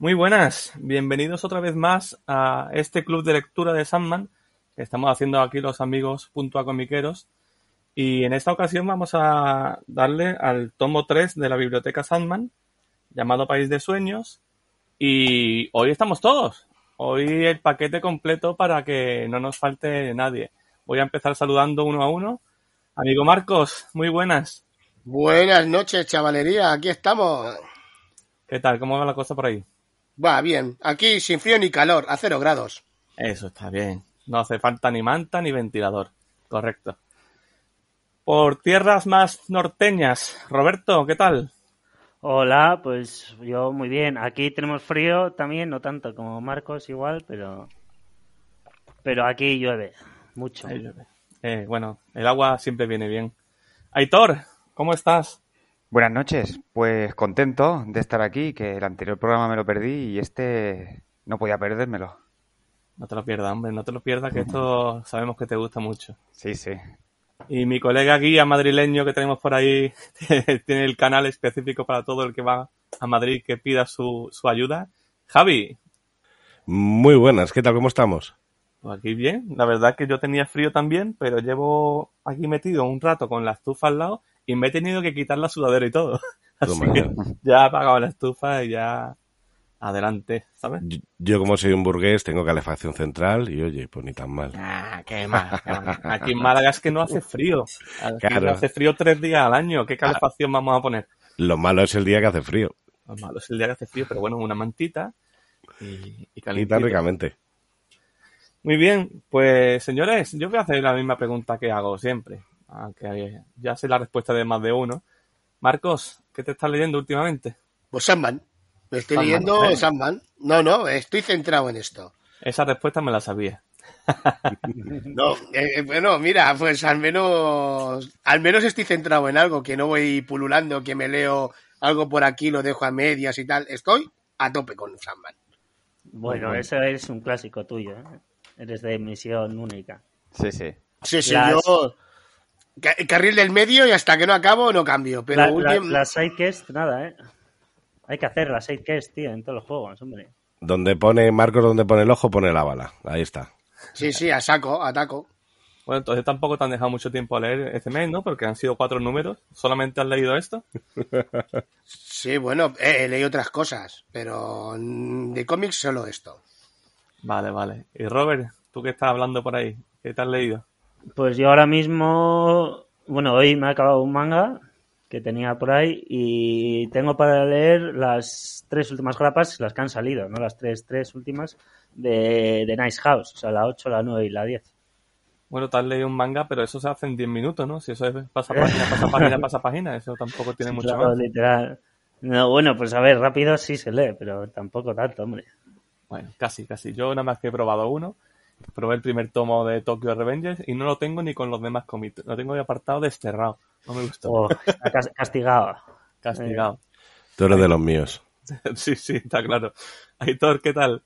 Muy buenas, bienvenidos otra vez más a este club de lectura de Sandman que estamos haciendo aquí los amigos punto a comiqueros y en esta ocasión vamos a darle al tomo 3 de la biblioteca Sandman llamado País de Sueños y hoy estamos todos, hoy el paquete completo para que no nos falte nadie. Voy a empezar saludando uno a uno. Amigo Marcos, muy buenas. Buenas noches, chavalería, aquí estamos. ¿Qué tal? ¿Cómo va la cosa por ahí? Va bien, aquí sin frío ni calor, a cero grados. Eso está bien. No hace falta ni manta ni ventilador. Correcto. Por tierras más norteñas, Roberto, ¿qué tal? Hola, pues yo muy bien. Aquí tenemos frío también, no tanto como Marcos igual, pero pero aquí llueve mucho. Ahí llueve. Eh, bueno, el agua siempre viene bien. Aitor, ¿cómo estás? Buenas noches, pues contento de estar aquí, que el anterior programa me lo perdí y este no podía perdérmelo. No te lo pierdas, hombre, no te lo pierdas, que esto sabemos que te gusta mucho. Sí, sí. Y mi colega guía madrileño que tenemos por ahí tiene el canal específico para todo el que va a Madrid que pida su, su ayuda. Javi. Muy buenas, ¿qué tal? ¿Cómo estamos? Pues aquí bien, la verdad que yo tenía frío también, pero llevo aquí metido un rato con la estufa al lado y me he tenido que quitar la sudadera y todo. Así que ya he apagado la estufa y ya adelante, ¿sabes? Yo, yo, como soy un burgués tengo calefacción central y oye, pues ni tan mal. Ah, qué mal. qué mal. Aquí en Málaga es que no hace frío. Aquí claro. Hace frío tres días al año. ¿Qué calefacción vamos a poner? Lo malo es el día que hace frío. Lo malo es el día que hace frío, pero bueno, una mantita y, y Y tan ricamente. Muy bien, pues señores, yo voy a hacer la misma pregunta que hago siempre, aunque ya sé la respuesta de más de uno. Marcos, ¿qué te estás leyendo últimamente? Pues Sandman. Me estoy Sandman, leyendo ¿eh? Sandman. No, no, estoy centrado en esto. Esa respuesta me la sabía. no, eh, bueno, mira, pues al menos, al menos estoy centrado en algo, que no voy pululando, que me leo algo por aquí, lo dejo a medias y tal. Estoy a tope con Sandman. Bueno, eso es un clásico tuyo, ¿eh? Eres de emisión única. Sí, sí. Sí, sí, Las... yo. Carril del medio y hasta que no acabo no cambio. Pero la, últim... la, la sidecast, nada, ¿eh? Hay que hacer la sidecast, tío, en todos los juegos, hombre. Donde pone Marcos, donde pone el ojo, pone la bala. Ahí está. Sí, sí, a saco, ataco. Bueno, entonces tampoco te han dejado mucho tiempo a leer este mes, ¿no? Porque han sido cuatro números. ¿Solamente has leído esto? sí, bueno, he, he leído otras cosas, pero de cómics solo esto. Vale, vale. Y Robert, tú que estás hablando por ahí, ¿qué te has leído? Pues yo ahora mismo, bueno, hoy me ha acabado un manga que tenía por ahí y tengo para leer las tres últimas grapas, las que han salido, ¿no? Las tres, tres últimas de, de Nice House, o sea, la 8, la 9 y la 10. Bueno, te has leído un manga, pero eso se hace en 10 minutos, ¿no? Si eso es pasa página, pasa página, pasa página, eso tampoco tiene Sí, mucho claro, más. literal. No, bueno, pues a ver, rápido sí se lee, pero tampoco tanto, hombre. Bueno, casi, casi. Yo nada más que he probado uno. Probé el primer tomo de Tokyo Revengers y no lo tengo ni con los demás cómics. Lo tengo ahí apartado desterrado. No me gustó. Oh, castigado. Castigado. Tú eres de los míos. sí, sí, está claro. Aitor, ¿qué tal?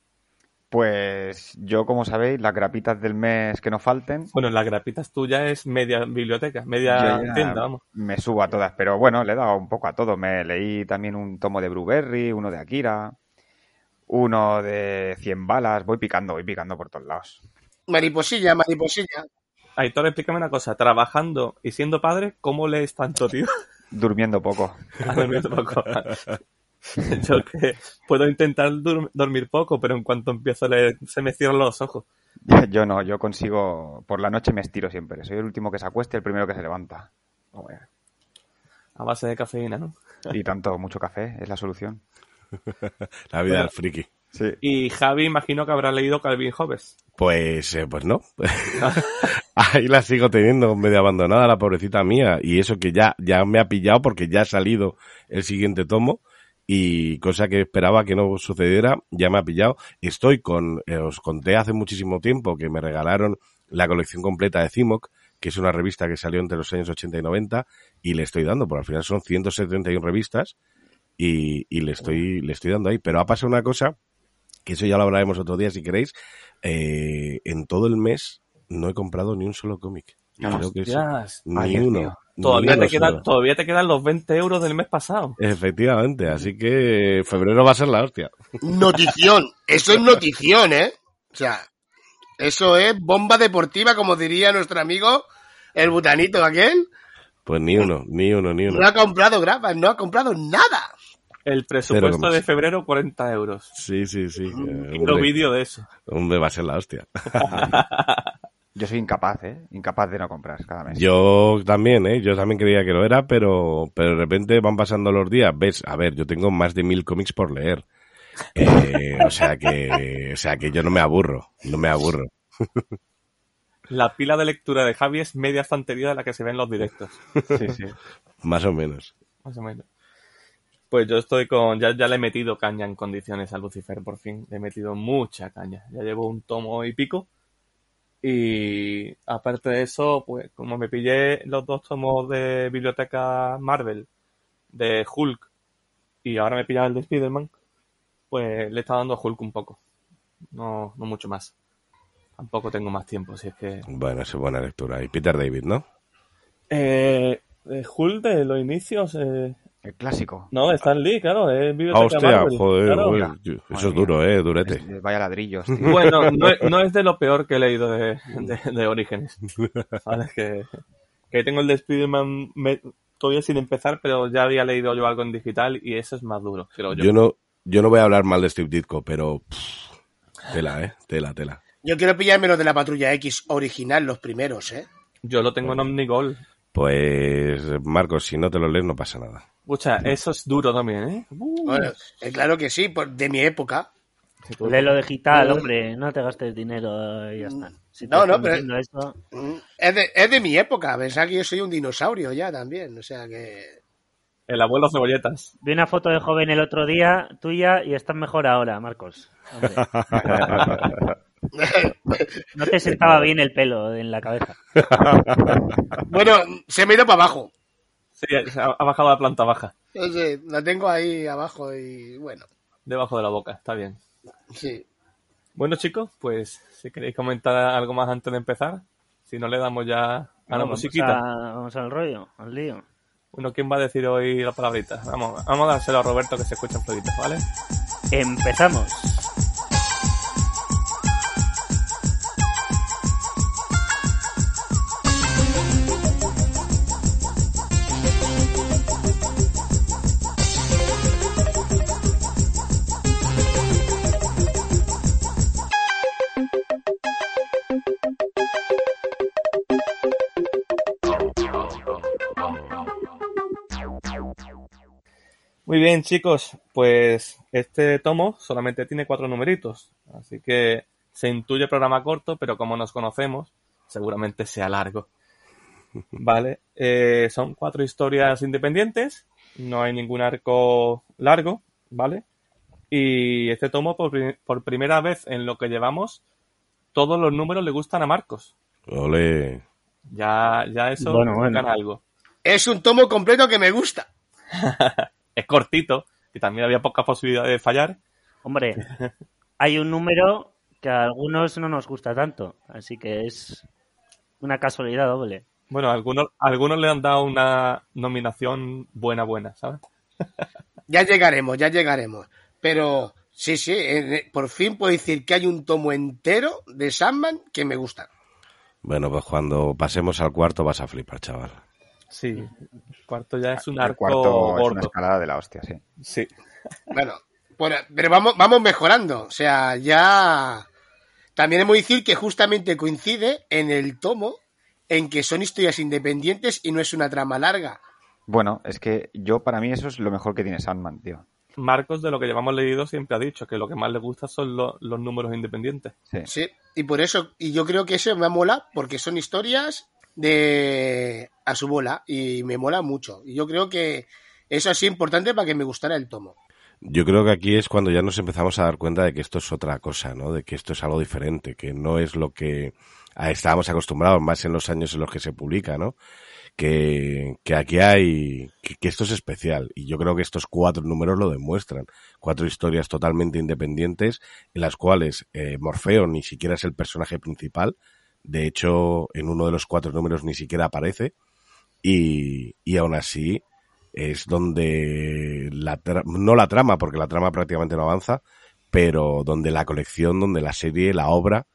Pues yo, como sabéis, las grapitas del mes que no falten. Bueno, las grapitas tuyas es media biblioteca, media tienda, vamos. Me subo a todas, pero bueno, le he dado un poco a todo. Me leí también un tomo de Blueberry, uno de Akira, uno de 100 balas. Voy picando, voy picando por todos lados. Mariposilla, mariposilla. Aitor, explícame una cosa. Trabajando y siendo padre, ¿cómo lees tanto, tío? Durmiendo poco. Ah, durmiendo poco. Yo que puedo intentar dur- dormir poco, pero en cuanto empiezo a leer, se me cierran los ojos. Yo no, yo consigo. Por la noche me estiro siempre. Soy el último que se acuesta y el primero que se levanta. A base de cafeína, ¿no? Y tanto, mucho café es la solución. La vida del friki. Sí. Y Javi, imagino que habrá leído Calvin Hobbes. Pues, eh, pues no. Ahí la sigo teniendo medio abandonada, la pobrecita mía. Y eso que ya, ya me ha pillado porque ya ha salido el siguiente tomo. Y cosa que esperaba que no sucediera, ya me ha pillado. Estoy con, eh, os conté hace muchísimo tiempo que me regalaron la colección completa de Cimoc, que es una revista que salió entre los años 80 y 90, y le estoy dando, porque al final son 171 revistas, y, y le estoy, le estoy dando ahí. Pero ha pasado una cosa, que eso ya lo hablaremos otro día si queréis, eh, en todo el mes no he comprado ni un solo cómic. Creo que Hostias. ni Ay, uno. Todavía te, quedan, todavía te quedan los 20 euros del mes pasado. Efectivamente, así que febrero va a ser la hostia. Notición. Eso es notición, ¿eh? O sea, eso es bomba deportiva, como diría nuestro amigo el butanito aquel. Pues ni uno, ni uno, ni uno. No ha comprado grapas, no ha comprado nada. El presupuesto de febrero, 40 euros. Sí, sí, sí. Eh, Quiero hombre, vídeo de eso. hombre, va a ser la hostia. Yo soy incapaz, ¿eh? Incapaz de no comprar cada mes. Yo también, ¿eh? Yo también creía que lo era, pero, pero de repente van pasando los días. Ves, a ver, yo tengo más de mil cómics por leer. Eh, o sea que, o sea que yo no me aburro, no me aburro. La pila de lectura de Javi es media estantería de la que se ve en los directos. Sí, sí. Más o menos. Más o menos. Pues yo estoy con. Ya, ya le he metido caña en condiciones a Lucifer, por fin. Le he metido mucha caña. Ya llevo un tomo y pico. Y aparte de eso, pues como me pillé los dos tomos de biblioteca Marvel, de Hulk, y ahora me he pillado el de Spider-Man, pues le está dando a Hulk un poco. No, no mucho más. Tampoco tengo más tiempo, si es que. Bueno, es buena lectura. Y Peter David, ¿no? Eh, de Hulk de los inicios. Eh... El clásico. No, Stan Lee, claro, es Ah, hostia, Marvel, joder, claro. Eso es mía. duro, ¿eh? Durete. Es- Vaya ladrillos, tío. Bueno, no, es- no es de lo peor que he leído de, de, de Orígenes. Que, que tengo el de Spider-Man me- todavía sin empezar, pero ya había leído yo algo en digital y eso es más duro, creo yo. Yo no, yo no voy a hablar mal de Steve Ditko, pero pff, tela, ¿eh? Tela, tela. Yo quiero pillarme los de la Patrulla X original, los primeros, ¿eh? Yo lo tengo en Omnigol. Pues, Marcos, si no te lo lees no pasa nada. Escucha, eso es duro también, ¿eh? Uh, Bueno, claro que sí, por- de mi época. si tú- Léelo digital, hombre, no te gastes dinero y ya está. Si te No, no, pero- eso, Mm, Es de, es de mi época. Pensaba que yo soy un dinosaurio ya también. O sea que. El abuelo cebolletas. vi una foto de joven el otro día tuya y estás mejor ahora, Marcos. No te sentaba bien el pelo en la cabeza. Bueno, se me ha ido para abajo. Sí, ha bajado a la planta baja, No sé, la tengo ahí abajo y bueno, debajo de la boca, está bien. sí. Bueno, chicos, pues si queréis comentar algo más antes de empezar, si no le damos ya a la musiquita. Vamos, a- vamos al rollo, al lío. Bueno, ¿quién va a decir hoy la palabrita? Vamos, vamos a dárselo a Roberto que se escucha en fluiditas, ¿vale? Empezamos. Muy bien, chicos, pues este tomo solamente tiene cuatro numeritos, así que se intuye programa corto, pero como nos conocemos, seguramente sea largo. Vale, eh, son cuatro historias independientes, no hay ningún arco largo, ¿vale? Y este tomo, por, pri- por primera vez en lo que llevamos, todos los números le gustan a Marcos. Ole. Ya, ya eso Bueno, bueno. gana algo. Es un tomo completo que me gusta. Es cortito, y también había pocas posibilidades de fallar. Hombre, hay un número que a algunos no nos gusta tanto, así que es una casualidad doble. Bueno, algunos, algunos le han dado una nominación buena, buena, ¿sabes? Ya llegaremos, ya llegaremos. Pero sí, sí, eh, por fin puedo decir que hay un tomo entero de Sandman que me gusta. Bueno, pues cuando pasemos al cuarto vas a flipar, chaval. Sí. El cuarto ya es un El arco cuarto es una escalada de la hostia, sí. Sí. Bueno, por- pero vamos, vamos mejorando. O sea, ya. También hemos de decir que justamente coincide en el tomo en que son historias independientes y no es una trama larga. Bueno, es que yo, para mí, eso es lo mejor que tiene Sandman, tío. Marcos, de lo que llevamos leído, siempre ha dicho que lo que más le gusta son lo- los números independientes. Sí. Sí, y por eso, y yo creo que eso me mola porque son historias de a su bola y me mola mucho. Y yo creo que eso ha sido importante para que me gustara el tomo. Yo creo que aquí es cuando ya nos empezamos a dar cuenta de que esto es otra cosa, ¿no? De que esto es algo diferente, que no es lo que estábamos acostumbrados más en los años en los que se publica, ¿no? Que, que aquí hay, que, que esto es especial. Y yo creo que estos cuatro números lo demuestran. Cuatro historias totalmente independientes en las cuales eh, Morfeo ni siquiera es el personaje principal. De hecho, en uno de los cuatro números ni siquiera aparece. y, y aún así es donde la tra- no la trama, porque la trama prácticamente no avanza, pero donde la colección, donde la serie, la obra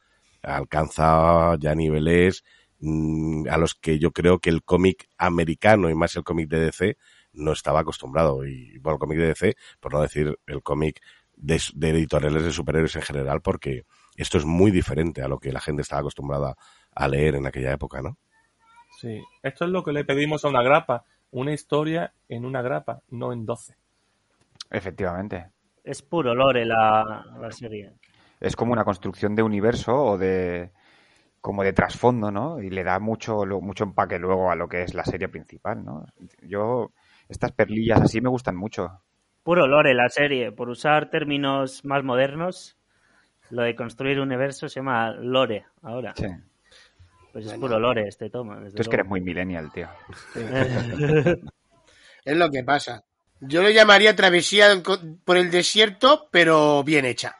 alcanza ya niveles mm, a los que yo creo que el cómic americano y más el cómic de DC no estaba acostumbrado. Y bueno, el cómic de DC, por no decir el cómic de, de editoriales de superhéroes en general, porque esto es muy diferente a lo que la gente estaba acostumbrada a leer en aquella época, ¿no? Sí, esto es lo que le pedimos a una grapa, una historia en una grapa, no en 12. Efectivamente. Es puro lore la, la serie. Es como una construcción de universo o de como de trasfondo, ¿no? Y le da mucho lo- mucho empaque luego a lo que es la serie principal, ¿no? Yo estas perlillas así me gustan mucho. Puro lore la serie. Por usar términos más modernos, lo de construir universo se llama lore ahora. Sí. Pues es Bueno. puro lore este toma. Tú es que eres muy millennial, tío. Es lo que pasa. Yo lo llamaría travesía por el desierto, pero bien hecha.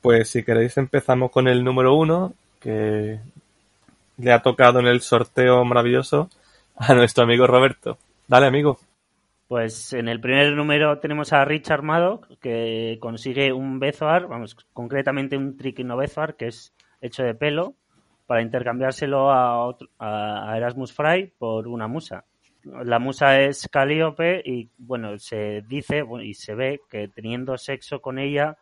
Pues si queréis empezamos con el número uno, que le ha tocado en el sorteo maravilloso a nuestro amigo Roberto. Dale, amigo. Pues en el primer número tenemos a Richard Maddock, que consigue un Bezoar, vamos, concretamente un Triquino Bezoar, que es hecho de pelo, para intercambiárselo a, otro- a Erasmus Fry por una musa. La musa es Calíope y, bueno, se dice y se ve que teniendo sexo con ella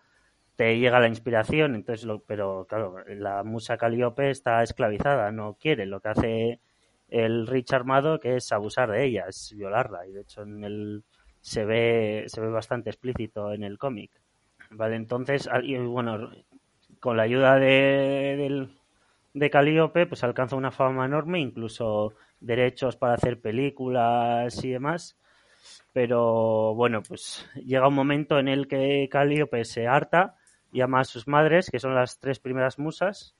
te llega la inspiración, entonces lo, pero claro, la musa Calíope está esclavizada, no quiere, lo que hace el Richard Maddock es abusar de ella, es violarla y de hecho en el se ve se ve bastante explícito en el cómic. Vale, entonces bueno, con la ayuda de de Calíope, pues alcanza una fama enorme, incluso derechos para hacer películas y demás. Pero bueno, pues llega un momento en el que Calíope se harta, llama a sus madres, que son las tres primeras musas,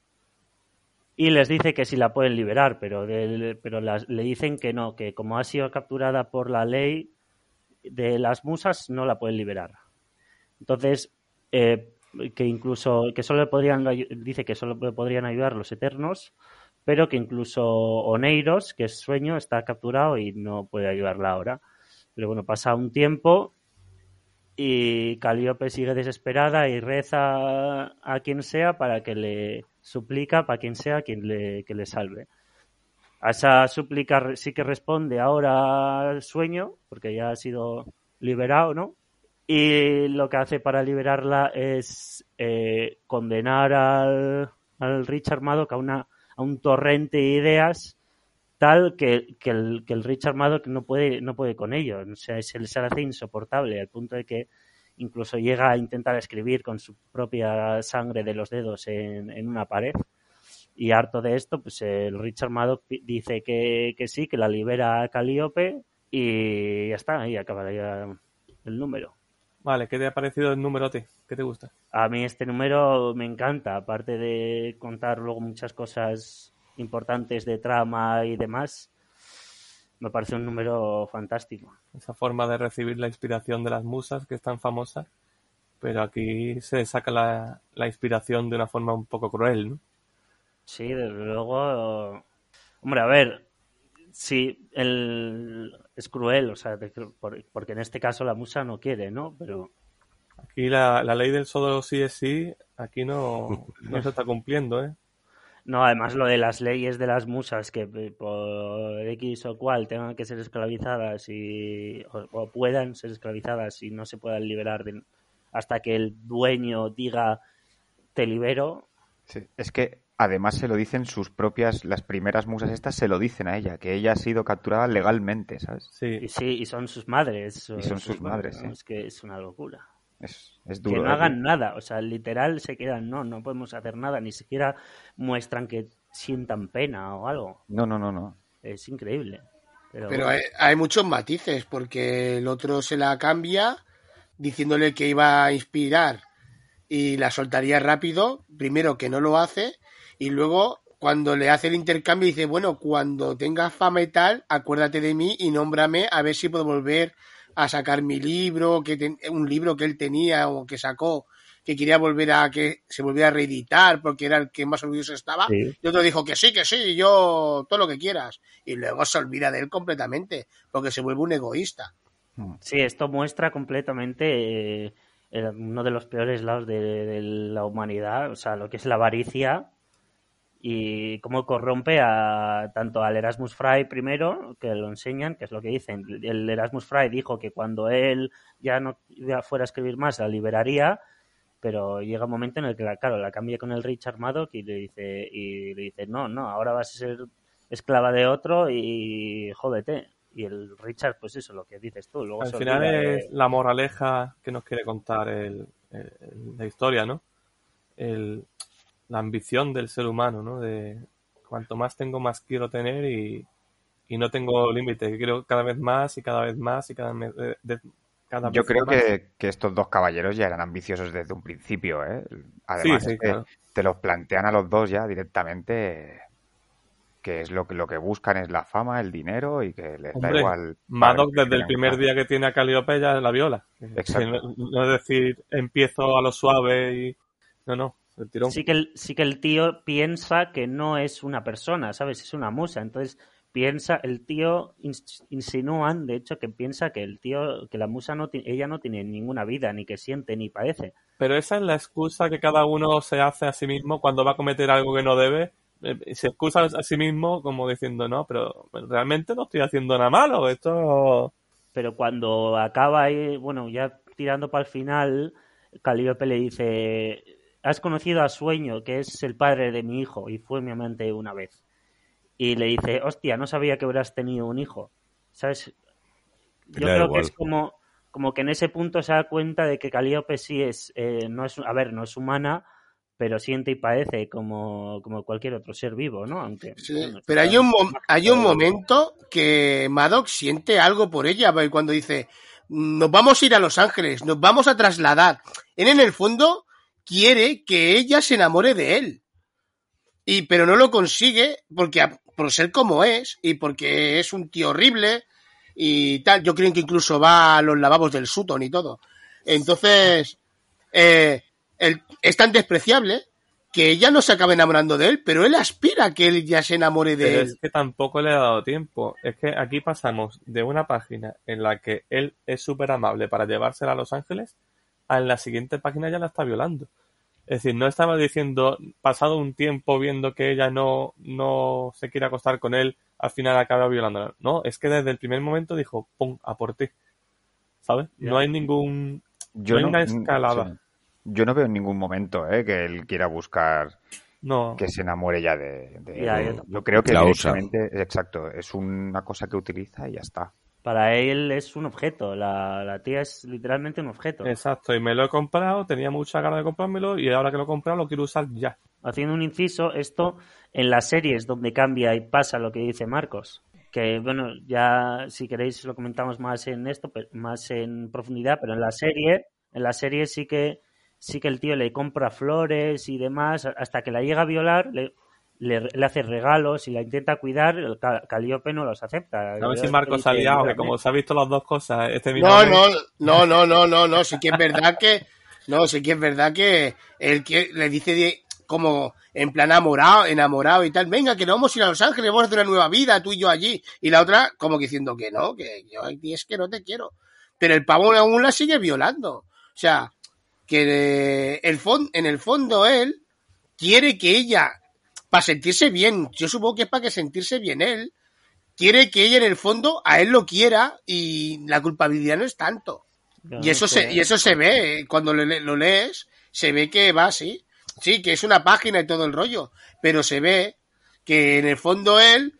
y les dice que si la pueden liberar, pero, del- pero las- le dicen que no, que como ha sido capturada por la ley de las musas, no la pueden liberar. Entonces, eh, que incluso, que solo podrían, dice que solo podrían ayudar los eternos, pero que incluso Oneiros, que es sueño, está capturado y no puede ayudarla ahora. Pero bueno, pasa un tiempo y Calíope sigue desesperada y reza a quien sea para que le suplica para quien sea quien le, que le salve. A esa súplica sí que responde ahora Sueño, porque ya ha sido liberado, ¿no? Y lo que hace para liberarla es eh, condenar al, al Richard Maddock a, una, a un torrente de ideas tal que, que, el, que el Richard Maddock no puede, no puede con ello. O sea, se le se le hace insoportable al punto de que incluso llega a intentar escribir con su propia sangre de los dedos en, en una pared. Y harto de esto, pues el Richard Maddock dice que, que sí, que la libera a Calíope y ya está, ahí acabaría el número. Vale, ¿qué te ha parecido el número T? ¿Qué te gusta? A mí este número me encanta, aparte de contar luego muchas cosas importantes de trama y demás. Me parece un número fantástico. Esa forma de recibir la inspiración de las musas, que es tan famosa, pero aquí se saca la, la inspiración de una forma un poco cruel, ¿no? Sí, desde luego. Hombre, a ver, sí, el... es cruel, o sea, porque en este caso la musa no quiere, ¿no? Pero Aquí la, la ley del solo sí es sí, aquí no, no se está cumpliendo, ¿eh? No, además lo de las leyes de las musas que eh, por X o cual tengan que ser esclavizadas y o, o puedan ser esclavizadas y no se puedan liberar de- hasta que el dueño diga te libero, Sí, Es que además se lo dicen sus propias, las primeras musas estas se lo dicen a ella, que ella ha sido capturada legalmente, ¿sabes? Sí, y sí, y son sus madres. Y son sus madres, sí. Es que es una locura. Es, es que duro. no ¿eh? hagan nada, o sea, literal se quedan, no, no podemos hacer nada, ni siquiera muestran que sientan pena o algo. No, no, no, no. Es increíble. Pero, Pero hay, hay muchos matices, porque el otro se la cambia diciéndole que iba a inspirar y la soltaría rápido, primero que no lo hace, y luego cuando le hace el intercambio dice, bueno, cuando tengas fama y tal, acuérdate de mí y nómbrame a ver si puedo volver a sacar mi libro, que ten- un libro que él tenía o que sacó, que quería volver a que se volviera a reeditar porque era el que más orgulloso estaba. Sí. Y otro dijo que sí, que sí, yo todo lo que quieras. Y luego se olvida de él completamente porque se vuelve un egoísta. Sí, esto muestra completamente eh, uno de los peores lados de, de la humanidad, o sea, lo que es la avaricia y cómo corrompe a tanto al Erasmus Fry primero, que lo enseñan, que es lo que dicen. El Erasmus Fry dijo que cuando él ya no fuera a escribir más, la liberaría, pero llega un momento en el que, la, claro, la cambia con el Richard Maddock y le dice, y le dice, no, no, ahora vas a ser esclava de otro y jódete. Y el Richard, pues eso, lo que dices tú. Luego Al final de- es la moraleja que nos quiere contar el, el- la historia, ¿no? El, la ambición del ser humano, ¿no? De cuanto más tengo, más quiero tener y, y no tengo límite. Quiero cada vez más y cada vez más y cada, me- de- cada Yo vez creo más. que, que estos dos caballeros ya eran ambiciosos desde un principio, ¿eh? Además, Sí, claro. te los plantean a los dos ya directamente que es lo que, lo que buscan es la fama, el dinero y que les da igual. Madoc desde el primer día que tiene a Calliope ya la viola. Exacto. no, no es decir, empiezo a lo suave y... No, no, el tirón. sí que el, sí que el tío piensa que no es una persona, ¿sabes? Es una musa. Entonces piensa, el tío ins- insinúan, de hecho, que piensa que el tío, que la musa no tiene, ella no tiene ninguna vida, ni que siente, ni padece. Pero esa es la excusa que cada uno se hace a sí mismo cuando va a cometer algo que no debe. Eh, Se excusa a sí mismo como diciendo, no, pero realmente no estoy haciendo nada malo. Esto... Pero cuando acaba ahí, bueno, ya tirando para el final, Calíope le dice, has conocido a Sueño, que es el padre de mi hijo, y fue mi amante una vez. Y le dice, hostia, no sabía que hubieras tenido un hijo. ¿Sabes? Yo creo igual. que es como, como que en ese punto se da cuenta de que Calíope sí es, eh, no es, a ver, no es humana, pero siente y padece como, como cualquier otro ser vivo, ¿no? Aunque, Sí, bueno, pero hay un, hay un momento que Maddox siente algo por ella, porque cuando dice, nos vamos a ir a Los Ángeles, nos vamos a trasladar. Él en el fondo quiere que ella se enamore de él. Y, pero no lo consigue porque por ser como es y porque es un tío horrible y tal. Yo creo que incluso va a los lavabos del Sutton y todo. Entonces, eh, él es tan despreciable que ella no se acaba enamorando de él, pero él aspira a que él ya se enamore de Pero él. es que tampoco le ha dado tiempo. Es que aquí pasamos de una página en la que él es súper amable para llevársela a Los Ángeles a en la siguiente página ya la está violando. Es decir, no estaba diciendo, pasado un tiempo viendo que ella no, no se quiere acostar con él, al final acaba violándola. No, es que desde el primer momento dijo, pum, a por ti. ¿Sabes? No hay ningún... Yo no hay no, una escalada. sí. Yo no veo en ningún momento ¿eh? que él quiera buscar No. que se enamore ya de, de yo creo que La usa. exacto, es una cosa que utiliza y ya está. Para él es un objeto, la, la tía es literalmente un objeto. Exacto, y me lo he comprado, tenía mucha ganas de comprármelo y ahora que lo he comprado lo quiero usar ya. Haciendo un inciso, esto en las series donde cambia y pasa lo que dice Marcos. Que bueno, ya si queréis lo comentamos más en esto, más en profundidad, pero en la serie, en la serie sí que sí que el tío le compra flores y demás, hasta que la llega a violar, le, le, le hace regalos y la intenta cuidar, el Ca- Calíope no los acepta. A ver si Marcos se ha liado, que como se ha visto las dos cosas, este mismo No, no, no, no, no, no, no, sí que es verdad que, no, sí que es verdad que el que le dice de- como en plan enamorado, enamorado y tal, venga, que nos vamos a ir a Los Ángeles, vamos a hacer una nueva vida, tú y yo allí. Y la otra como que diciendo que no, que yo aquí es que no te quiero. Pero el pavo aún la sigue violando. O sea, que eh, el en el fondo él quiere que ella, para sentirse bien, yo supongo que es para que sentirse bien él, quiere que ella en el fondo a él lo quiera y la culpabilidad no es tanto. Y eso se, y eso se ve, eh, cuando lo, lo lees, se ve que va así. Sí, que es una página y todo el rollo, pero se ve que en el fondo él,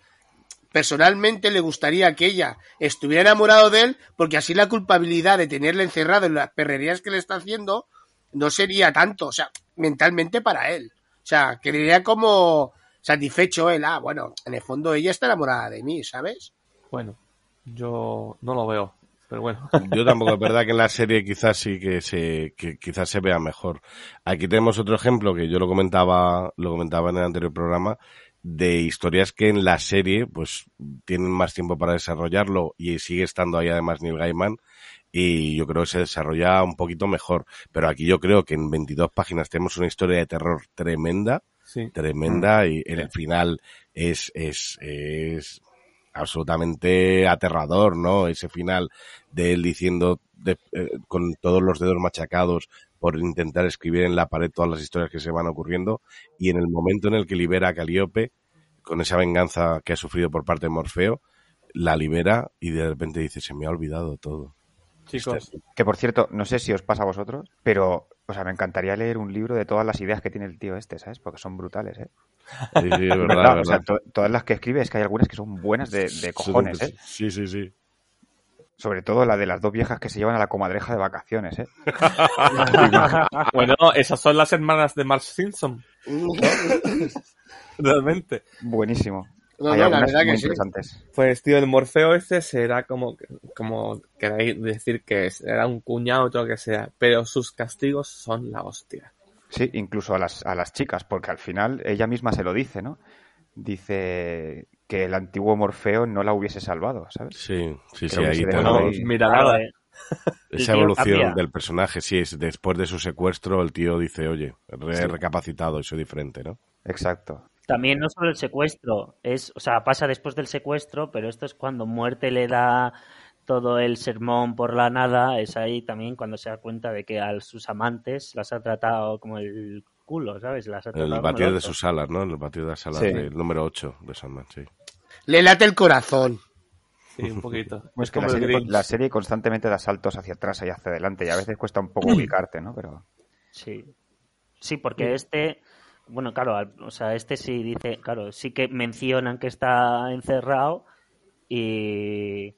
personalmente le gustaría que ella estuviera enamorado de él, porque así la culpabilidad de tenerle encerrado en las perrerías que le está haciendo no sería tanto, o sea, mentalmente para él. O sea, quedaría como satisfecho él, ah, bueno, en el fondo ella está enamorada de mí, ¿sabes? Bueno, yo no lo veo, pero bueno. Yo tampoco, es verdad que en la serie quizás sí que se, que quizás se vea mejor. Aquí tenemos otro ejemplo que yo lo comentaba, lo comentaba en el anterior programa, de historias que en la serie pues tienen más tiempo para desarrollarlo y sigue estando ahí además Neil Gaiman y yo creo que se desarrolla un poquito mejor. Pero aquí yo creo que en 22 páginas tenemos una historia de terror tremenda, Sí. tremenda y el final es, es, es absolutamente aterrador, ¿no? Ese final de él diciendo de- eh, con todos los dedos machacados por intentar escribir en la pared todas las historias que se van ocurriendo y en el momento en el que libera a Calíope con esa venganza que ha sufrido por parte de Morfeo, la libera y de repente dice, se me ha olvidado todo. Chicos, Que por cierto, no sé si os pasa a vosotros, pero, o sea, me encantaría leer un libro de todas las ideas que tiene el tío este, ¿sabes? Porque son brutales, ¿eh? Sí, sí, es verdad, ¿Verdad? es O sea, verdad. to- todas las que escribe es que hay algunas que son buenas de, de cojones, ¿eh? Sí, sí, sí. Sobre todo la de las dos viejas que se llevan a la comadreja de vacaciones, ¿eh? bueno, esas son las hermanas de Mark Simpson, realmente. Buenísimo. No, hay no, la verdad muy que sí. interesantes. Pues, tío, el Morfeo este será como, como queráis decir que es, era un cuñado o lo que sea, pero sus castigos son la hostia. Sí, incluso a las, a las chicas, porque al final ella misma se lo dice, ¿no? Dice que el antiguo Morfeo no la hubiese salvado, ¿sabes? Sí, sí, sí, ahí tenemos mira nada. eh. Esa evolución cambia. del personaje. Sí, es después de su secuestro el tío dice, oye, he Sí. recapacitado y soy diferente, ¿no? Exacto. También no solo el secuestro, es, o sea, pasa después del secuestro, pero esto es cuando muerte le da todo el sermón por la nada, es ahí también cuando se da cuenta de que a sus amantes las ha tratado como el culo, ¿sabes? Las ha En tratado el batir de sus alas, ¿no? En el batir de las alas Sí. del número 8 de Sandman, sí. Le late el corazón. Sí, un poquito. Pues es que como la serie, la serie constantemente da saltos hacia atrás y hacia adelante y a veces cuesta un poco ubicarte, ¿no? Pero Sí. Sí, porque este, bueno, claro, al- o sea, este sí dice, claro, sí que mencionan que está encerrado y,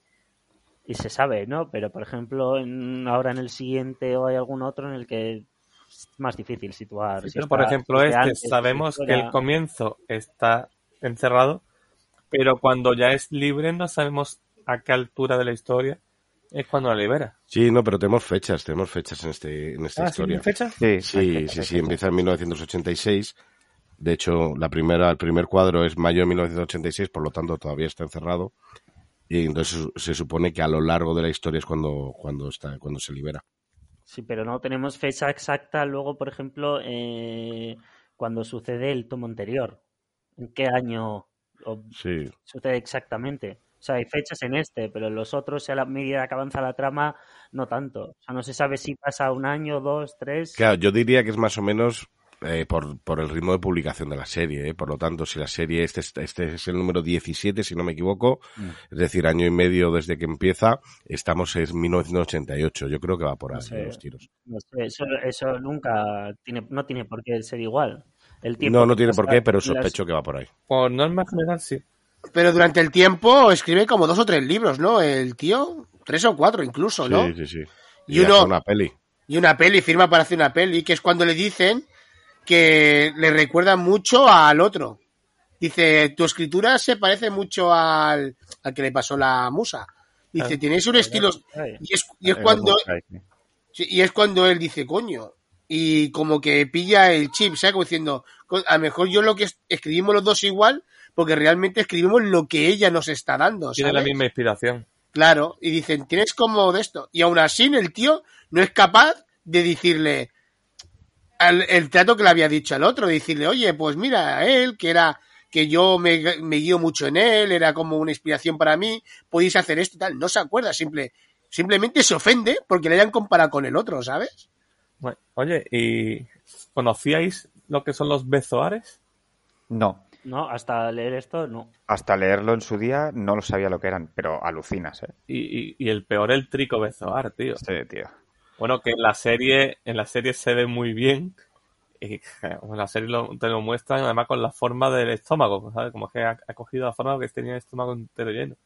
y se sabe, ¿no? Pero, por ejemplo, en- ahora en el siguiente o hay algún otro en el que es más difícil situar. Sí, si pero está- por ejemplo, este, antes, si sabemos que el comienzo está encerrado, pero cuando ya es libre no sabemos a qué altura de la historia es cuando la libera. Sí, no, pero tenemos fechas, tenemos fechas en, este, en esta Ah, ¿sí, historia. ¿tiene fecha? sí, Sí, fechas, sí, hay sí, fechas. empieza en 1986. De hecho, la primera, el primer cuadro es mayo de 1986, por lo tanto todavía está encerrado. Y entonces se- supone que a lo largo de la historia es cuando, cuando está, cuando se libera. Sí, pero no tenemos fecha exacta luego, por ejemplo, eh, cuando sucede el tomo anterior. ¿En qué año Sí. sucede exactamente? O sea, hay fechas en este, pero en los otros, a la medida que avanza la trama, no tanto. O sea, no se sabe si pasa un año, dos, tres. Claro, yo diría que es más o menos eh, por, por el ritmo de publicación de la serie. ¿eh? Por lo tanto, si la serie, este, es- este es el número 17, si no me equivoco, Mm. es decir, año y medio desde que empieza, estamos en 1988. Yo creo que va por ahí No sé. los tiros. No sé, eso, eso nunca tiene, no tiene por qué ser igual. El tiempo No, no tiene por qué, pero las- sospecho que va por ahí. Por norma general, sí. Pero durante el tiempo escribe como dos o tres libros, ¿no? El tío, tres o cuatro incluso, ¿no? Sí, sí, sí. Y Y, uno- una peli. Y una peli, firma para hacer una peli, que es cuando le dicen que le recuerda mucho al otro. Dice, tu escritura se parece mucho al, al que le pasó la musa. Dice, Ah, tienes un estilo... Ay, Y es, y es cuando y es cuando él dice, coño. Y como que pilla el chip, ¿sabes? Como diciendo, "Co- a lo mejor yo lo que es- escribimos los dos igual, porque realmente escribimos lo que ella nos está dando, Tiene la misma inspiración. Claro, y dicen, tienes como de esto. Y aún así el tío no es capaz de decirle al- el trato que le había dicho al otro, de decirle, oye, pues mira, él, que era que yo me, me guío mucho en él, era como una inspiración para mí, podéis hacer esto y tal. No se acuerda, simple, simplemente se ofende porque le hayan comparado con el otro, ¿sabes? Bueno, oye, ¿y conocíais lo que son los bezoares? No, No, hasta leer esto, no. hasta leerlo en su día no lo sabía lo que eran, pero alucinas, ¿eh? Y, y, y el peor, el trico bezoar, tío. Sí, tío. Bueno, que en la serie, en la serie se ve muy bien. Y en la serie lo- te lo muestran además con la forma del estómago, ¿sabes? Como que ha, ha cogido la forma que tenía el estómago entero lleno.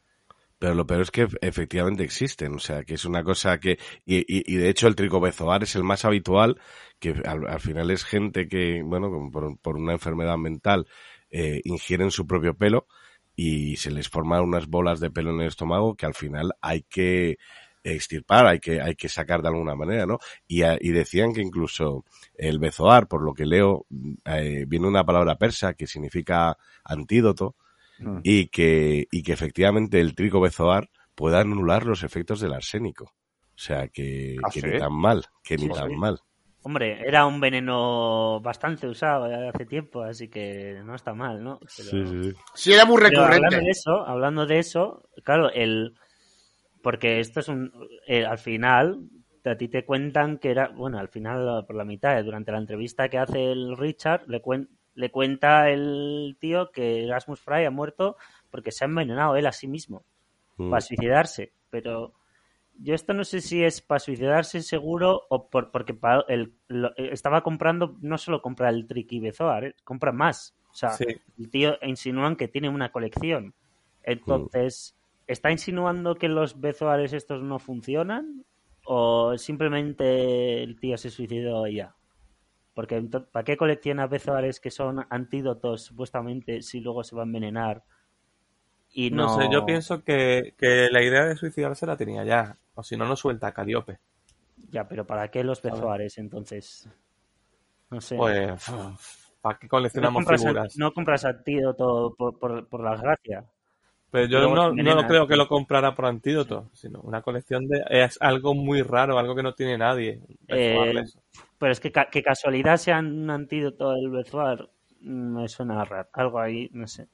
Pero lo peor es que efectivamente existen, o sea, que es una cosa que... Y, y- y de hecho el tricobezoar es el más habitual, que al, al final es gente que, bueno, por una enfermedad mental, eh, ingieren su propio pelo y se les forman unas bolas de pelo en el estómago que al final hay que extirpar, hay que, hay que sacar de alguna manera, ¿no? Y, y decían que incluso el bezoar, por lo que leo, eh, viene una palabra persa que significa antídoto mm. y, que, y que efectivamente el trigo bezoar puede anular los efectos del arsénico. O sea, que, ¿Ah, ni tan mal, que ni tan mal. Hombre, era un veneno bastante usado hace tiempo, así que no está mal, ¿no? Sí, sí, sí. era muy recurrente. hablando de eso, hablando de eso, claro, el porque esto es un eh, al final a ti te cuentan que era, bueno, al final por la mitad, durante la entrevista que hace el Richard, le, le cuenta el tío que Erasmus Fry ha muerto porque se ha envenenado él a sí mismo mm. para suicidarse, pero yo esto no sé si es para suicidarse seguro o por, porque el, estaba comprando, no solo compra el Tricky Bezoar, ¿eh? compra más. O sea, el tío insinúan que tiene una colección. Entonces, ¿está insinuando que los Bezoares estos no funcionan? ¿O simplemente el tío se suicidó ya? Porque ¿para qué colecciona Bezoares que son antídotos supuestamente si luego se va a envenenar? Y no... sé, yo pienso que, que la idea de suicidarse la tenía ya. O si no, no suelta a Caliope. Ya, pero ¿para qué los bezoares entonces? No sé. Pues, ¿para qué coleccionamos figuras? no compras antídoto por, por, por la gracia. Pero yo no, no creo que lo comprara por antídoto, sino una colección de... Es algo muy raro, algo que no tiene nadie. Eh, pero es que, que casualidad sea un antídoto el bezoar mm, me suena raro. Algo ahí, no sé.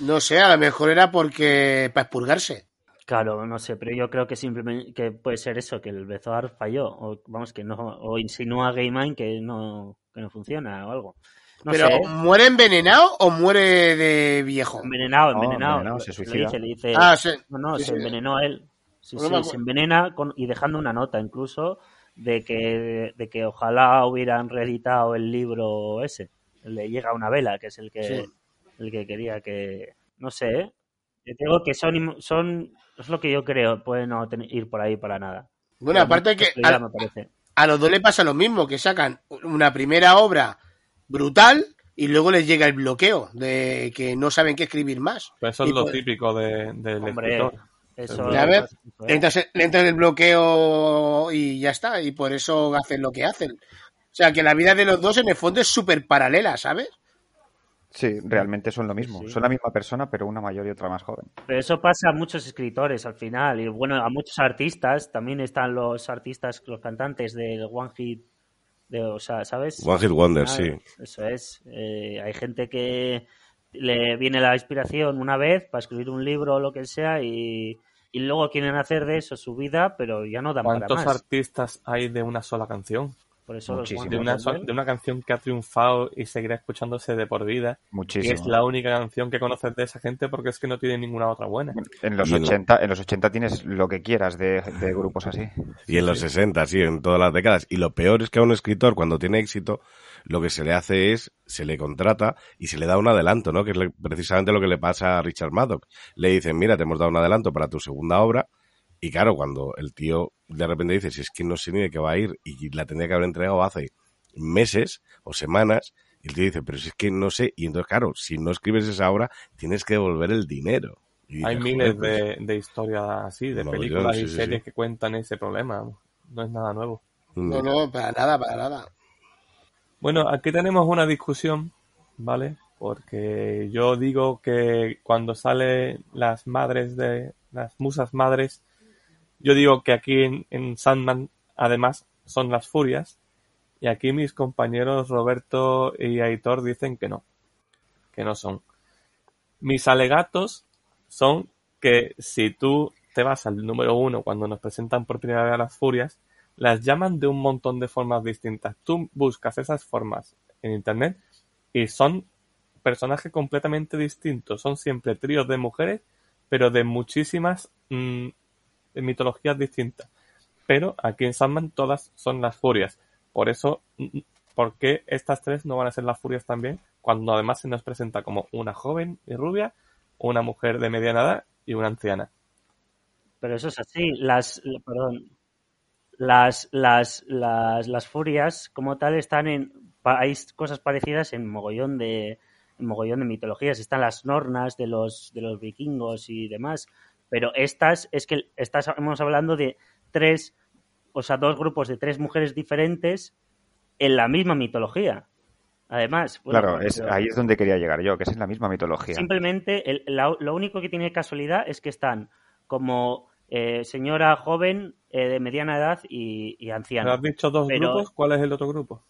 No sé, a lo mejor era porque... para expurgarse. Claro, no sé, pero yo creo que simplemente que puede ser eso, que el Bezoar falló, o vamos, que no, o insinúa Game que no, que no funciona o algo. pero, ¿muere envenenado o muere de viejo? Envenenado, envenenado. se suicida. Le dice, ah, sí. No, no, se envenenó él. Sí, sí, se envenena con, y dejando una nota incluso de que, de que ojalá hubieran reeditado el libro ese. Le llega una vela, que es el que, el que quería que. No sé, ¿eh? Te digo que son, son, es lo que yo creo, puede no ir por ahí para nada. Bueno, aparte que a, los dos le pasa lo mismo, que sacan una primera obra brutal y luego les llega el bloqueo de que no saben qué escribir más. eso es lo típico de, del escritor. Eso ver, entonces le entra el bloqueo y ya está, y por eso hacen lo que hacen. O sea, que la vida de los dos en el fondo es súper paralela, ¿sabes? Sí, realmente son lo mismo. Son la misma persona, pero una mayor y otra más joven. Pero eso pasa a muchos escritores al final. Y bueno, a muchos artistas. También están los artistas, los cantantes del One Hit. De, o sea, ¿sabes? One Hit Wonder, sí. Eso es. Eh, hay gente que le viene la inspiración una vez para escribir un libro o lo que sea y, y luego quieren hacer de eso su vida, pero ya no dan para más. ¿Cuántos artistas hay de una sola canción? Por eso de, una, de una canción que ha triunfado y seguirá escuchándose de por vida. Muchísimo. Y es la única canción que conoces de esa gente porque es que no tiene ninguna otra buena. En los, 80, en los 80 tienes lo que quieras de, grupos así. Y en los 60, sí, en todas las décadas. Y lo peor es que a un escritor, cuando tiene éxito, lo que se le hace es, se le contrata y se le da un adelanto, ¿no? Que es precisamente lo que le pasa a Richard Maddock. Le dicen, mira, te hemos dado un adelanto para tu segunda obra y claro, cuando el tío de repente dice, si es que no sé ni de qué va a ir y la tendría que haber entregado hace meses o semanas, y el tío dice, pero si es que no sé, y entonces claro, si no escribes esa obra, tienes que devolver el dinero. Hay miles de, pues de, historias así, de películas y series que cuentan ese problema. No es nada nuevo. No, no, para nada, para nada. Bueno, aquí tenemos una discusión, ¿vale? Porque yo digo que cuando salen las madres de las musas madres yo digo que aquí en, Sandman, además, son las furias. Y aquí mis compañeros Roberto y Aitor dicen que no. Que no son. Mis alegatos son que si tú te vas al número uno cuando nos presentan por primera vez las furias, las llaman de un montón de formas distintas. Tú buscas esas formas en internet y son personajes completamente distintos. Son siempre tríos de mujeres, pero de muchísimas mm, en mitologías distintas. Pero aquí en Sandman todas son las furias. Por eso, mm, mm, ¿por qué estas tres no van a ser las furias también? Cuando además se nos presenta como una joven y rubia, una mujer de mediana edad y una anciana. Pero eso es así. Las, perdón, las, las, las, las furias como tal están en, hay cosas parecidas en mogollón de, en mogollón de mitologías. Están las nornas de los, de los vikingos y demás. Pero estas, es que estamos hablando de, tres, o sea, dos grupos de tres mujeres diferentes en la misma mitología. Además, bueno, claro, es, pero ahí es donde quería llegar yo, que es en la misma mitología. simplemente el- la- lo único que tiene casualidad es que están como eh, señora joven, eh, de mediana edad y, y ¿Me anciana. has dicho dos Pero- grupos? ¿Cuál es el otro grupo?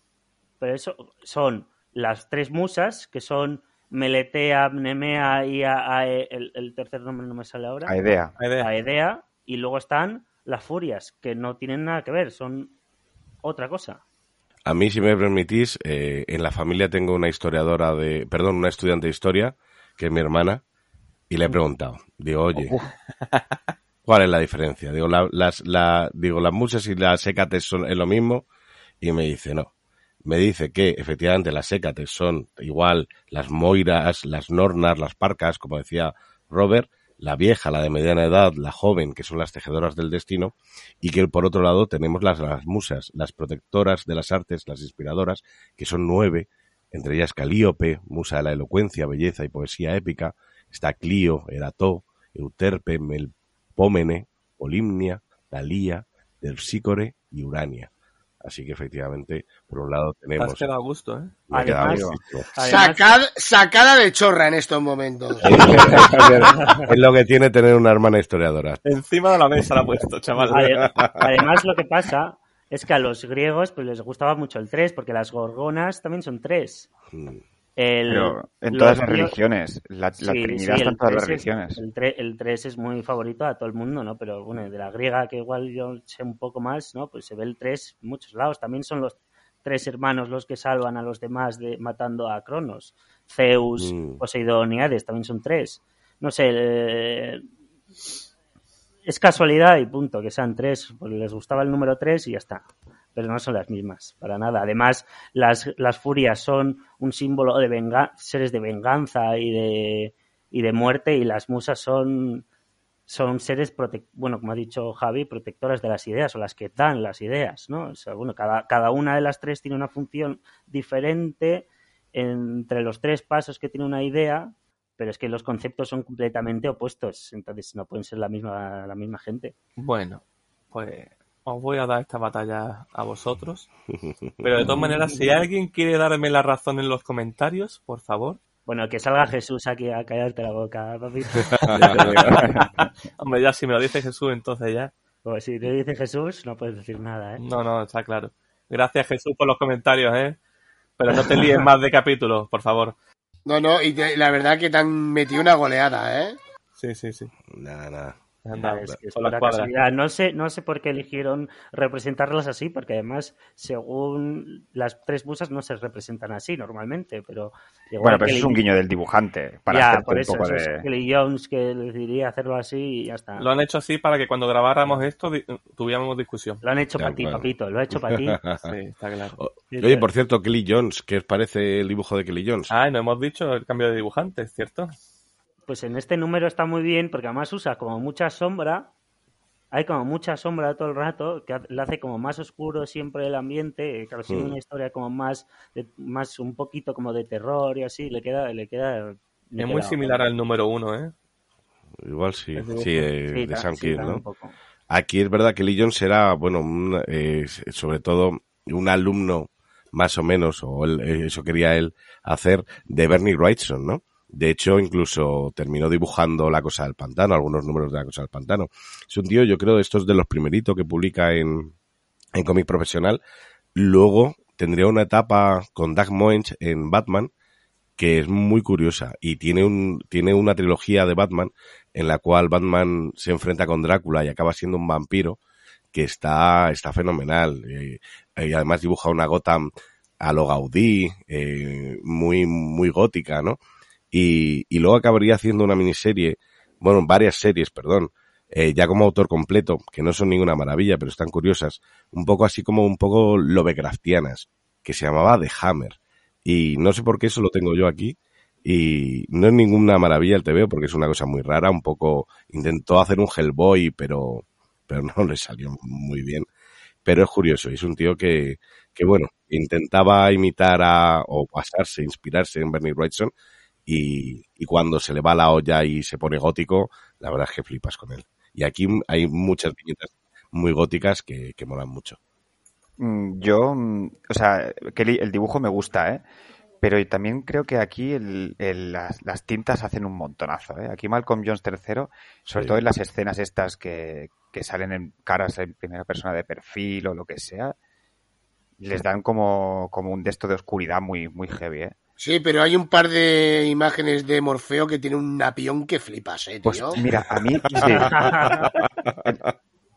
Pero eso son las tres musas, que son Meletea, Mnemea y a- a- el, el tercer nombre no me sale ahora. Aedea. Aedea. Aedea, y luego están las furias, que no tienen nada que ver, son otra cosa. A mí, si me permitís, eh, en la familia tengo una historiadora de, perdón, una estudiante de historia, que es mi hermana, y le he preguntado, digo, oye, ¿cuál es la diferencia? Digo, la- las, la, digo, las musas y las sécates son es lo mismo, y me dice, no. Me dice que efectivamente las sécates son igual las moiras, las nornas, las parcas, como decía Robert, la vieja, la de mediana edad, la joven, que son las tejedoras del destino, y que por otro lado tenemos las, las musas, las protectoras de las artes, las inspiradoras, que son nueve, entre ellas Calíope, musa de la elocuencia, belleza y poesía épica, está Clio, Erató, Euterpe, Melpómene, Polimnia, Talía, Delpsícore y Urania. Así que efectivamente, por un lado Te has tenemos... quedado a gusto, ¿eh? Además- Sacad, sacada de chorra en estos momentos. es lo que tiene tener una hermana historiadora. Encima de la mesa la ha puesto, chaval. ade- además, lo que pasa es que a los griegos pues, les gustaba mucho el 3, porque las gorgonas también son 3. Mm. El, Pero en todas las religiones, la, la Sí, Trinidad sí, está en todas las 3 es- religiones. el, tre- el 3 es muy favorito a todo el mundo, ¿no? Pero bueno, de la griega, que igual yo sé un poco más, ¿no? Pues se ve el 3 en muchos lados. También son los tres hermanos los que salvan a los demás de matando a Cronos. Zeus, Mm. Poseidón y Hades también son tres. No sé, eh, es casualidad y punto, que sean tres, porque les gustaba el número 3 y ya está. Pero no son las mismas, para nada. Además, las, las furias son un símbolo de venga seres de venganza y de, y de muerte, y las musas son, son seres, bueno, como ha dicho Javi, protectoras de las ideas, o las que dan las ideas, ¿no? O sea, bueno, cada, cada una de las tres tiene una función diferente entre los tres pasos que tiene una idea, pero es que los conceptos son completamente opuestos, entonces no pueden ser la misma, la misma gente. Bueno, pues os voy a dar esta batalla a vosotros. Pero de todas maneras, si alguien quiere darme la razón en los comentarios, por favor. Bueno, que salga Jesús aquí a callarte la boca, papi. Hombre, ya si me lo dice Jesús, entonces ya. Pues si te dice Jesús, no puedes decir nada, ¿eh? No, no, está claro. Gracias Jesús por los comentarios, ¿eh? Pero no te líes más de capítulos, por favor. No, no, y te- la verdad que te han metido una goleada, ¿eh? Sí, sí, sí. Nada, nada. Anda, es es casualidad. No sé, no sé por qué eligieron representarlas así, porque además, según las tres musas, no se representan así normalmente, pero igual Bueno, pero eso es un guiño del dibujante, para ya, por un eso, poco eso de... es Kelly Jones que decidiría hacerlo así y ya está. Lo han hecho así para que cuando grabáramos esto tuviéramos discusión. Lo han hecho para ti, papito, lo ha hecho para ti. Sí, está claro. O- Oye, por cierto, Kelly Jones, ¿qué os parece el dibujo de Kelly Jones? Ah, y no hemos dicho el cambio de dibujantes, ¿cierto? Pues en este número está muy bien porque además usa como mucha sombra. Hay como mucha sombra todo el rato, que le hace como más oscuro siempre el ambiente, eh, claro, Hmm. una historia como más, de- más un poquito como de terror y así, le queda, le queda... le Es muy similar al número uno, ¿eh? Igual sí, sí, eh, Sí, de ta- Sam sí, ¿no? Aquí es verdad que Lee Jones era, bueno, un, eh, sobre todo un alumno más o menos, o él- eh, eso quería él hacer, de Bernie Wrightson, ¿no? De hecho, incluso terminó dibujando La Cosa del Pantano, algunos números de La Cosa del Pantano. Es un tío, yo creo, estos de los primeritos que publica en, en cómic profesional. Luego tendría una etapa con Doug Moench en Batman, que es muy curiosa y tiene un tiene una trilogía de Batman en la cual Batman se enfrenta con Drácula y acaba siendo un vampiro que está está fenomenal Eh, y además dibuja una Gotham a lo Gaudí eh, muy muy gótica no y, y luego acabaría haciendo una miniserie bueno varias series perdón eh, ya como autor completo que no son ninguna maravilla pero están curiosas un poco así como un poco Lovecraftianas que se llamaba The Hammer y no sé por qué eso lo tengo yo aquí. Y no es ninguna maravilla el TVO porque es una cosa muy rara. Un poco intentó hacer un Hellboy, pero, pero no le salió muy bien. Pero es curioso. Es un tío que, que bueno, intentaba imitar a, o pasarse, inspirarse en Bernie Wrightson. Y, y cuando se le va la olla y se pone gótico, la verdad es que flipas con él. Y aquí hay muchas viñetas muy góticas que, que molan mucho. Mm, Yo, mm, o sea, que el el dibujo me gusta, ¿eh? Pero también creo que aquí el- el- las, las tintas hacen un montonazo, ¿eh? Aquí Malcolm Jones III, sobre Sí. todo en las escenas estas que, que salen en caras en primera persona de perfil o lo que sea, les dan como, como un desto de oscuridad muy, muy heavy, ¿eh? Sí, pero hay un par de imágenes de Morfeo que tiene un napión que flipas, eh, Pues tío. mira, a mí sí.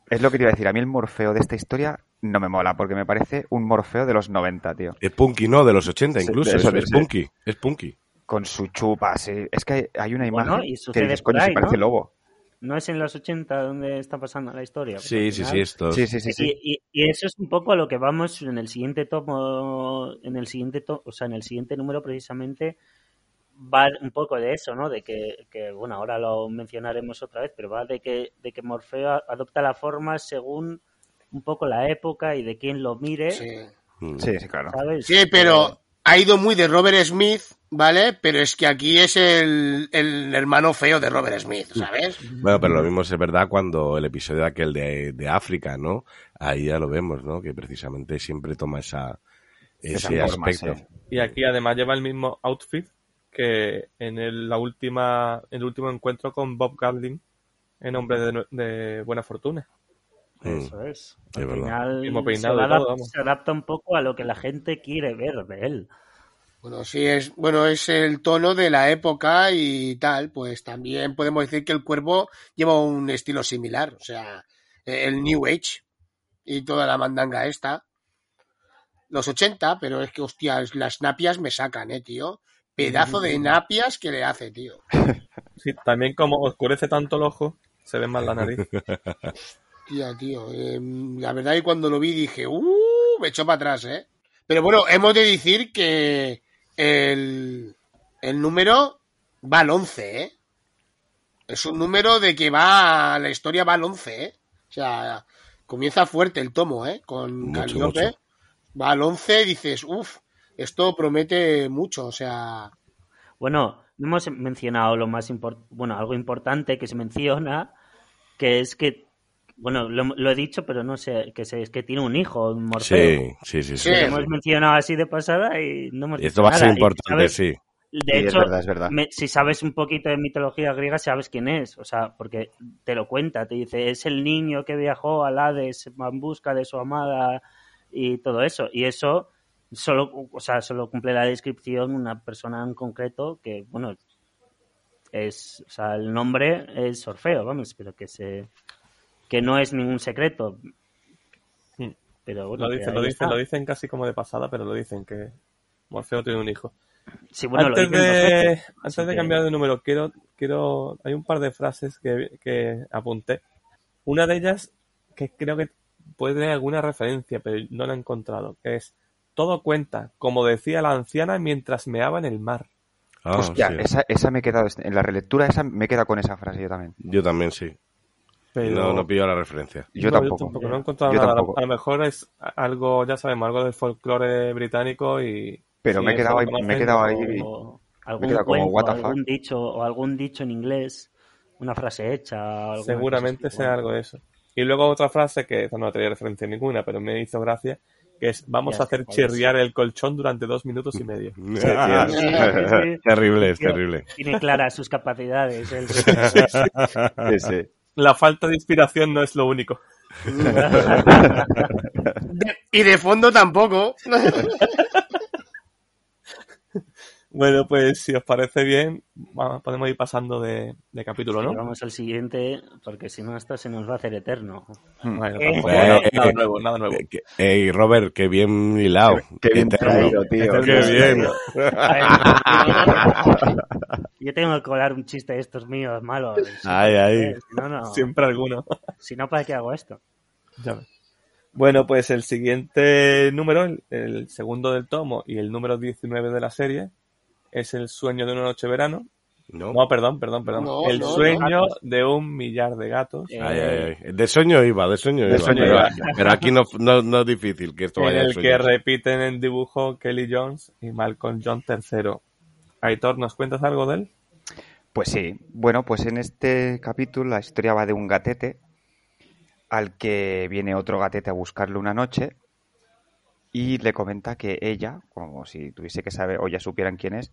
es lo que te iba a decir. A mí el Morfeo de esta historia no me mola porque me parece un Morfeo de los 90, tío. Es punky, ¿no? De los 80 Sí, incluso. eso, es, punky, es punky. Con su chupa, sí. Es que hay una Bueno, imagen y que dices, coño, ahí, se parece ¿no? lobo. ¿No es en los 80 donde está pasando la historia? Sí, sí, sí, esto. Sí, sí, sí, sí. Y, y- y eso es un poco a lo que vamos en el siguiente tomo, en el siguiente to- o sea, en el siguiente número precisamente va un poco de eso, ¿no? De que, que, bueno, ahora lo mencionaremos otra vez, pero va de que, de que Morfeo adopta la forma según un poco la época y de quién lo mire, Sí. Mm. Sí, sí, claro. ¿sabes? Sí, pero ha ido muy de Robert Smith, ¿vale? Pero es que aquí es el, el hermano feo de Robert Smith, ¿sabes? Bueno, pero lo mismo es verdad cuando el episodio de aquel de, de África, ¿no? Ahí ya lo vemos, ¿no? Que precisamente siempre toma esa, ese Esa forma, aspecto. sí. Y aquí además lleva el mismo outfit que en el, la última, el último encuentro con Bob Garding en Hombre de, de Buena Fortuna. Eso es. Al final se, adapta, todo, vamos. se adapta un poco a lo que la gente quiere ver de él. Bueno, sí, es, bueno, es el tono de la época y tal, pues también podemos decir que el cuervo lleva un estilo similar, o sea, el New Age y toda la mandanga esta. Los 80, pero es que, hostia, las napias me sacan, eh, tío. Pedazo de napias que le hace, tío. Sí, también como oscurece tanto el ojo, se ve más la nariz. Tía, tío, eh, la verdad que cuando lo vi dije, uh, me echó para atrás, eh. Pero bueno, hemos de decir que el, el número va al 11, eh. Es un número de que va, la historia va al 11, eh. O sea, comienza fuerte el tomo, eh, con Calliope. Va al 11 y dices, uff, esto promete mucho, o sea, Bueno, no hemos mencionado lo más impor- bueno, algo importante que se menciona, que es que, bueno, lo, lo he dicho, pero no sé, que se- es que tiene un hijo, un Morfeo. Sí, sí, sí. sí. Sí. Lo hemos mencionado así de pasada y no hemos esto va a ser importante, ¿sabes? sí. De Sí, es hecho, verdad, es verdad. me- si sabes un poquito de mitología griega, sabes quién es. O sea, porque te lo cuenta, te dice, es el niño que viajó al Hades en busca de su amada y todo eso. Y eso solo, o sea, solo cumple la descripción una persona en concreto que, bueno, es, o sea, el nombre es Orfeo, vamos, pero que se, que no es ningún secreto. Pero bueno, Lo dicen, lo dicen, lo dicen casi como de pasada, pero lo dicen que Morfeo tiene un hijo. Sí, bueno, lo antes dicen de, veces, antes de que- cambiar de número, quiero, quiero, hay un par de frases que, que apunté. Una de ellas, que creo que puede tener alguna referencia, pero no la he encontrado, que es, todo cuenta, como decía la anciana mientras meaba en el mar. Ah, Hostia, sí. esa, esa me he quedado, en la relectura esa me he quedado con esa frase yo también. Yo también, sí. Pero No, no pillo la referencia. Yo no, tampoco. no he encontrado Yo nada. A lo- tampoco. A lo mejor es algo, ya sabemos, algo del folclore británico y... Pero si me he quedado ahí, me he quedado ahí. o algún queda como, cuento, what the o fuck. algún dicho o algún dicho en inglés, una frase hecha. Seguramente sea algo de eso. Y luego otra frase que esa no traía referencia ninguna, pero me hizo gracia, que es vamos Ya a hacer chirriar el colchón durante dos minutos y medio. tío. terrible, es terrible. Tiene claras sus capacidades. él. Sí, sí. La falta de inspiración no es lo único. y de fondo tampoco. Bueno, pues si os parece bien, podemos ir pasando de, de capítulo, Y ¿no? vamos al siguiente, porque si no, esto se nos va a hacer eterno. Bueno, Eh, eh, nada, eh, nuevo, nada nuevo. Eh, Ey, Robert, qué bien hilado. Qué bien Eterno. traído, tío. Qué bien. Yo tengo que colar un chiste de estos míos malos. Ay, ay. Si no, no. Siempre alguno. Si no, ¿para qué hago esto? Ya ves. Bueno, pues el siguiente número, el, el segundo del tomo y el número 19 de la serie, es el sueño de una noche de verano. No. No, perdón, perdón, perdón. No, el no, sueño de un millar de gatos. Eh, Ay, ay, ay. De sueño iba, de sueño De iba. sueño pero, iba. pero aquí no, no, no es difícil que esto en vaya de el sueño. que repiten en dibujo Kelly Jones y Malcolm John III. Aitor, ¿nos cuentas algo de él? Pues sí. Bueno, pues en este capítulo la historia va de un gatete al que viene otro gatete a buscarlo una noche y le comenta que ella, como si tuviese que saber o ya supieran quién es,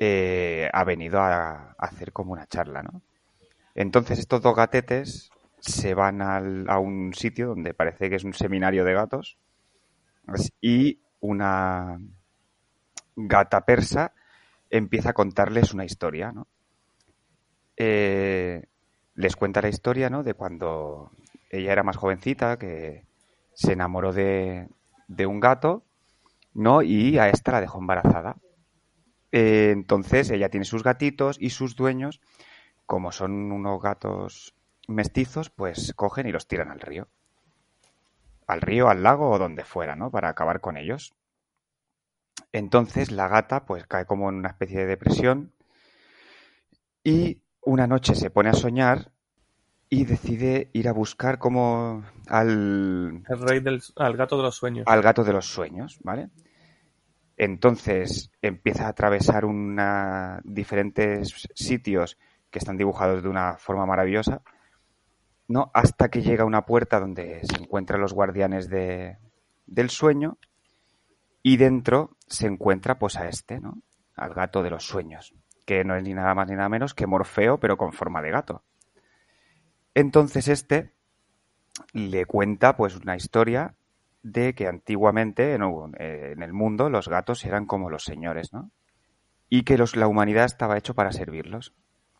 eh, ha venido a, hacer como una charla, ¿no? Entonces estos dos gatetes se van al- a un sitio donde parece que es un seminario de gatos y una gata persa empieza a contarles una historia, ¿no? Eh, les cuenta la historia, ¿no? De cuando ella era más jovencita, que se enamoró de, de un gato, ¿no? Y a esta la dejó embarazada. Eh, entonces ella tiene sus gatitos y sus dueños, como son unos gatos mestizos, pues cogen y los tiran al río. Al río, al lago o donde fuera, ¿no? Para acabar con ellos. Entonces la gata pues cae como en una especie de depresión y una noche se pone a soñar y decide ir a buscar como al, El rey del al gato de los sueños. al gato de los sueños, ¿vale? Entonces empieza a atravesar diferentes sitios que están dibujados de una forma maravillosa, ¿no? Hasta que llega a una puerta donde se encuentran los guardianes de, del sueño y dentro se encuentra pues a este, ¿no? Al gato de los sueños, que no es ni nada más ni nada menos que Morfeo, pero con forma de gato. Entonces este le cuenta pues una historia de que antiguamente en, eh, en el mundo los gatos eran como los señores, ¿no? Y que los, la humanidad estaba hecho para servirlos.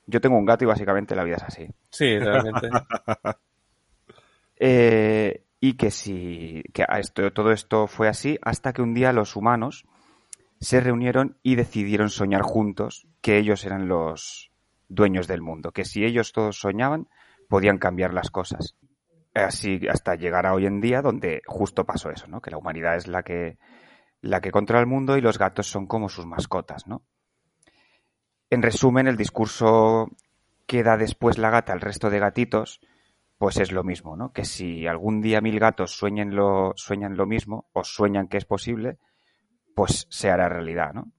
Yo tengo un gato y básicamente la vida es así. Sí, realmente. Eh, y que si que esto, todo esto fue así hasta que un día los humanos se reunieron y decidieron soñar juntos que ellos eran los dueños del mundo, que si ellos todos soñaban podían cambiar las cosas. Así hasta llegar a hoy en día donde justo pasó eso, ¿no? Que la humanidad es la que la que controla el mundo y los gatos son como sus mascotas, ¿no? En resumen, el discurso que da después la gata al resto de gatitos pues es lo mismo, ¿no? Que si algún día mil gatos sueñen lo, sueñan lo mismo, o sueñan que es posible, pues se hará realidad, ¿no?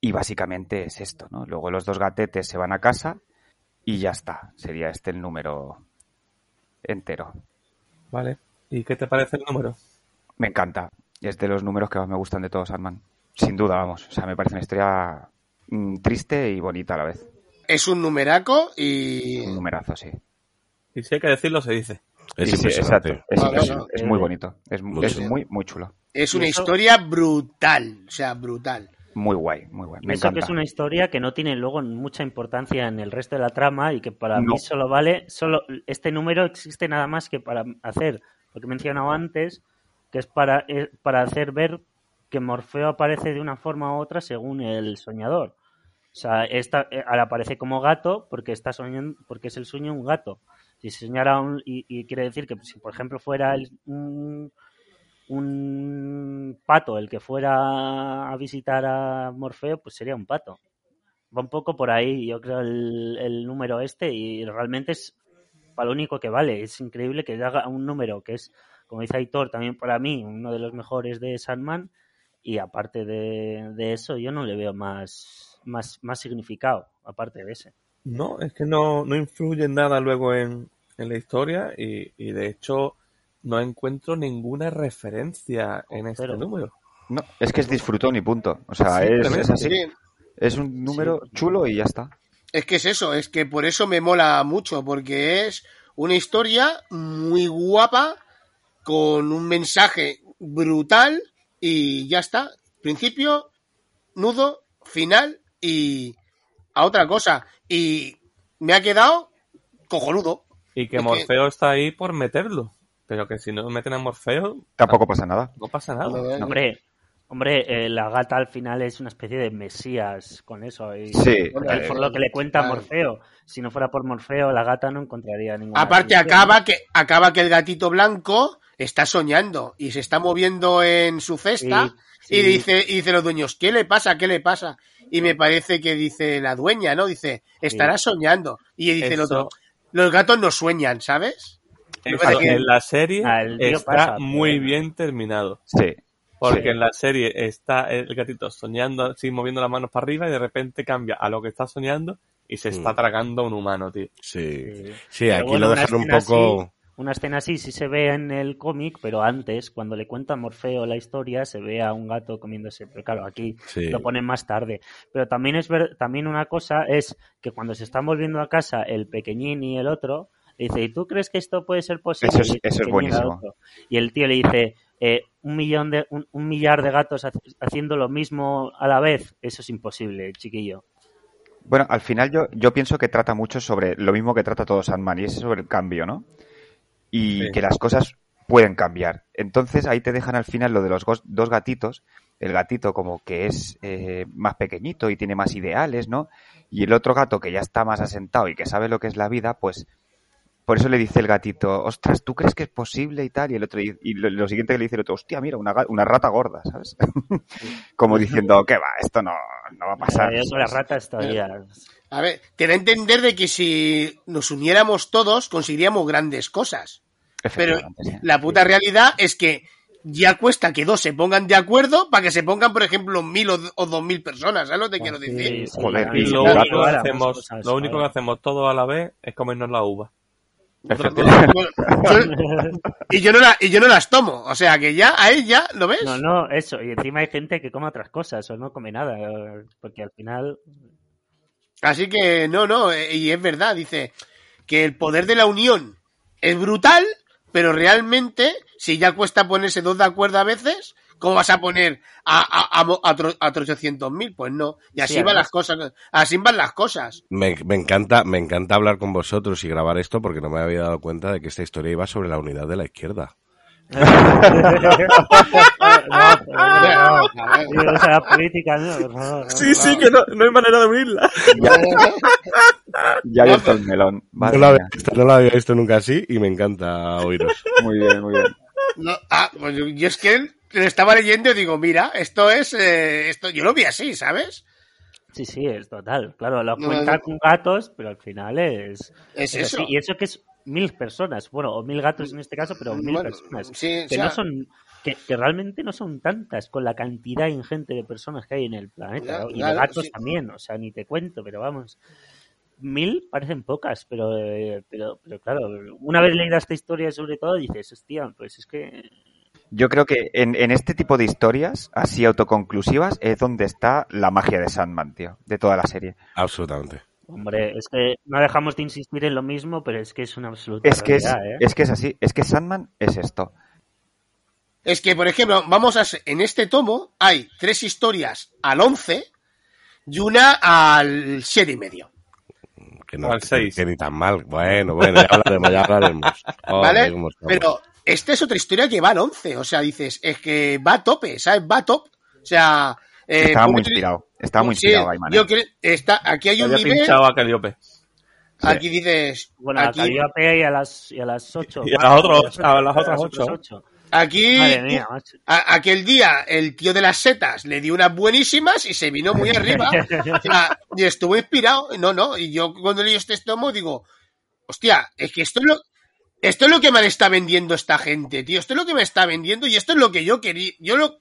Y básicamente es esto, ¿no? Luego los dos gatetes se van a casa y ya está. Sería este el número entero. Vale. ¿Y qué te parece el número? Me encanta. Es de los números que más me gustan de todos, Sandman. Sin duda, vamos. O sea, me parece una historia mm, triste y bonita a la vez. Es un numeraco y... Un numerazo, sí. Y si hay que decirlo, se dice. Es Sí, exacto. Es, no, no. Es muy bonito. Es, Muy es muy, muy chulo. Es una historia brutal, o sea, brutal. Muy guay, muy guay. Me Eso que encanta. es una historia que no tiene luego mucha importancia en el resto de la trama y que para No. mí solo vale, solo este número existe nada más que para hacer lo que he mencionado antes, que es para, eh, para hacer ver que Morfeo aparece de una forma u otra según el soñador. O sea, esta, eh, ahora aparece como gato porque está soñando, porque es el sueño un gato. Si soñara un, y, y quiere decir que si por ejemplo fuera el- un, un pato el que fuera a visitar a Morfeo, pues sería un pato. Va un poco por ahí, yo creo, el, el número este y realmente es para lo único que vale. Es increíble que haga un número que es, como dice Aitor, también para mí uno de los mejores de Sandman y aparte de, eso yo no le veo más, más, más significado, aparte de ese. No, es que no, no influye nada luego en, en la historia y, y de hecho no encuentro ninguna referencia en este número. No, es que es disfrutón y punto. O sea, es, así. Sí, Es un número chulo y ya está. Es que es eso, es que por eso me mola mucho, porque es una historia muy guapa, con un mensaje brutal y ya está. Principio, nudo, final y a otra cosa. Y me ha quedado cojonudo. Y que Es que- Morfeo está ahí por meterlo. Pero que si no meten a Morfeo, Tampoco pasa nada. no pasa nada. Hombre, hombre eh, la gata al final es una especie de mesías con eso. Y, Sí, Porque eh, por lo que le cuenta claro. Morfeo. Si no fuera por Morfeo, la gata no encontraría ninguna. Aparte solución. acaba que acaba que el gatito blanco está soñando y se está moviendo en su cesta Sí, y dice y dice los dueños, ¿qué le pasa? ¿Qué le pasa? Y me parece que dice la dueña, ¿no? Dice, estará soñando. Y dice el otro, los gatos no sueñan, ¿sabes? En la serie está pasa, muy pero- bien terminado. Sí. Porque Sí. en la serie está el gatito soñando así, moviendo las manos para arriba y de repente cambia a lo que está soñando y se está Mm. tragando a un humano, tío. Sí. Sí. Aquí bueno, lo dejan un poco... así- una escena así sí se ve en el cómic, pero antes, cuando le cuenta a Morfeo la historia, se ve a un gato comiéndose. Pero claro, aquí Sí. lo ponen más tarde. Pero también es ver, también una cosa es que cuando se están volviendo a casa el pequeñín y el otro, le dice, ¿y tú crees que esto puede ser posible? Eso es- eso es buenísimo. Y el tío le dice, eh, un millón de, un, un millar de gatos ha- haciendo lo mismo a la vez, eso es imposible, chiquillo. Bueno, al final yo, yo pienso que trata mucho sobre lo mismo que trata todo Sandman, y es sobre el cambio, ¿no? Y Sí. que las cosas pueden cambiar. Entonces ahí te dejan al final lo de los dos gatitos, el gatito como que es eh, más pequeñito y tiene más ideales, ¿no? Y el otro gato que ya está más asentado y que sabe lo que es la vida, pues por eso le dice el gatito, ostras, ¿tú crees que es posible y tal? Y el otro y lo, lo siguiente que le dice el otro, hostia, mira, una, rata gorda, ¿sabes? como diciendo, ¿qué va? Esto no, no va a pasar. Las ratas todavía. A ver, te da a entender de que si nos uniéramos todos conseguiríamos grandes cosas. Pero la puta realidad es que ya cuesta que dos se pongan de acuerdo para que se pongan, por ejemplo, mil o, o dos mil personas. ¿Sabes lo que quiero Sí, decir? sí, Joder, Y lo único, que hacemos, cosas, lo único que hacemos todos a la vez es comernos la uva. Yo- y, yo no la- y yo no las tomo. O sea que ya, a ella, ¿lo ves? No, no, eso. Y encima hay gente que come otras cosas o no come nada. Porque al final. Así que no, no, eh, y es verdad, dice que el poder de la unión es brutal, pero realmente, si ya cuesta ponerse dos de acuerdo a veces, ¿cómo vas a poner a, a, a, a, tro- a 800.000? Pues no, y así Sí, van las cosas, así van las cosas. Me, me encanta, me encanta hablar con vosotros y grabar esto porque no me había dado cuenta de que esta historia iba sobre la unidad de la izquierda. no, no, no. O sea, la política, no. no, no. que no, no hay manera de unirla. Ya, ya ha abierto el melón. No, lo había visto, no lo había visto nunca así y me encanta oíros. Muy bien, muy bien. No, ah, pues yo, yo es que lo estaba leyendo y digo, mira, esto es, eh, esto, yo lo vi así, ¿sabes? Sí, sí, es total. Claro, lo No, cuenta no. con gatos, pero al final es. Es es eso. así. Y eso que es mil personas. Bueno, o mil gatos en este caso, pero mil Bueno, personas. sí, o que sea, no son. Que, que realmente no son tantas con la cantidad ingente de personas que hay en el planeta. Y claro, de gatos sí. también, o sea, ni te cuento, pero vamos. Mil parecen pocas, pero, eh, pero, pero claro, una vez leída esta historia sobre todo dices, hostia, pues es que Yo creo que en, en este tipo de historias, así autoconclusivas, es donde está la magia de Sandman, tío, de toda la serie. Absolutamente. Hombre, es que no dejamos de insistir en lo mismo, pero es que es una absoluta Es que es, ¿eh? es que es así, es que Sandman es esto. Es que, por ejemplo, vamos a en este tomo hay tres historias al 11 y una al siete y medio. Que, no, al que- seis. que ni tan mal. Bueno, bueno, ya hablaremos, ya hablaremos. Oh, ¿Vale? Pero esta es otra historia que va al 11. O sea, dices, es que va a tope, ¿sabes? Va a top. O sea... eh, Estaba muy inspirado, estaba muy Sí, inspirado Gaiman. yo creo- está, aquí hay Yo un nivel... pinchado a Calliope. Aquí dices... Bueno, aquí, a Calliope y a las, y a las 8. Y a las otras- a las otras ocho. aquí Madre mía, macho. a- aquel día el tío de las setas le dio unas buenísimas y se vino muy arriba. O sea, y estuvo inspirado. No, no. Y yo cuando leí este tomo digo, hostia, es que esto es lo, esto es lo que me está vendiendo esta gente, tío. Esto es lo que me está vendiendo y esto es lo que yo quería. Yo lo,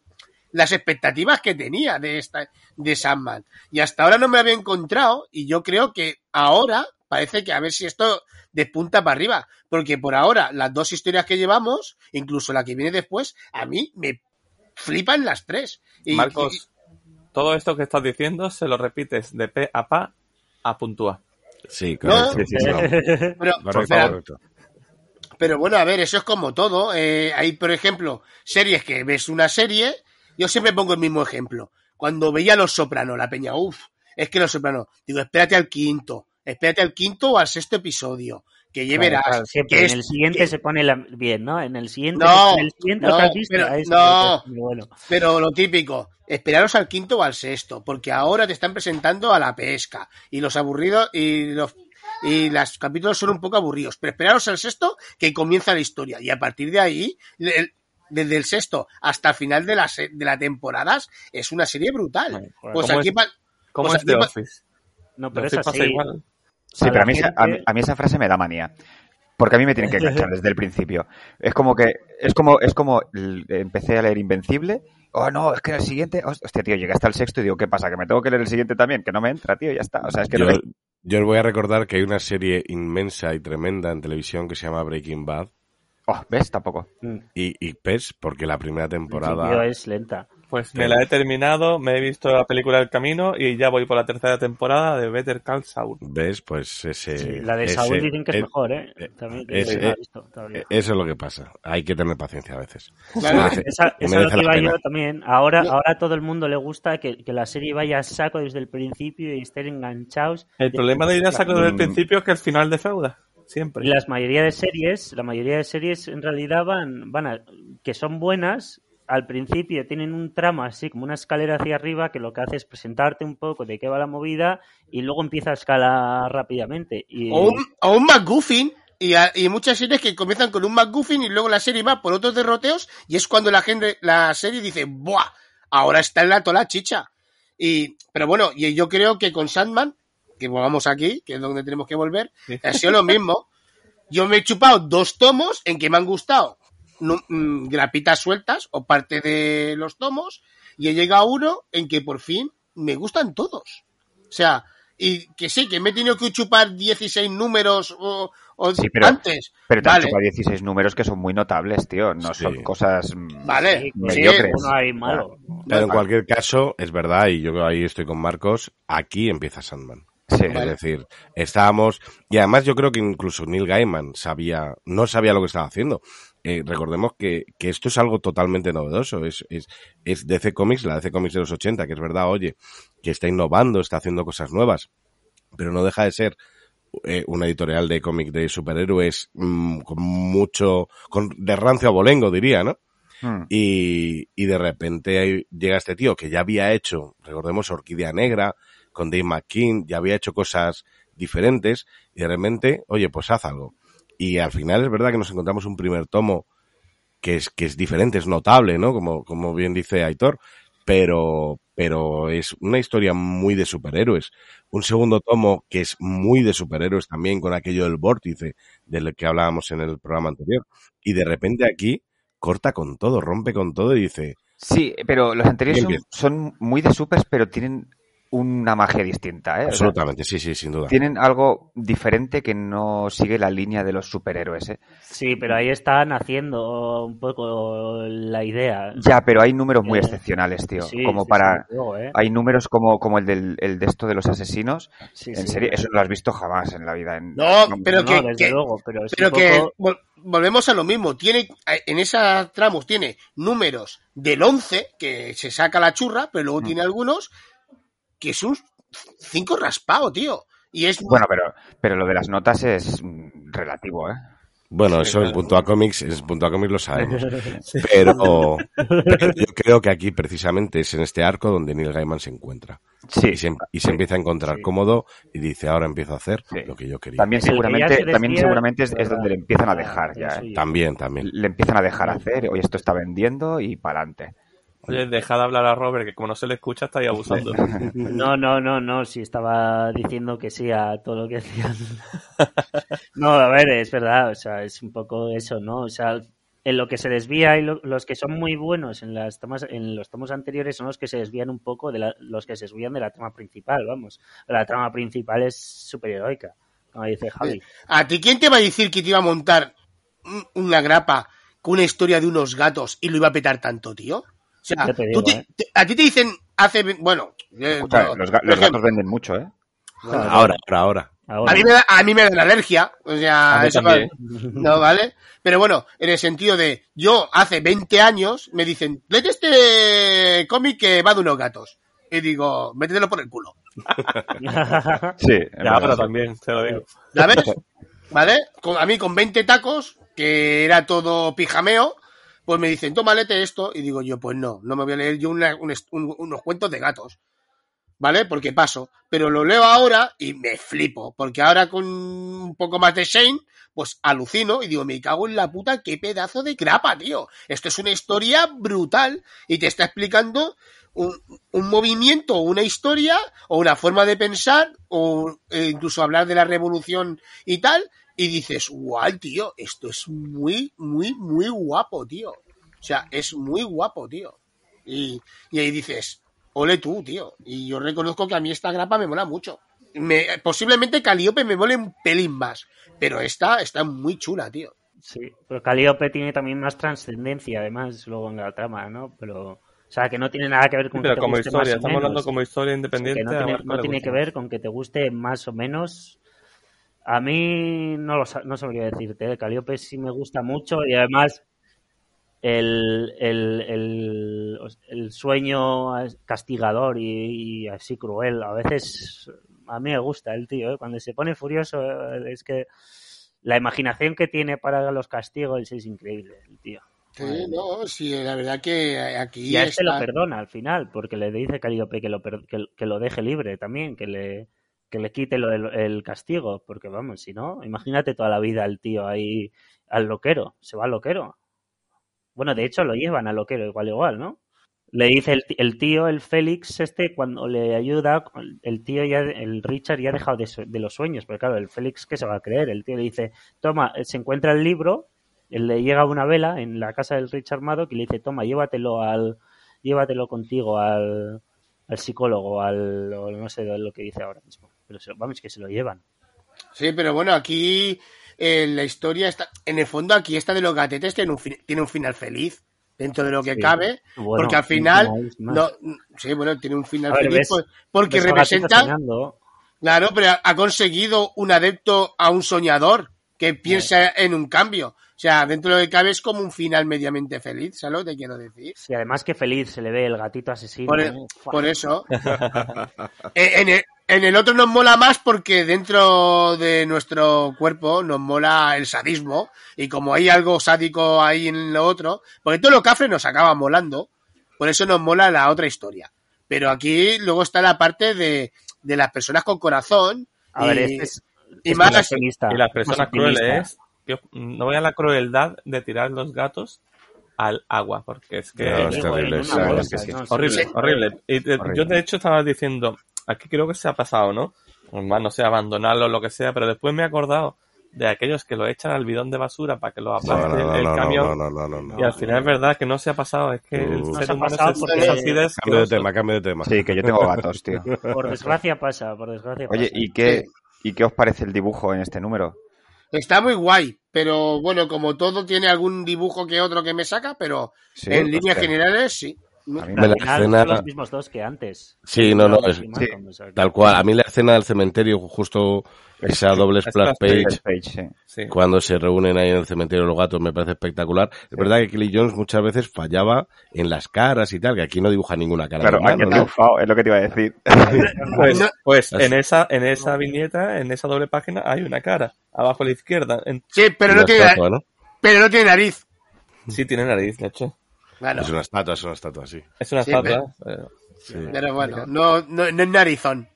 las expectativas que tenía de esta, de Sandman. Y hasta ahora no me había encontrado y yo creo que ahora parece que a ver si esto despunta para arriba. Porque por ahora, las dos historias que llevamos, incluso la que viene después, a mí me flipan las tres. Y, Marcos, todo esto que estás diciendo se lo repites de pe a pa a puntúa. Sí, No, correcto. sí, sí, sí. pero, Correcto, pero- correcto. Pero bueno, a ver, eso es como todo. Eh, hay, por ejemplo, series que ves una serie. Yo siempre pongo el mismo ejemplo. Cuando veía Los Sopranos, la peña, uff, es que Los Sopranos. Digo, espérate al quinto. Espérate al quinto o al sexto episodio. Que ya Claro, verás. claro, siempre. que en es- el siguiente que- se pone la- bien, ¿no? En el siguiente, No, en el siguiente no, pero- no. que bueno. Pero lo típico, esperaros al quinto o al sexto, porque ahora te están presentando a la pesca y los aburridos y los y los capítulos son un poco aburridos, pero esperaros al sexto que comienza la historia y a partir de ahí el- desde el sexto hasta el final de las de las temporadas es una serie brutal. Pues ¿cómo aquí es? pa- ¿Cómo Pues es The aquí pa- Office? No, pero es así. igual. Sí, pero la a mí, esa, a, a mí esa frase me da manía. Porque a mí me tienen que enganchar desde el principio. Es como que, es como, es como empecé a leer Invencible oh no, es que el siguiente, hostia tío, llegué hasta el sexto y digo, ¿qué pasa? Que me tengo que leer el siguiente también, que no me entra, tío, ya está. O sea, es que yo, no me- yo os voy a recordar que hay una serie inmensa y tremenda en televisión que se llama Breaking Bad. Oh, ¿ves? Tampoco. Y, y PES, porque la primera temporada... es lenta. Pues me la he terminado, me he visto la película El Camino y ya voy por la tercera temporada de Better Call Saul. ¿Ves? Pues ese... Sí, la de ese- Saúl dicen que es eh, mejor, ¿eh? eh, También ese- no la he eh, visto todavía. eh, Eso es lo que pasa. Hay que tener paciencia a veces. Claro. Merece- Esa, esa lo que la iba yo también. Ahora, No. ahora a todo el mundo le gusta que, que la serie vaya a saco desde el principio y estén enganchados. El problema de ir a saco desde el Mm. principio es que el final defrauda. Siempre. Y la mayoría de series, la mayoría de series en realidad van, van a, que son buenas, al principio tienen un trama así como una escalera hacia arriba que lo que hace es presentarte un poco de qué va la movida y luego empieza a escalar rápidamente. Y, O un, o un McGuffin. Y, a- y muchas series que comienzan con un McGuffin y luego la serie va por otros derroteos y es cuando la gente, la serie dice, ¡buah! Ahora está en la tola chicha. Y, pero bueno, y yo creo que con Sandman, que volvamos aquí, que es donde tenemos que volver, ha sido lo mismo. Yo me he chupado dos tomos en que me han gustado grapitas sueltas o parte de los tomos y he llegado a uno en que por fin me gustan todos. O sea, y que sí, que me he tenido que chupar 16 números o, o Sí, pero- antes. Pero te han Vale. chupado 16 números que son muy notables, tío. No Sí. son cosas... mm, Vale, Sí, sí, mediocres. no hay malo. Pero en cualquier caso, es verdad, y yo ahí estoy con Marcos, aquí empieza Sandman. Sí. Es decir, estábamos, y además yo creo que incluso Neil Gaiman sabía, no sabía lo que estaba haciendo. Eh, recordemos que, que esto es algo totalmente novedoso, es, es, es DC Comics, la DC Comics de los 80, que es verdad, oye, que está innovando, está haciendo cosas nuevas, pero no deja de ser eh, una editorial de cómic de superhéroes mm, con mucho, con, de rancio abolengo, diría, ¿no? Mm. Y, y de repente ahí llega este tío que ya había hecho, recordemos, Orquídea Negra, con Dave McKean, ya había hecho cosas diferentes, y de repente, oye, pues haz algo. Y al final es verdad que nos encontramos un primer tomo que es, que es diferente, es notable, ¿no? Como, como bien dice Aitor, pero, pero es una historia muy de superhéroes. Un segundo tomo que es muy de superhéroes también, con aquello del vórtice del que hablábamos en el programa anterior. Y de repente aquí corta con todo, rompe con todo y dice, Sí, pero los anteriores son, son muy de supers, pero tienen una magia distinta, ¿eh? O sea, absolutamente, sí, sí, sin duda. tienen algo diferente que no sigue la línea de los superhéroes, ¿eh? Sí, pero ahí están haciendo un poco la idea. Ya, pero hay números muy Eh, excepcionales, tío. Sí, como sí, para... sí, luego, ¿eh? Hay números como, como el, del, el de esto de los asesinos. Sí, en sí. serio, eso no lo has visto jamás en la vida. en- No, no, pero No, que, desde que- luego, pero es pero un que poco- vol- volvemos a lo mismo. Tiene, en esas tramos tiene números del 11, que se saca la churra, pero luego Mm. tiene algunos que son cinco raspado, tío. Y es Bueno, pero, pero lo de las notas es relativo, ¿eh? Bueno, eso en punto a cómics, en punto a cómics lo sabemos. Pero, pero yo creo que aquí precisamente es en este arco donde Neil Gaiman se encuentra. Sí, Y se, y se empieza a encontrar Sí. cómodo y dice, ahora empiezo a hacer Sí. lo que yo quería. también seguramente, se también seguramente es, es donde le empiezan a Ah, dejar ya. ¿eh? También, también. Le empiezan a dejar hacer, oye, esto está vendiendo y para adelante. Oye, deja de hablar a Robert, que como no se le escucha, está ahí abusando. No, no, no, no, si estaba diciendo que sí a todo lo que decían. No, a ver, es verdad, o sea, es un poco eso, ¿no? O sea, en lo que se desvía y lo- los que son muy buenos en las tomas, en los tomos anteriores son los que se desvían un poco de la- los que se desvían de la trama principal, vamos. La trama principal es superheroica, como dice Javi. ¿A ti quién te va a decir que te iba a montar un- una grapa con una historia de unos gatos y lo iba a petar tanto, tío? O sea, digo, te- ¿eh? te- a ti te dicen hace, bueno, eh, Escucha, no, los, gatos venden mucho, ¿eh? Ahora, ahora, ahora. Ahora, a mí me da, a mí me da la alergia, o sea, eso también. no vale. Pero bueno, en el sentido de, yo hace 20 años me dicen, léete este cómic que va de unos gatos. Y digo, métetelo por el culo. Sí. Ya también, te lo digo. ¿Sabes? ¿Vale? Con- a mí con 20 tacos, que era todo pijameo, pues me dicen, toma, léete esto. Y digo yo, pues no, no me voy a leer yo unos cuentos de gatos. ¿Vale? Porque paso. Pero lo leo ahora y me flipo. Porque ahora con un poco más de Shane, pues alucino y digo, me cago en la puta, qué pedazo de grapa, tío. Esto es una historia brutal y te está explicando un, movimiento, una historia, o una forma de pensar, o eh, incluso hablar de la revolución y tal, y dices, guau, tío, esto es muy, muy, muy guapo, tío. O sea, es muy guapo, tío. Y, y ahí dices, ole tú, tío. Y yo reconozco que a mí esta grapa me mola mucho. Me, posiblemente Calíope me mole un pelín más, pero esta está muy chula, tío. Sí, pero Calíope tiene también más trascendencia, además, luego en la trama, ¿no? Pero, o sea, que no tiene nada que ver con Pero que te como guste historia, más o estamos menos. hablando como historia Que independiente. no a tiene, Marco no tiene gusta. que ver con que te guste más o menos. A mí no lo no sabría decirte. ¿eh? Calíope sí me gusta mucho y además el, el, el, el sueño castigador y, y así cruel a veces a mí me gusta el tío. ¿eh? Cuando se pone furioso eh, es que la imaginación que tiene para los castigos es increíble, el tío. Sí, no, sí, la verdad que aquí Y a este lo está- perdona al final, porque le dice Calíope que lo, que lo deje libre también, que le, que le quite lo del el castigo, porque vamos, si no, imagínate toda la vida al tío ahí, al loquero, se va al loquero. Bueno, de hecho lo llevan al loquero igual igual, ¿no? Le dice el, el tío, el Félix este, cuando le ayuda, el tío ya, el Richard ya ha dejado de, de los sueños, pero claro, el Félix que se va a creer, el tío le dice, toma, se encuentra el libro, le llega una vela en la casa del Richard Maddock y le dice, toma, llévatelo al, llévatelo contigo al, al psicólogo, al, no sé lo que dice ahora mismo, pero se- vamos que se lo llevan. Sí, pero bueno, aquí eh, la historia está. En el fondo, aquí esta de los gatetes tiene un, fin- tiene un final feliz, dentro de lo que Sí. cabe. Bueno, porque al final. no sí, bueno, tiene un final ver, feliz. ves- pues, porque Ves representa. Claro, pero ha- ha conseguido un adepto a un soñador que piensa en un cambio. O sea, dentro de lo que cabe es como un final mediamente feliz, ¿sabes lo que te quiero decir? Sí, además que feliz se le ve el gatito asesino. Por, ¿eh? e- Fua. por eso. Eh, en, el, en el otro nos mola más porque dentro de nuestro cuerpo nos mola el sadismo. Y como hay algo sádico ahí en lo otro, porque todo lo cafre nos acaba molando. Por eso nos mola la otra historia. Pero aquí luego está la parte de, de las personas con corazón. A ver, y, este es, y es más- Y las personas crueles, yo no voy a la crueldad de tirar los gatos al agua, porque es que No, Eh, es terrible, horrible. Y Horrible. yo de hecho estaba diciendo, aquí creo que se ha pasado, ¿no? Más no sé, abandonarlo o lo que sea, pero después me he acordado de aquellos que lo echan al bidón de basura para que lo aplaste no, no, el no, camión. no, no, no, no, Y al final es verdad que no se ha pasado, es que el No ser se ha pasado porque- es así de Cambio de tema, cambio de tema. Sí, que yo tengo gatos, tío. Por desgracia pasa, por desgracia Oye, pasa. ¿y qué, ¿y qué os parece el dibujo en este número? Está muy guay, pero bueno, como todo tiene algún dibujo que otro que me saca, pero Sí, en líneas generales sí. A mí Me la escena- son los mismos dos que antes. Sí, no, no, es- sí, Tal cual. A mí la escena del cementerio, justo esa doble splash page, Page, sí. Sí. cuando se reúnen ahí en el cementerio los gatos, me parece espectacular. Es verdad que Kelly Jones muchas veces fallaba en las caras y tal, que aquí no dibuja ninguna cara. Claro, he ¿no? es lo que te iba a decir. Pues, pues Así. en esa, en esa viñeta, en esa doble página, hay una cara, abajo a la izquierda. En- Sí, pero no, tiene, estatua, ¿no? pero no tiene nariz. sí tiene nariz, de hecho. Es una estatua, es una estatua, sí. Es una Sí, estatua. pero- Sí. pero bueno, no, no, no es narizón.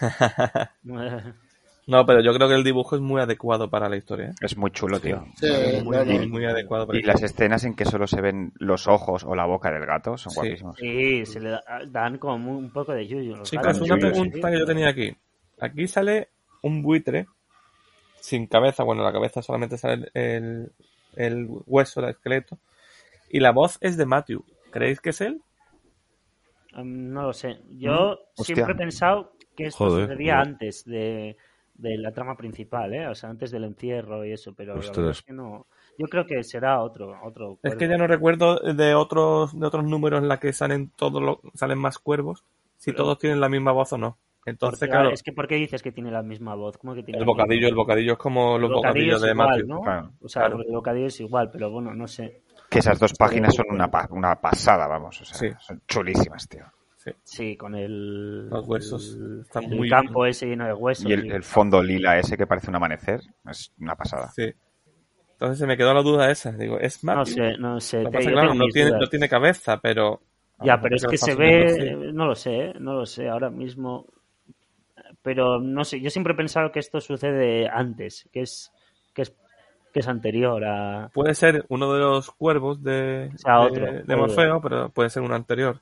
No, pero yo creo que el dibujo es muy adecuado para la historia. ¿eh? Es muy chulo, tío. Sí, Muy, adecuado para Y la las escenas en que solo se ven los ojos o la boca del gato son Sí. guapísimos. Sí, se le da- dan como un poco de yuyu. Chicos, gatos. una sí, pregunta que yo tenía aquí. Aquí sale un buitre sin cabeza, bueno, la cabeza solamente sale el, el hueso, el esqueleto, y la voz es de Matthew. ¿Creéis que es él? Um, no lo sé. Yo hostia. siempre he pensado que esto Joder, sucedía antes de, de la trama principal, ¿eh? O sea, antes del encierro y eso, pero la Ostras. verdad es que no. Yo creo que será otro, otro. Es que ya no recuerdo de otros de otros números en la que salen todos los, salen más cuervos, si Pero- todos tienen la misma voz o no. Entonces, Porque, claro, Es que ¿por qué dices que tiene la misma voz? ¿Cómo que tiene el bocadillo, voz? el bocadillo es como los bocadillo bocadillos es de igual, Matthew. ¿no? Claro. O sea, Claro. el bocadillo es igual, pero bueno, no sé. Que esas dos páginas son una, pa- una pasada, vamos. O sea, Sí. son chulísimas, tío. Sí, con el. Los huesos el- están el muy campo ese lleno de huesos. Y el, fondo lila ese que parece un amanecer es una pasada. Sí. Entonces se me quedó la duda esa. Digo, ¿es No Matthew? sé, no sé. Te- pasa claro, no tiene, dudas. no tiene cabeza, pero... Ya, pero es que se ve, no lo sé, ¿eh? no lo sé ahora mismo. Pero no sé, yo siempre he pensado que esto sucede antes, que es que es que es anterior a Puede ser uno de los cuervos de, sea, de- otro, de. Morfeo, pero puede ser uno anterior.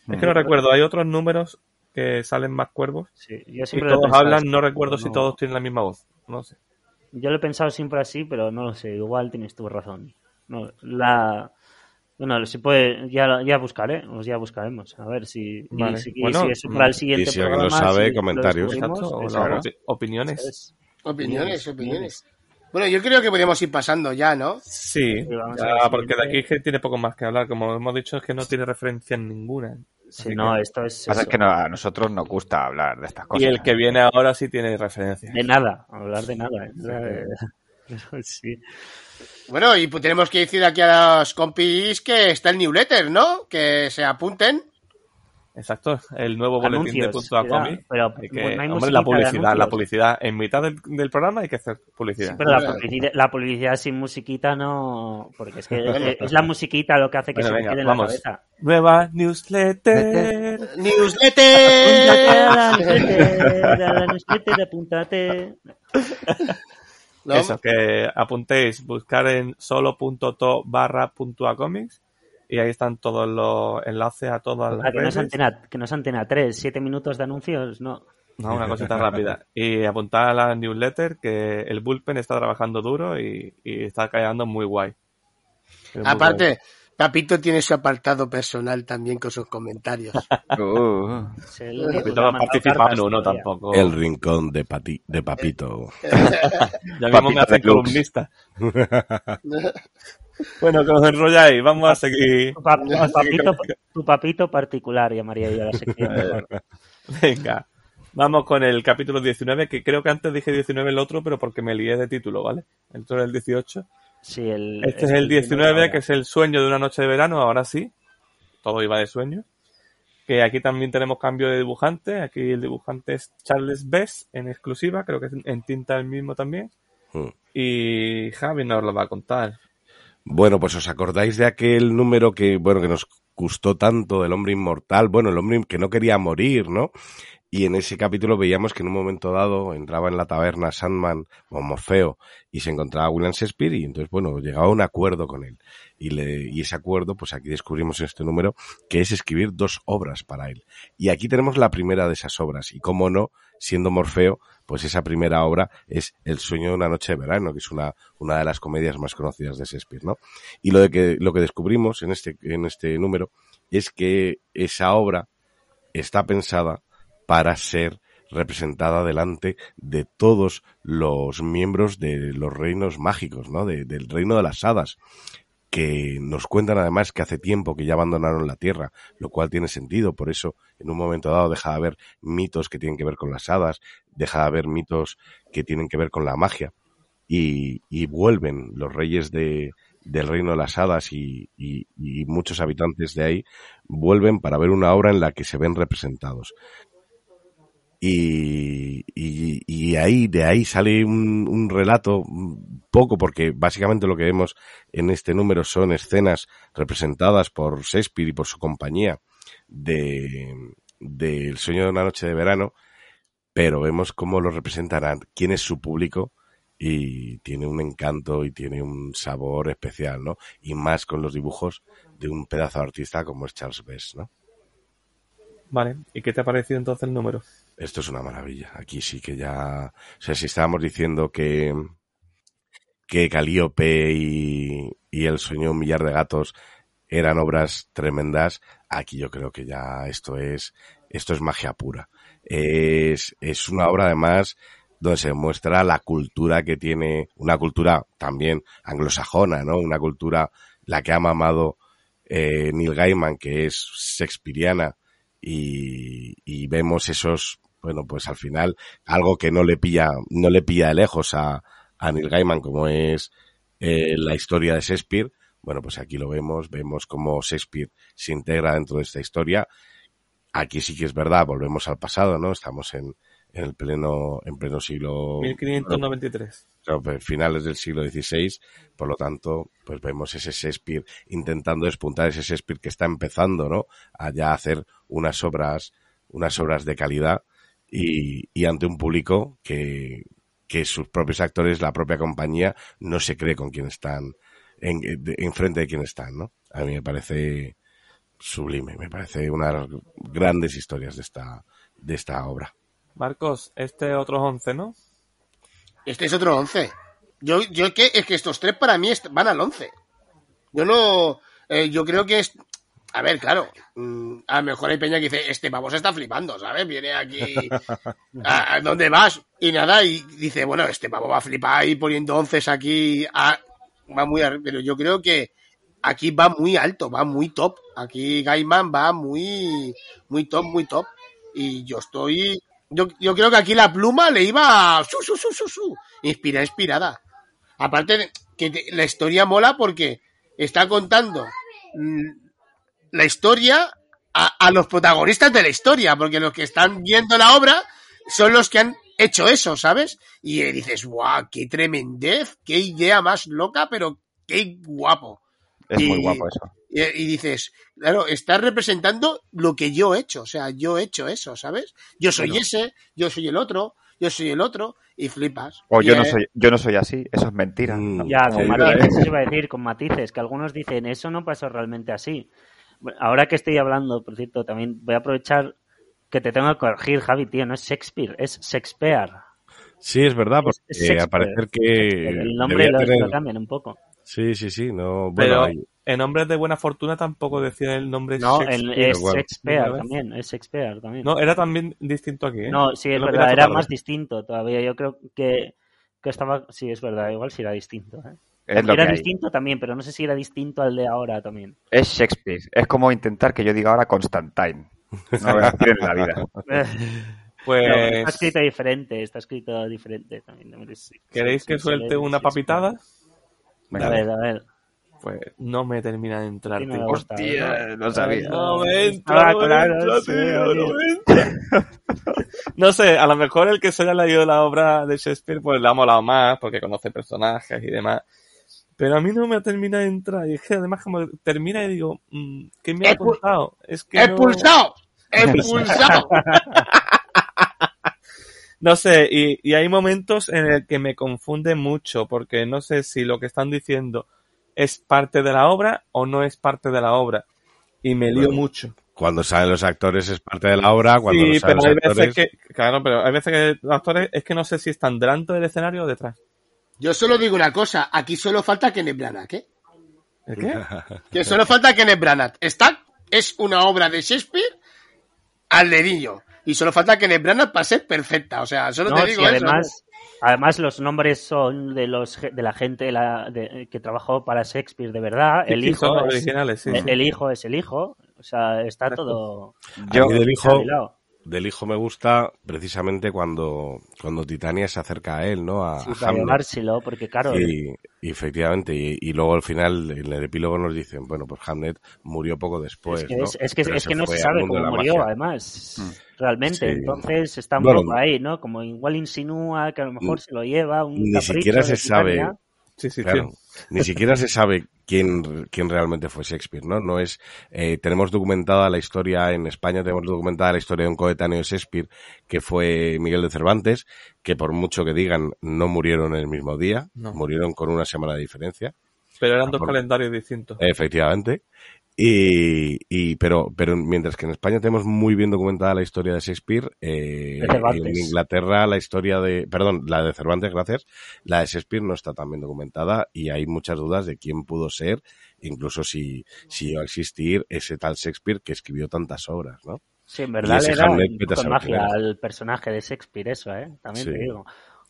Es Mm. que no recuerdo, hay otros números que salen más cuervos sí, yo y siempre lo he todos hablan, así, no recuerdo si todos tienen la misma voz. No sé. Yo lo he pensado siempre así, pero no lo sé, igual tienes tu razón. No, la Bueno, si puede, ya, ya buscaré, os ya buscaremos. A ver si, y Vale. si, y Bueno, si eso para el y siguiente si alguien programa. lo sabe, si comentarios. descubrimos, Exacto, o eso, las ¿no? opi- opiniones. Es- Opiniones, opiniones. Bueno, yo creo que podríamos ir pasando ya, ¿no? Sí, ya, porque de aquí es que tiene poco más que hablar. Como hemos dicho, es que no tiene referencia en ninguna. Sí, no, que- esto es. Pasa es eso. que no- a nosotros nos gusta hablar de estas cosas. Y el que viene ahora sí tiene referencia. De nada, hablar de nada. ¿eh? Sí. Bueno, y pues tenemos que decir aquí a los compis que está el newsletter, ¿no? Que se apunten. Exacto, el nuevo boletín de punto a comic. pero que- bueno, no hay hombre, la publicidad, la publicidad. En mitad del, del programa hay que hacer Sí, publicidad. pero la publicidad, la publicidad sin musiquita no. Porque es que es, es la musiquita lo que hace que Bueno, se me venga, quede en vamos. la cabeza. Nueva newsletter. ¡Newsletter! La newsletter, la newsletter, apúntate. ¿No? Eso, que apuntéis, buscar en solo.to barra punto a comics y ahí están todos los enlaces a todas las Ah, que no es redes. antena, que no es antena 3, 7 minutos de anuncios, no. No, una cosita rápida. Y apuntar a la newsletter que el Bullpen está trabajando duro y, y está callando muy guay. Es muy guay. Aparte, Papito tiene su apartado personal también con sus comentarios. Uh, el Papito no participa en uno tampoco. El rincón de, Pati, de Papito. Ya mismo me hacen columnista. bueno, que os enrolláis. Vamos a seguir. Tu, pap- tu papito, tu papito particular, llamaría yo a la sección. Venga. Vamos con el capítulo 19, que creo que antes dije 19 el otro, pero porque me lié de título, ¿vale? El otro es el 18. Sí, el, Este es el primero 19, ahora. que es el sueño de una noche de verano, ahora sí. Todo iba de sueño. Que aquí también tenemos cambio de dibujante. Aquí el dibujante es Charles Bess en exclusiva, creo que es en tinta el mismo también. Mm. Y Javi nos lo va a contar. Bueno, pues os acordáis de aquel número que, bueno, que nos gustó tanto del hombre inmortal, bueno, el hombre que no quería morir, ¿no? Y en ese capítulo veíamos que en un momento dado entraba en la taberna Sandman o Morfeo y se encontraba William Shakespeare y entonces, bueno, llegaba a un acuerdo con él. Y, le, y ese acuerdo, pues aquí descubrimos en este número que es escribir dos obras para él. Y aquí tenemos la primera de esas obras. Y cómo no, siendo Morfeo, pues esa primera obra es El sueño de una noche de verano, que es una, una de las comedias más conocidas de Shakespeare, ¿no? Y lo de que, lo que descubrimos en este, en este número es que esa obra está pensada para ser representada delante de todos los miembros de los reinos mágicos, ¿no? De- del reino de las hadas, que nos cuentan además que hace tiempo que ya abandonaron la Tierra, lo cual tiene sentido, por eso en un momento dado deja de haber mitos que tienen que ver con las hadas, deja de haber mitos que tienen que ver con la magia, y, y vuelven los reyes de, del reino de las hadas y, y- y muchos habitantes de ahí, vuelven para ver una obra en la que se ven representados. Y, y, y ahí, de ahí sale un, un relato poco, porque básicamente lo que vemos en este número son escenas representadas por Shakespeare y por su compañía de del sueño de una noche de verano, pero vemos cómo lo representarán, quién es su público y tiene un encanto y tiene un sabor especial, ¿no? Y más con los dibujos de un pedazo de artista como es Charles Best, ¿no? Vale, ¿y qué te ha parecido entonces el número? Esto es una maravilla. Aquí sí que ya, o sea, si estábamos diciendo que que Calíope y, y El sueño un millar de gatos eran obras tremendas, aquí yo creo que ya esto es esto es magia pura. Es, es una obra además donde se muestra la cultura que tiene, una cultura también anglosajona, ¿no? Una cultura la que ha mamado eh, Neil Gaiman, que es shakespeariana, y, y vemos esos, bueno, pues al final, algo que no le pilla, no le pilla de lejos a, a Neil Gaiman, como es eh, la historia de Shakespeare. Bueno, pues aquí lo vemos, vemos cómo Shakespeare se integra dentro de esta historia. Aquí sí que es verdad, volvemos al pasado, ¿no? Estamos en, en el pleno, en pleno siglo 1593. claro, pues, finales del siglo XVI, por lo tanto, pues vemos ese Shakespeare intentando despuntar ese Shakespeare que está empezando, ¿no? A ya hacer unas obras, unas obras de calidad y, y ante un público que, que sus propios actores, la propia compañía, no se cree con quién están, en, enfrente de quién están, ¿no? A mí me parece sublime, me parece una de las grandes historias de esta, de esta obra. Marcos, este otros 11, ¿no? Este es otro 11. Yo, yo que, es que estos tres para mí van al 11. Yo no, eh, yo creo que es. A ver, claro, mm, a lo mejor hay peña que dice, este pavo se está flipando, ¿sabes? Viene aquí, ¿a, a dónde vas? Y nada, y dice, bueno, este pavo va a flipar ahí poniendo onces aquí, a- va muy, pero yo creo que aquí va muy alto, va muy top. Aquí Gaiman va muy, muy top, muy top. Y yo estoy, yo, yo creo que aquí la pluma le iba su, su, su, su, su, inspira, inspirada. Aparte que la historia mola porque está contando mm, la historia a, a los protagonistas de la historia, porque los que están viendo la obra son los que han hecho eso, ¿sabes? Y eh, dices, guau, qué tremendez, qué idea más loca, pero qué guapo. Es muy guapo eso. Y, y dices, claro, estás representando lo que yo he hecho, o sea, yo he hecho eso, ¿sabes? Yo soy Bueno. ese, yo soy el otro, yo soy el otro, y flipas. O Y, yo no eh, soy, yo no soy así, eso es mentira. Mm. ¿no? Ya, con matices, iba a decir, con matices, que algunos dicen, eso no pasó realmente así. Ahora que estoy hablando, por cierto, también voy a aprovechar que te tengo que corregir, Javi, tío, no es Shakespeare, es Shakespeare. Sí, es verdad, porque Es- al parecer que El nombre lo, tener- lo cambian un poco. Sí, sí, sí, no, bueno, Pero hay- en Hombres de Buena Fortuna tampoco decía el nombre No, Shakespeare. el- es igual. Shakespeare también, es Shakespeare también. No, era también distinto aquí, ¿eh? No, sí, es verdad, era más distinto todavía. Yo creo que, que estaba. Sí, es verdad, igual sí era distinto. ¿eh? Es lo Era que hay. distinto también, pero no sé si era distinto al de ahora también. Es Shakespeare. Es como intentar que yo diga ahora Constantine. No voy a decir en la vida. Pues, No, está escrito diferente, está escrito diferente también. no ¿queréis que suelte una papitada? Venga, A ver, a ver. Pues no me termina de entrar, Sí, no tío. me gusta, Hostia, ¿no? no sabía. No me entra, Ah, no me claro, entra, sí, tío, no me entra. No sé, a lo mejor el que se haya leído la obra de Shakespeare pues le ha molado más porque conoce personajes y demás. Pero a mí no me termina de entrar. Y es que además como termina y digo, mm, ¿qué me ha Expu- contado? Es que no- ¡Expulsado! ¡Expulsado! No sé, y, y hay momentos en el que me confunde mucho porque no sé si lo que están diciendo es parte de la obra o no es parte de la obra. Y me lío Bueno, mucho. cuando salen los actores es parte de la obra, cuando no Sí, salen pero los hay actores... veces que, claro, pero hay veces que los actores es que no sé si están delante del escenario o detrás. Yo solo digo una cosa, aquí solo falta Kenneth Branagh, ¿eh? ¿El qué? Que solo falta Kenneth Branagh. Está, es una obra de Shakespeare al dedillo. Y solo falta Kenneth Branagh para ser perfecta. O sea, solo No, te sí, digo eso. además, además los nombres son de los de la gente la- de- que trabajó para Shakespeare de verdad. El hijo los es, originales, sí. el, sí. el hijo es el hijo. O sea, está todo Yo, del hijo. Del hijo me gusta precisamente cuando, cuando Titania se acerca a él, ¿no? A, Sí, a llevárselo, porque claro, Y, y efectivamente, y, y luego al final, en el epílogo nos dicen, bueno, pues Hamlet murió poco después, es que, ¿no? es, es que, es que se no se sabe cómo murió, magia. además, realmente. Sí. Entonces está un Bueno, poco ahí, ¿no? Como igual insinúa que a lo mejor se lo lleva un ni siquiera se sabe. Sí, sí, Claro, sí. Ni siquiera se sabe quién, quién realmente fue Shakespeare, ¿no? No es, eh, tenemos documentada la historia, en España tenemos documentada la historia de un coetáneo de Shakespeare, que fue Miguel de Cervantes, que por mucho que digan, no murieron el mismo día, No. murieron con una semana de diferencia. Pero eran dos Por- calendarios distintos. Efectivamente. Y, y pero, pero mientras que en España tenemos muy bien documentada la historia de Shakespeare, eh, De en Inglaterra la historia de, perdón, la de Cervantes, gracias, la de Shakespeare no está tan bien documentada y hay muchas dudas de quién pudo ser, incluso si, si llegó a existir ese tal Shakespeare que escribió tantas obras, ¿no? Sí, en verdad le da un poco de magia al personaje de Shakespeare eso, ¿eh? También Sí. te digo.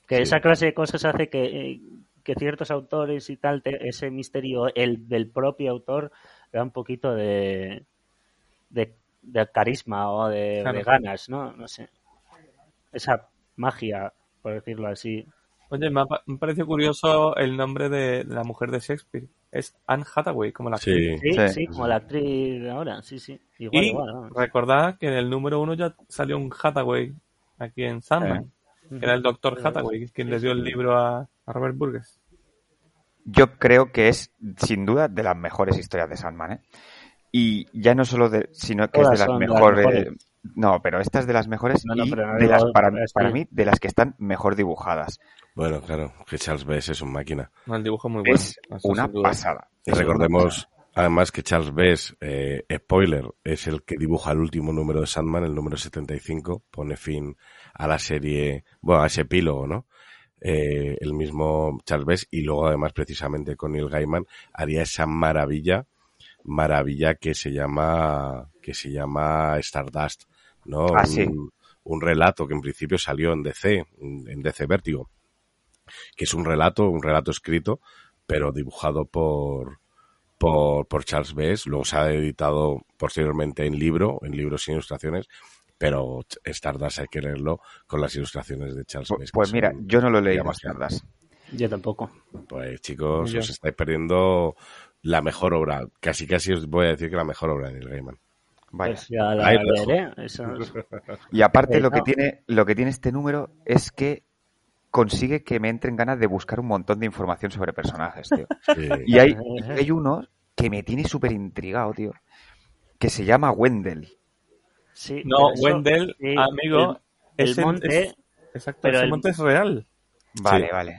Que Sí. esa clase de cosas hace que, eh, que ciertos autores y tal, te- ese misterio el del propio autor, le da un poquito de, de, de carisma o de, Claro. de ganas, ¿no? No sé. Esa magia, por decirlo así. Oye, me ha, me ha parecido curioso el nombre de, la mujer de Shakespeare. Es Anne Hathaway, como la actriz. Sí. Sí, Sí. sí, como la actriz de ahora, sí, sí. Igual, Y igual. recordad que en el número uno ya salió un Hathaway aquí en Sandman, que era el doctor Hathaway, quien le dio el libro a, a Robert Burgess. Yo creo que es, sin duda, de las mejores historias de Sandman, ¿eh? Y ya no solo de, sino que Todas es de las mejores. No, pero esta es de las mejores No, no, y no de las, para, es para que- mí, de las que están mejor dibujadas. Bueno, claro, que Charles Bess es un máquina. El dibujo es muy bueno. Es una pasada. Y recordemos además que Charles Bess, eh, spoiler, es el que dibuja el último número de Sandman, el número 75, pone fin a la serie, bueno, a ese epílogo, ¿no? Eh, el mismo Charles Bess y luego además precisamente con Neil Gaiman haría esa maravilla maravilla que se llama que se llama Stardust, ¿no? Ah, sí. un, un relato que en principio salió en DC, en DC Vértigo, que es un relato, un relato escrito, pero dibujado por por, por Charles Bess, luego se ha editado posteriormente en libro, en libros sin ilustraciones, pero Stardust hay que leerlo con las ilustraciones de Charles Pues son mira, yo no lo leí llamas Stardust. Yo tampoco. Pues chicos, Yo. os estáis perdiendo la mejor obra, casi casi os voy a decir que la mejor obra de Neil Gaiman. Vaya. Pues ya la leeré. Eso es- Y aparte Eh, lo que tiene, lo que tiene este número es que consigue que me entren ganas de buscar un montón de información sobre personajes, tío. Sí. Y hay, y hay uno que me tiene súper intrigado, tío. Que se llama Wendell. Sí, No, eso- Wendell, sí, amigo, el, el ese- monte, es- exacto, pero ese el- monte es real. Vale, Sí. vale.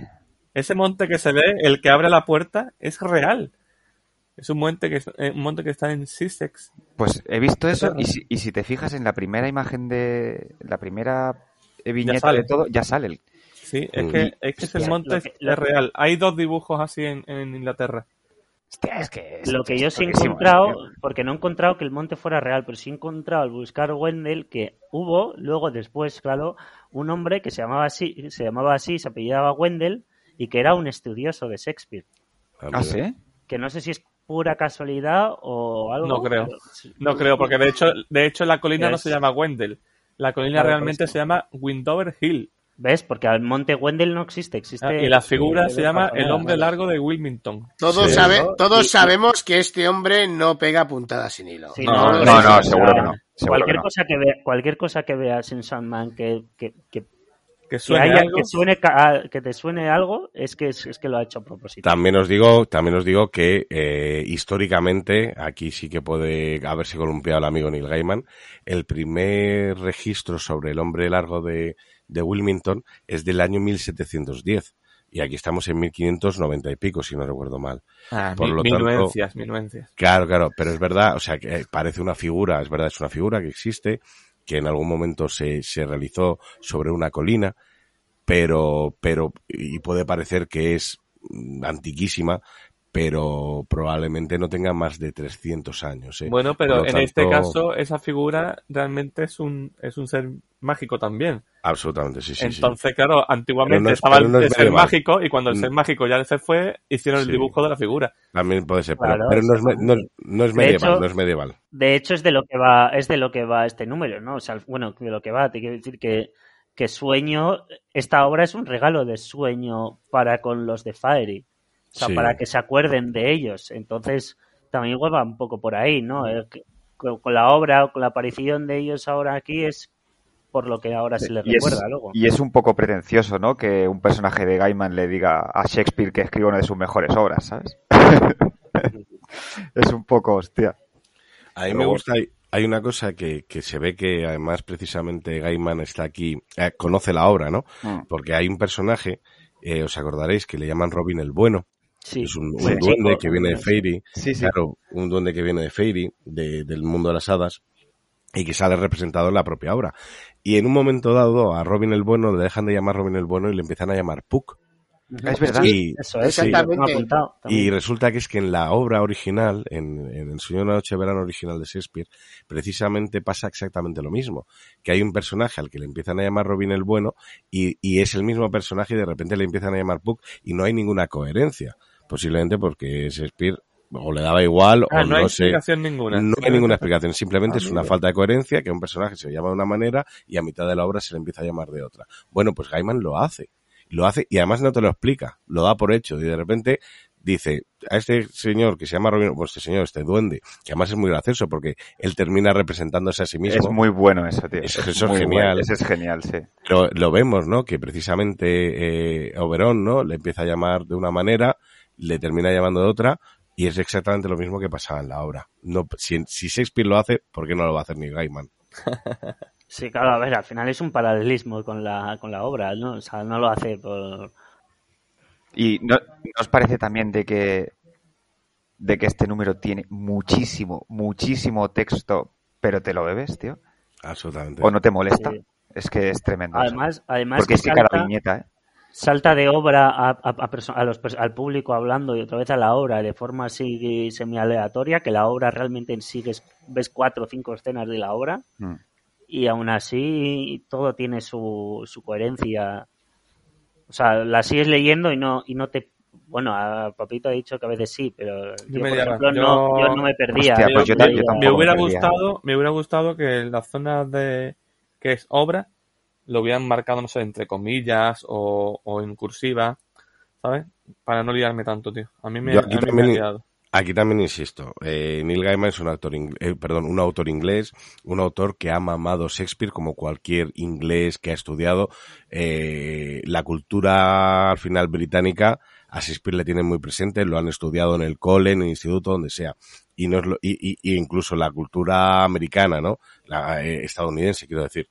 Ese monte que se ve, el que abre la puerta, es real. Es un monte que, es- eh, un monte que está en Sussex. Pues he visto eso y si, y si te fijas en la primera imagen de la primera viñeta sale. de todo, ya sale. el- Sí, es que, es que ese monte es, real. Hay dos dibujos así en, en Inglaterra. Hostia, es que es- Lo que es yo sí he loquísimo, encontrado, tío. porque no he encontrado que el monte fuera real, pero sí he encontrado al buscar Wendell que hubo, luego después, claro, un hombre que se llamaba así, se llamaba así, se apellidaba Wendell y que era un estudioso de Shakespeare. Ah, ¿sí? Que no sé si es pura casualidad o algo. No creo. pero- No creo, porque de hecho, de hecho la colina no Es- se llama Wendell. La colina Claro, realmente se llama Windover Hill. ¿Ves? Porque el monte Wendell no existe, existe. Ah, y la figura Sí, se llama el hombre largo de Wilmington. Todos, Sí. sabe- ¿no? todos Y- sabemos que este hombre no pega puntadas sin hilo. Sí, No, No, seguro que no. Seguro Cualquier que no. cosa que vea, cualquier cosa que veas en Sandman que, que, que, Que que suene haya- algo. que suene ca- que te suene algo es que es, es que lo ha hecho a propósito. También os digo, también os digo que eh, históricamente, aquí sí que puede haberse columpiado el amigo Neil Gaiman, el primer registro sobre el hombre largo de, de Wilmington es del año 1710. Y aquí estamos en 1590 y pico, si no recuerdo mal. Ah, por lo tanto- minuencias, minuencias. Claro, claro, pero es verdad, o sea, que eh, parece una figura, es verdad, es una figura que existe, que en algún momento se, se realizó sobre una colina, pero, pero, y puede parecer que es mm, antiquísima, pero probablemente no tenga más de 300 años. ¿eh? Bueno, pero en este caso, esa figura realmente es un, es un ser mágico también. Absolutamente, sí, sí. sí. Entonces, claro, antiguamente Pero no es- estaba el, no es el ser medieval. mágico y cuando el Mm. ser mágico ya se fue, hicieron Sí. el dibujo de la figura. También puede ser, pero, Claro, pero no, es, no, no es medieval, hecho- no es medieval. De hecho, es de lo que va, es de lo que va este número, ¿no? O sea, bueno, de lo que va, te quiero decir que, que Sueño, esta obra es un regalo de Sueño para con los de Fairy. O sea, Sí. para que se acuerden de ellos. Entonces, también igual va un poco por ahí, ¿no? Con, con la obra o con la aparición de ellos ahora aquí es por lo que ahora se les Y es, recuerda luego. y es un poco pretencioso, ¿no? Que un personaje de Gaiman le diga a Shakespeare que escribe una de sus mejores obras, ¿sabes? es un poco, hostia. A mí Pero me gusta, hay, hay una cosa que, que se ve que además precisamente Gaiman está aquí, eh, conoce la obra, ¿no? Mm. Porque hay un personaje, eh, os acordaréis, que le llaman Robin el Bueno, Sí. es un, un Sí. duende que viene de Fairy, Sí, sí. claro, un duende que viene de Fairy, de- del mundo de las hadas, y que sale representado en la propia obra. Y en un momento dado a Robin el Bueno le dejan de llamar Robin el Bueno y le empiezan a llamar Puck. Es verdad. Y, Eso es, Exactamente. apuntado y resulta que es que en la obra original, en, en El sueño de una noche de verano original de Shakespeare, precisamente pasa exactamente lo mismo. Que hay un personaje al que le empiezan a llamar Robin el Bueno y, y es el mismo personaje y de repente le empiezan a llamar Puck y no hay ninguna coherencia. Posiblemente porque Shakespeare o le daba igual Ah, o no hay no sé. explicación ninguna. No hay ninguna explicación, simplemente Ah, es una mira. falta de coherencia que un personaje se llama de una manera y a mitad de la obra se le empieza a llamar de otra. Bueno, pues Gaiman lo hace. Lo hace y además no te lo explica, lo da por hecho y de repente dice a este señor que se llama Robin, pues este señor, este duende, que además es muy gracioso porque él termina representándose a sí mismo. Es muy bueno eso, tío. Eso- eso es genial. bueno. Eso es genial, sí. Lo, lo vemos, ¿no? Que precisamente eh, Oberón, ¿no? Le empieza a llamar de una manera, le termina llamando de otra, y es exactamente lo mismo que pasaba en la obra. No, si, si Shakespeare lo hace, ¿por qué no lo va a hacer ni Gaiman? Sí, claro, a ver, al final es un paralelismo con la, con la obra, ¿no? O sea, no lo hace por... Y no, ¿no os parece también de que de que este número tiene muchísimo, muchísimo texto, pero te lo bebes, tío? Absolutamente. ¿O no te molesta? Sí. Es que es tremendo. Además, además Porque es que cada viñeta, ¿eh? Salta de obra a, a- a perso- a los, al público hablando y otra vez a la obra de forma así semi-aleatoria, que la obra realmente en sí ves, ves cuatro o cinco escenas de la obra Mm. y aún así todo tiene su, su coherencia. O sea, la sigues leyendo y no, y no te... Bueno, a Papito ha dicho que a veces sí, pero yo, por ejemplo, Yo- no, yo no me perdía. Hostia, pues. Me hubiera me perdía. gustado, me hubiera gustado que las zonas de que es obra lo hubieran marcado, no sé, entre comillas o, o en cursiva, ¿sabes? Para no liarme tanto, tío. A mí me, Yo a mí me ha liado. Aquí también insisto, eh, Neil Gaiman es un actor, eh, perdón, un autor inglés, un autor que ha mamado Shakespeare como cualquier inglés que ha estudiado. Eh, la cultura al final británica a Shakespeare le tienen muy presente, lo han estudiado en el cole, en el instituto, donde sea. Y no es lo, y, y- y incluso la cultura americana, ¿no? La eh, estadounidense, quiero decir.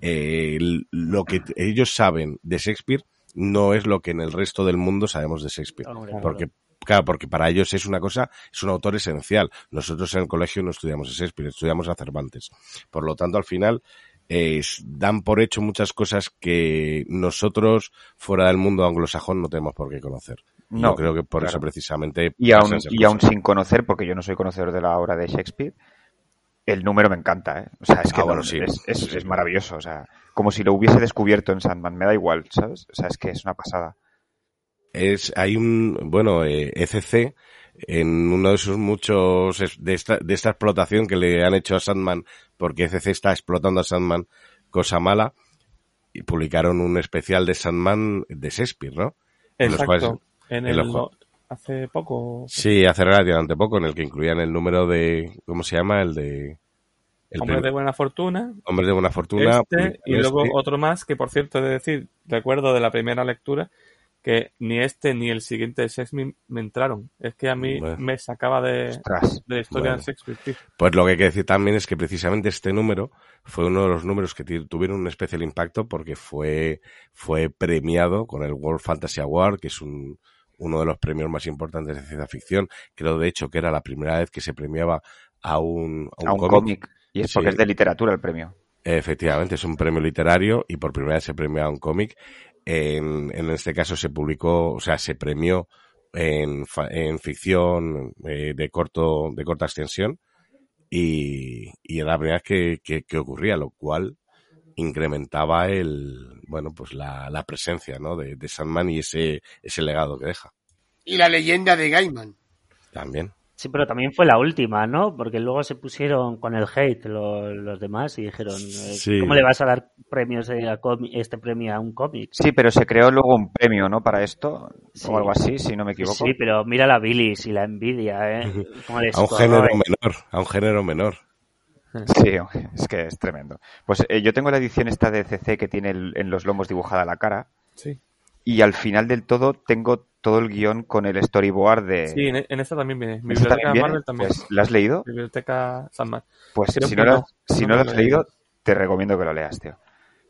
Eh, lo que ellos saben de Shakespeare no es lo que en el resto del mundo sabemos de Shakespeare. Porque, claro, porque para ellos es una cosa, es un autor esencial. Nosotros en el colegio no estudiamos a Shakespeare, estudiamos a Cervantes. Por lo tanto, al final, eh, dan por hecho muchas cosas que nosotros, fuera del mundo anglosajón, no tenemos por qué conocer. No, yo creo que por claro. eso precisamente Y aún, y aún sin conocer, porque yo no soy conocedor de la obra de Shakespeare, el número me encanta, ¿eh? O sea, es que Ah, no- bueno, sí. es, es- Sí, sí. es maravilloso, o sea, como si lo hubiese descubierto en Sandman, me da igual, ¿sabes? O sea, es que es una pasada. es hay un bueno eh, ECC en uno de sus muchos de esta, de esta explotación que le han hecho a Sandman porque ECC está explotando a Sandman cosa mala y publicaron un especial de Sandman de Shakespeare ¿no? En los Exacto. cuales- en en el, los hace poco, sí hace relativamente poco en el que incluían el número de ¿cómo se llama? el de el Hombres de Buena Fortuna, Hombres de buena fortuna este, y publicaron luego este. otro más que, por cierto, he de decir, recuerdo de la primera lectura que ni este ni el siguiente de Shakespeare me entraron. Es que a mí Bueno. me sacaba de, Ostras. de la historia Bueno. de Shakespeare, tío. Pues lo que hay que decir también es que precisamente este número fue uno de los números que tuvieron un especial impacto porque fue, fue premiado con el World Fantasy Award, que es un, uno de los premios más importantes de ciencia ficción. Creo de hecho que era la primera vez que se premiaba a un, a un, A un cómic. cómic. Y es porque Sí. es de literatura el premio. Efectivamente, es un premio literario y por primera vez se premia a un cómic. En, en este caso se publicó, o sea, se premió en, en ficción eh, de corto, de corta extensión y, y era la primera vez que, que, que ocurría, lo cual incrementaba el, bueno, pues la, la presencia, ¿no? De, de Sandman y ese, ese legado que deja. Y la leyenda de Gaiman. También. Sí, pero también fue la última, ¿no? Porque luego se pusieron con el hate lo- los, demás y dijeron, eh, Sí. ¿cómo le vas a dar premios a este premio a un cómic? Sí, pero se creó luego un premio, ¿no? Para esto, Sí. o algo así, si no me equivoco. Sí, pero mira la bilis y la envidia, ¿eh? Cómo les A un género menor, a un género menor. Sí, es que es tremendo. Pues eh, yo tengo la edición esta de CC que tiene el- en los lomos dibujada la cara Sí. y al final del todo tengo todo el guion con el storyboard de... Sí, en, en esta también viene. Mi ¿Esta biblioteca también viene? Marvel también. Pues, ¿La has leído? Biblioteca Sandman. Pues Creo si no, lo, no. si No no lo has leído, leído. te recomiendo que lo leas, tío.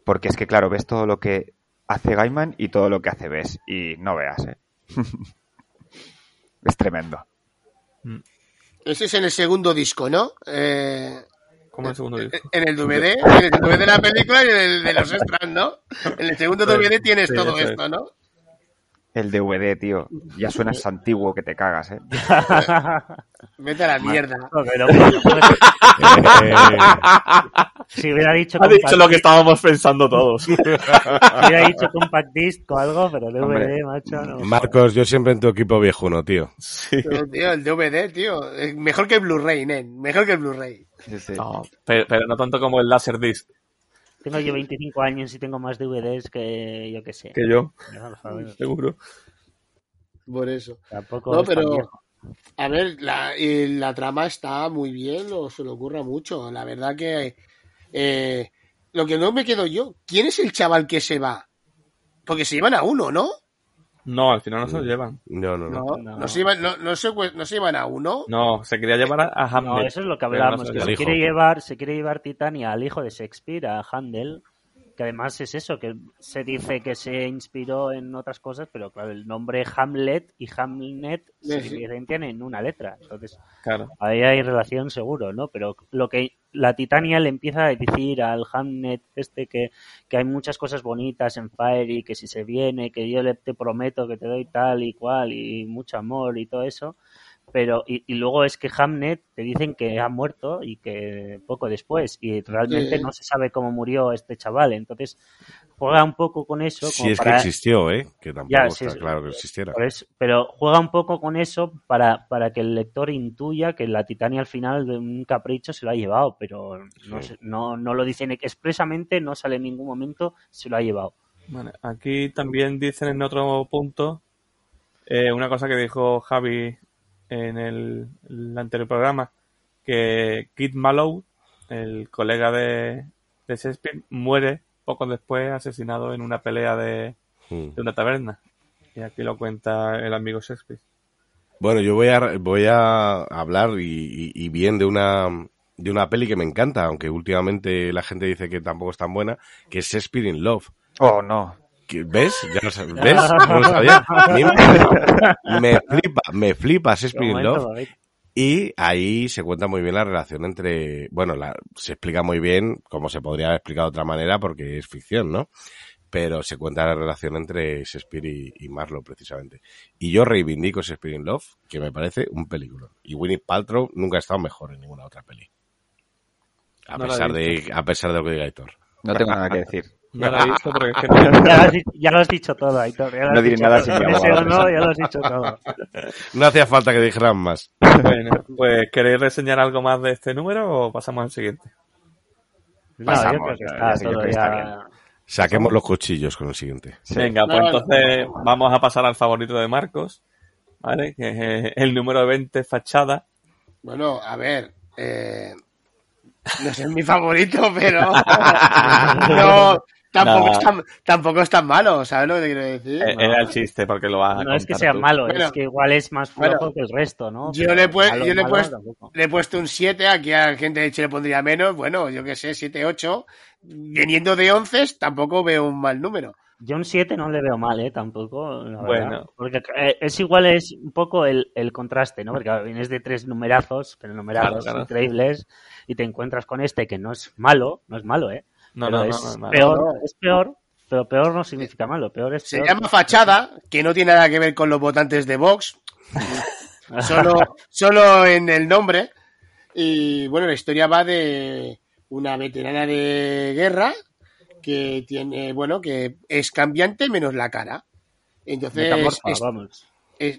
Porque es que, claro, ves todo lo que hace Gaiman y todo lo que hace Bess. Y no veas, ¿eh? es tremendo. Ese es en el segundo disco, ¿no? Eh, Como el segundo disco. en el DVD, en el DVD de la película y en el de los extras, ¿no? En el segundo DVD tienes sí, todo esto, ¿no? El DVD, tío. Ya suenas antiguo que te cagas, ¿eh? Vete a la mierda. No, pero, pero, Eh, si hubiera dicho Ha dicho compact, lo que estábamos pensando todos. si hubiera dicho compact disc o algo, pero DVD, Hombre, macho, no. Marcos, yo siempre en tu equipo viejuno, tío. sí. Pero, tío, el DVD, tío. es Mejor que el Blu-ray, nen. Mejor que el Blu-ray. Sí, sí. No, pero, pero no tanto como el Laserdisc, Tengo yo 25 años y tengo más DVDs que yo que sé. que yo, No, seguro. Por eso. tampoco No, pero-. A ver, la, la trama está muy bien, o se le ocurra mucho. La verdad que eh, lo que no me quedo yo, ¿quién es el chaval que se va? Porque se llevan a uno, ¿no? No, al final no se lo llevan. No, no, no. No, No. no, se, llevan, no, no, se, no se llevan a uno. No, se quería llevar a, a No, eso es lo que hablábamos, se que quiere llevar, se quiere llevar Titania al hijo de Shakespeare, a Handel, que además es eso, que se dice que se inspiró en otras cosas, pero claro, el nombre Hamlet y Hamlet se Sí, diferencian en una letra. Entonces, Claro. ahí hay relación seguro, ¿no? Pero lo que la Titania le empieza a decir al Hamlet este que, que hay muchas cosas bonitas en Fire y que si se viene, que yo le te prometo que te doy tal y cual y mucho amor y todo eso. Pero, y, y luego es que Hamlet te dicen que ha muerto y que poco después, y realmente Sí. no se sabe cómo murió este chaval. Entonces, juega un poco con eso. Si es que existió, ¿eh? Que tampoco Ya, está sí. claro que existiera. pero juega un poco con eso para, para que el lector intuya que la Titania al final de un capricho se lo ha llevado, pero no, Sí. se- no, no lo dicen expresamente, no sale en ningún momento, se lo ha llevado. Aquí también dicen en otro punto eh, una cosa que dijo Javi en el, el anterior programa, que Kid Mallow, el colega de, de Shakespeare, muere poco después asesinado en una pelea de, Mm. de una taberna. Y aquí lo cuenta el amigo Shakespeare. Bueno, yo voy a, voy a hablar y, y- y bien de una, de una peli que me encanta, aunque últimamente la gente dice que tampoco es tan buena, que es Shakespeare in Love. Oh, no. ¿Ves? Ya lo sabes. ¿Ves? No lo sabía. A mí me, me flipa, me flipa Shakespeare in Momento, Love. Y ahí se cuenta muy bien la relación entre, bueno, la- se explica muy bien, como se podría haber explicado de otra manera, porque es ficción, ¿no? Pero se cuenta la relación entre Shakespeare y, y Marlowe, precisamente. Y yo reivindico Shakespeare in Love, que me parece un película. Y Winnie Paltrow nunca ha estado mejor en ninguna otra peli. A No pesar de, a pesar de lo que diga Héctor. No tengo nada que decir. No lo he visto porque es que no- Ya lo, has, di- ya lo has dicho todo, Aitor. ya lo No diré nada sin mi Ese abogado. o no, ya lo has dicho todo. No hacía falta que dijeran más. Bueno, pues ¿queréis reseñar algo más de este número o pasamos al siguiente? No, yo Pasamos, creo que está yo todo que está ya... bien. Saquemos los cuchillos con el siguiente. Sí. Venga, pues entonces vamos a pasar al favorito de Marcos, ¿vale? Que es eh, el número 20, Fachada. Bueno, a ver, eh, no es mi favorito, pero no, tampoco, No. es tan, tampoco es tan malo, ¿sabes lo que te quiero decir? Eh, Era el chiste porque lo vas a No es que sea tú. malo, Bueno. es que igual es más flojo Bueno, que el resto, ¿no? yo le malo, yo le he malo puesto- tampoco. Le he puesto un 7, aquí a gente de hecho le pondría menos, bueno, yo qué sé, 7, 8. Viniendo de 11 tampoco veo un mal número. Yo un 7 no le veo mal, ¿eh? Tampoco. la Bueno. verdad. Porque eh, es igual, es un poco el, el contraste, ¿no? Porque claro, vienes de tres numerazos, pero numerazos Claro, claro. increíbles, y te encuentras con este que no es malo, no es malo, ¿eh? No, no, no, es no, peor, No. es peor, pero peor no significa malo, peor es Se peor. llama fachada, que no tiene nada que ver con los votantes de Vox, solo, solo en el nombre. Y bueno, la historia va de una veterana de guerra que tiene, bueno, que es cambiante menos la cara. Entonces, Metamorfa, es- vamos.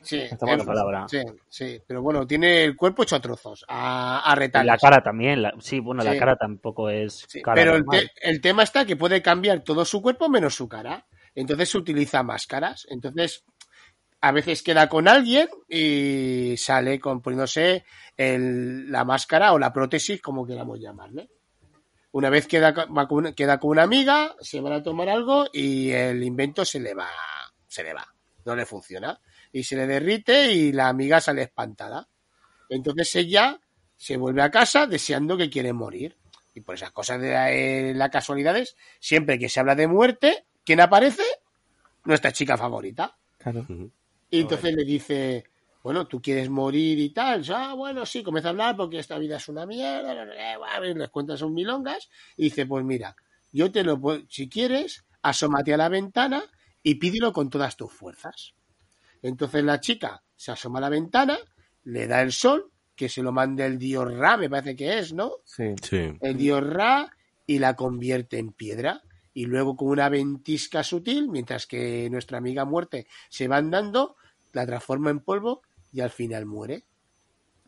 Sí, Esta buena es- palabra. sí, sí, pero bueno, tiene el cuerpo hecho a trozos, a, a Y la cara también, la- sí, bueno, la cara tampoco es Sí, cara pero el, te- el tema está que puede cambiar todo su cuerpo menos su cara. Entonces se utiliza máscaras. Entonces, a veces queda con alguien y sale con poniéndose el- la máscara o la prótesis, como queramos llamarle. Una vez queda, va con, queda con una amiga, se van a tomar algo y el invento se le va, se le va, no le funciona. Y se le derrite y la amiga sale espantada. Entonces ella se vuelve a casa deseando que quiere morir. Y por esas cosas de la- eh, las casualidades, siempre que se habla de muerte, ¿quién aparece? Nuestra chica favorita. Claro. Y entonces le dice, bueno, tú quieres morir y tal. Ah, bueno, sí, comienza a hablar porque esta vida es una mierda. les cuentas sus milongas. Y dice, pues mira, yo te lo puedo, si quieres, asómate a la ventana y pídelo con todas tus fuerzas. Entonces la chica se asoma a la ventana, le da el sol, que se lo manda el dios Ra, me parece que es, ¿no? Sí. Sí. el dios Ra y la convierte en piedra. Y luego con una ventisca sutil, mientras que nuestra amiga muerte se va andando, la transforma en polvo y al final muere.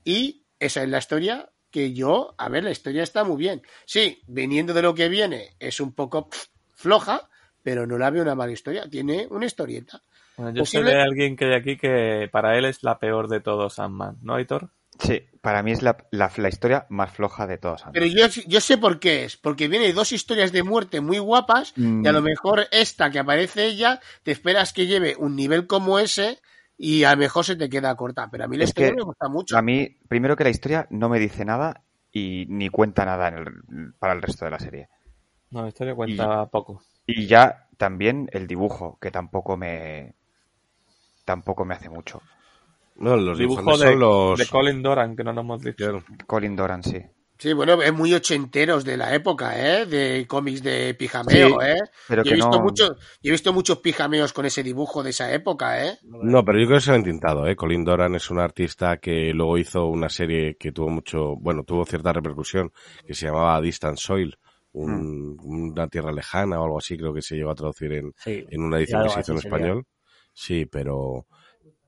Y esa es la historia que yo, a ver, la historia está muy bien. Sí, viniendo de lo que viene, es un poco floja, pero no la veo una mala historia. Tiene una historieta. Bueno, yo Posible- sé de alguien que hay aquí que para él es la peor de todos Ant-Man, ¿no, Aitor? Sí, para mí es la, la, la historia más floja de todos. Pero yo, yo sé por qué es, porque viene dos historias de muerte muy guapas Mm. y a lo mejor esta que aparece ella, te esperas que lleve un nivel como ese y a lo mejor se te queda corta. Pero a mí la Es historia que me gusta mucho. A mí, primero que la historia no me dice nada y ni cuenta nada en el- para el resto de la serie. No, la historia cuenta poco. Y ya también el dibujo, que tampoco me tampoco me hace mucho. No, los Dibujo dibujos de, son los... de Colin Doran, que no nos hemos dicho. Colin Doran, sí. Sí, bueno, es muy ochenteros de la época, ¿eh? De cómics de pijameo, Sí, ¿eh? Pero Yo he, visto no. muchos, yo he visto muchos pijameos con ese dibujo de esa época, ¿eh? No, pero yo creo que se lo han intentado, ¿eh? Colin Doran es un artista que luego hizo una serie que tuvo mucho, bueno, tuvo cierta repercusión, que se llamaba Distant Soil, un- una tierra lejana o algo así, creo que se llegó a traducir en, Sí. en una edición que se hizo en sería. español. Sí, pero,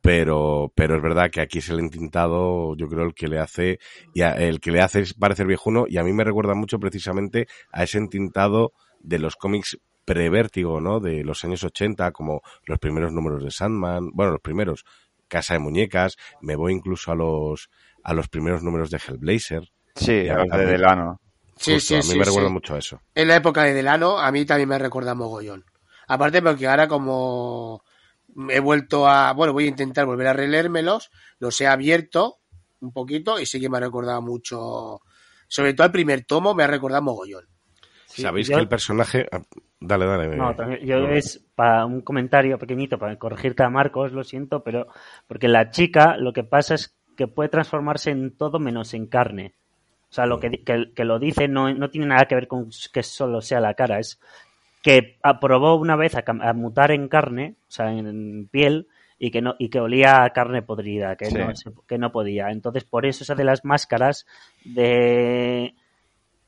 pero, pero es verdad que aquí se le ha intentado, yo creo, el que le hace, y a- el que le hace es parecer viejuno, y a mí me recuerda mucho precisamente a ese entintado de los cómics prevértigo, ¿no? De los años 80, como los primeros números de Sandman, bueno, los primeros, Casa de Muñecas, me voy incluso a los, a los primeros números de Hellblazer. Sí, a de. Delano. Sí, Justo, sí, a mí sí. me sí. recuerda mucho a eso. En la época de Delano, a mí también me recuerda mogollón. Aparte porque ahora como he vuelto a, bueno, voy a intentar volver a releérmelos, los he abierto un poquito y sí que me ha recordado mucho, sobre todo el primer tomo me ha recordado mogollón. Sí, Sabéis yo- que el personaje, ah, dale, dale. No, también- yo no. es para un comentario pequeñito para corregirte a Marcos, lo siento, pero porque la chica lo que pasa es que puede transformarse en todo menos en carne. O sea, lo que, di- que, que lo dice no, no tiene nada que ver con que solo sea la cara, es que aprobó una vez a, mutar en carne, o sea, en piel, y que no y que olía a carne podrida, que, Sí. no, se- que no podía. Entonces, por eso se hace las máscaras de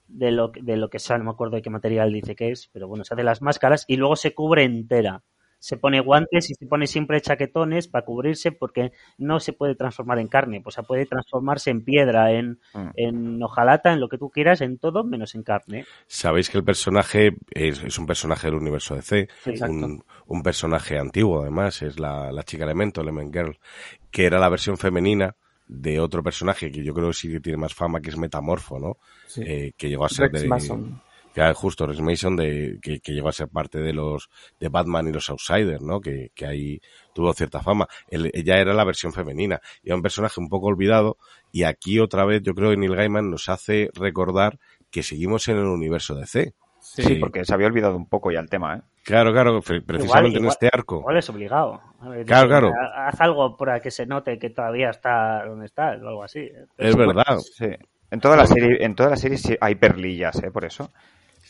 de lo, de lo que sea, no me acuerdo de qué material dice que es, pero bueno, se hace las máscaras y luego se cubre entera. Se pone guantes y se pone siempre chaquetones para cubrirse porque no se puede transformar en carne, o sea, puede transformarse en piedra, en, Mm. en hojalata, en lo que tú quieras, en todo menos en carne. Sabéis que el personaje es, es un personaje del universo DC, Exacto. un, un personaje antiguo además, es la, la chica Elemento, Element Girl, que era la versión femenina de otro personaje que yo creo que sí que tiene más fama, que es Metamorfo, ¿no? Sí. Eh, que llegó a ser Rex de... Mason. Que era justo Rex Mason de, que, que llegó a ser parte de los de Batman y los Outsiders, ¿no? Que, que ahí tuvo cierta fama. Él- ella era la versión femenina y era un personaje un poco olvidado y aquí otra vez yo creo que Neil Gaiman nos hace recordar que seguimos en el universo DC. Sí, Sí, porque se había olvidado un poco ya el tema, ¿eh? Claro, claro, pre- precisamente en igual- este arco. Igual es obligado. A ver, Claro, claro. "Ha- Haz algo para que se note que todavía está donde está, o algo así. Es verdad. Sí. En toda la serie, en toda la serie sí hay perlillas, ¿eh? Por eso.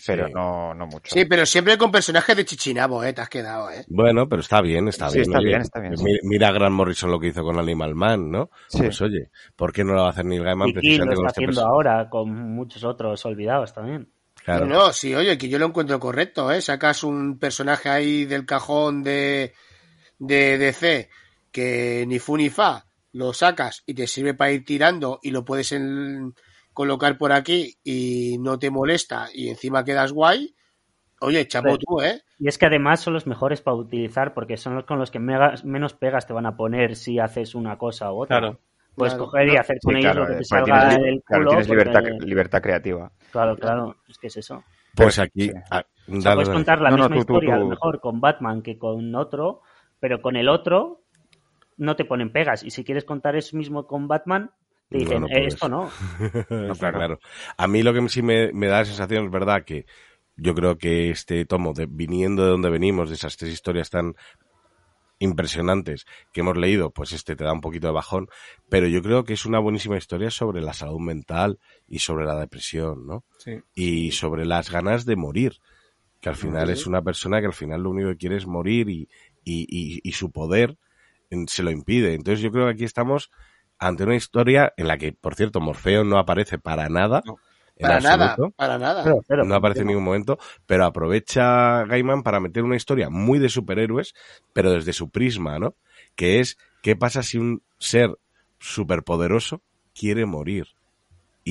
Pero Sí. no, no mucho. Sí, pero siempre con personajes de Chichinabo, ¿eh? Te has quedado, ¿eh? Bueno, pero está bien, está Sí, bien. está oye. bien, está bien, sí. Mira, mira a Grant Morrison lo que hizo con Animal Man, ¿no? Sí. Pues oye, ¿por qué no lo va a hacer Neil Gaiman Y lo precisamente con está este haciendo ahora con muchos otros olvidados también. Claro. No, sí, oye, que yo lo encuentro correcto, ¿eh? Sacas un personaje ahí del cajón de, de DC que ni fu ni fa, lo sacas y te sirve para ir tirando y lo puedes en- colocar por aquí y no te molesta y encima quedas guay. Oye, chapo tú, ¿eh? Y es que además son los mejores para utilizar porque son los con los que mega- menos pegas te van a poner si haces una cosa u otra. Claro. Puedes Claro. coger y hacer Sí, con ellos claro, lo que te eh, porque salga tienes, del claro, culo. tienes libertad, porque- libertad creativa. Claro, claro, es que es eso. Pues aquí. Sí. ah, O sea, dale, puedes contar la No, no, misma tú, tú, historia a lo tú. mejor con Batman que con otro, pero con el otro no te ponen pegas. Y si quieres contar eso mismo con Batman, No, dicen, no "Eh, puedes. esto no. Claro. A mí lo que sí me, me da la sensación es verdad que yo creo que este tomo, de, viniendo de donde venimos, de esas tres historias tan impresionantes que hemos leído, pues este te da un poquito de bajón, pero yo creo que es una buenísima historia sobre la salud mental y sobre la depresión, ¿no? Sí. Y sobre las ganas de morir, que al final es una persona que al final lo único que quiere es morir y, y, y, y su poder se lo impide. Entonces yo creo que aquí estamos ante una historia en la que, por cierto, Morfeo no aparece para nada. No. Para nada, para nada. Pero- pero- no aparece en ningún momento, pero aprovecha Gaiman para meter una historia muy de superhéroes, pero desde su prisma, ¿no? Que es, ¿qué pasa si un ser superpoderoso quiere morir?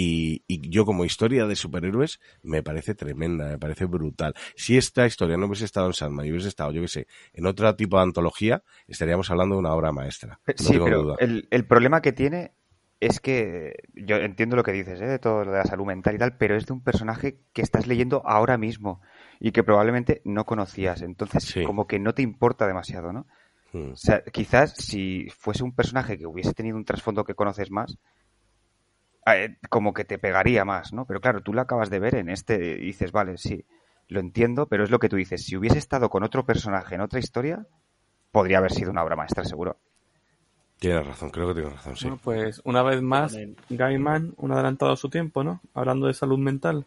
Y, y yo como historia de superhéroes me parece tremenda, me parece brutal. Si esta historia no hubiese estado en Sandman y hubiese estado, yo qué sé, en otro tipo de antología, estaríamos hablando de una obra maestra. No Sí, tengo pero duda. el, el problema que tiene es que yo entiendo lo que dices, ¿eh? de todo lo de la salud mental y tal, pero es de un personaje que estás leyendo ahora mismo y que probablemente no conocías. Entonces, Sí. como que no te importa demasiado, ¿no? Mm. O sea, quizás si fuese un personaje que hubiese tenido un trasfondo que conoces más, como que te pegaría más, ¿no? Pero claro, tú lo acabas de ver en este y dices, vale, sí. lo entiendo, pero es lo que tú dices. Si hubiese estado con otro personaje en otra historia, podría haber sido una obra maestra, seguro. Tienes razón, creo que tienes razón, sí. Bueno, pues una vez más. Gaiman, un adelantado a su tiempo, ¿no? Hablando de salud mental.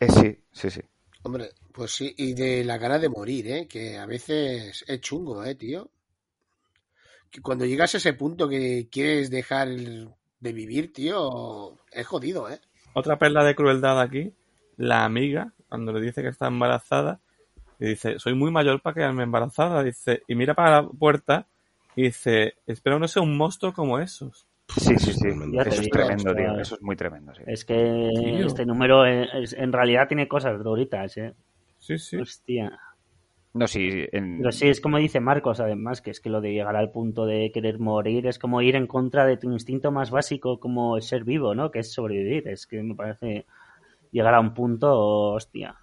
Eh, sí, sí, sí. Hombre, pues sí, y de la gana de morir, ¿eh? Que a veces es chungo, ¿eh, tío? Que cuando llegas a ese punto que quieres dejar el- de vivir, tío, es jodido, ¿eh? Otra perla de crueldad aquí, la amiga, cuando le dice que está embarazada, y dice, soy muy mayor para quedarme embarazada, dice, y mira para la puerta y dice, espero no sea un monstruo como esos. Sí, sí, sí. Ya Eso es digo, tremendo, o sea, tío. Eso es muy tremendo, sí. Es que Tío. este número es- en realidad tiene cosas duritas, ¿eh? Sí, sí. Hostia. No, sí, en- Pero sí, es como dice Marcos, además, que es que lo de llegar al punto de querer morir es como ir en contra de tu instinto más básico como el ser vivo, ¿no? Que es sobrevivir. Es que me parece llegar a un punto, hostia.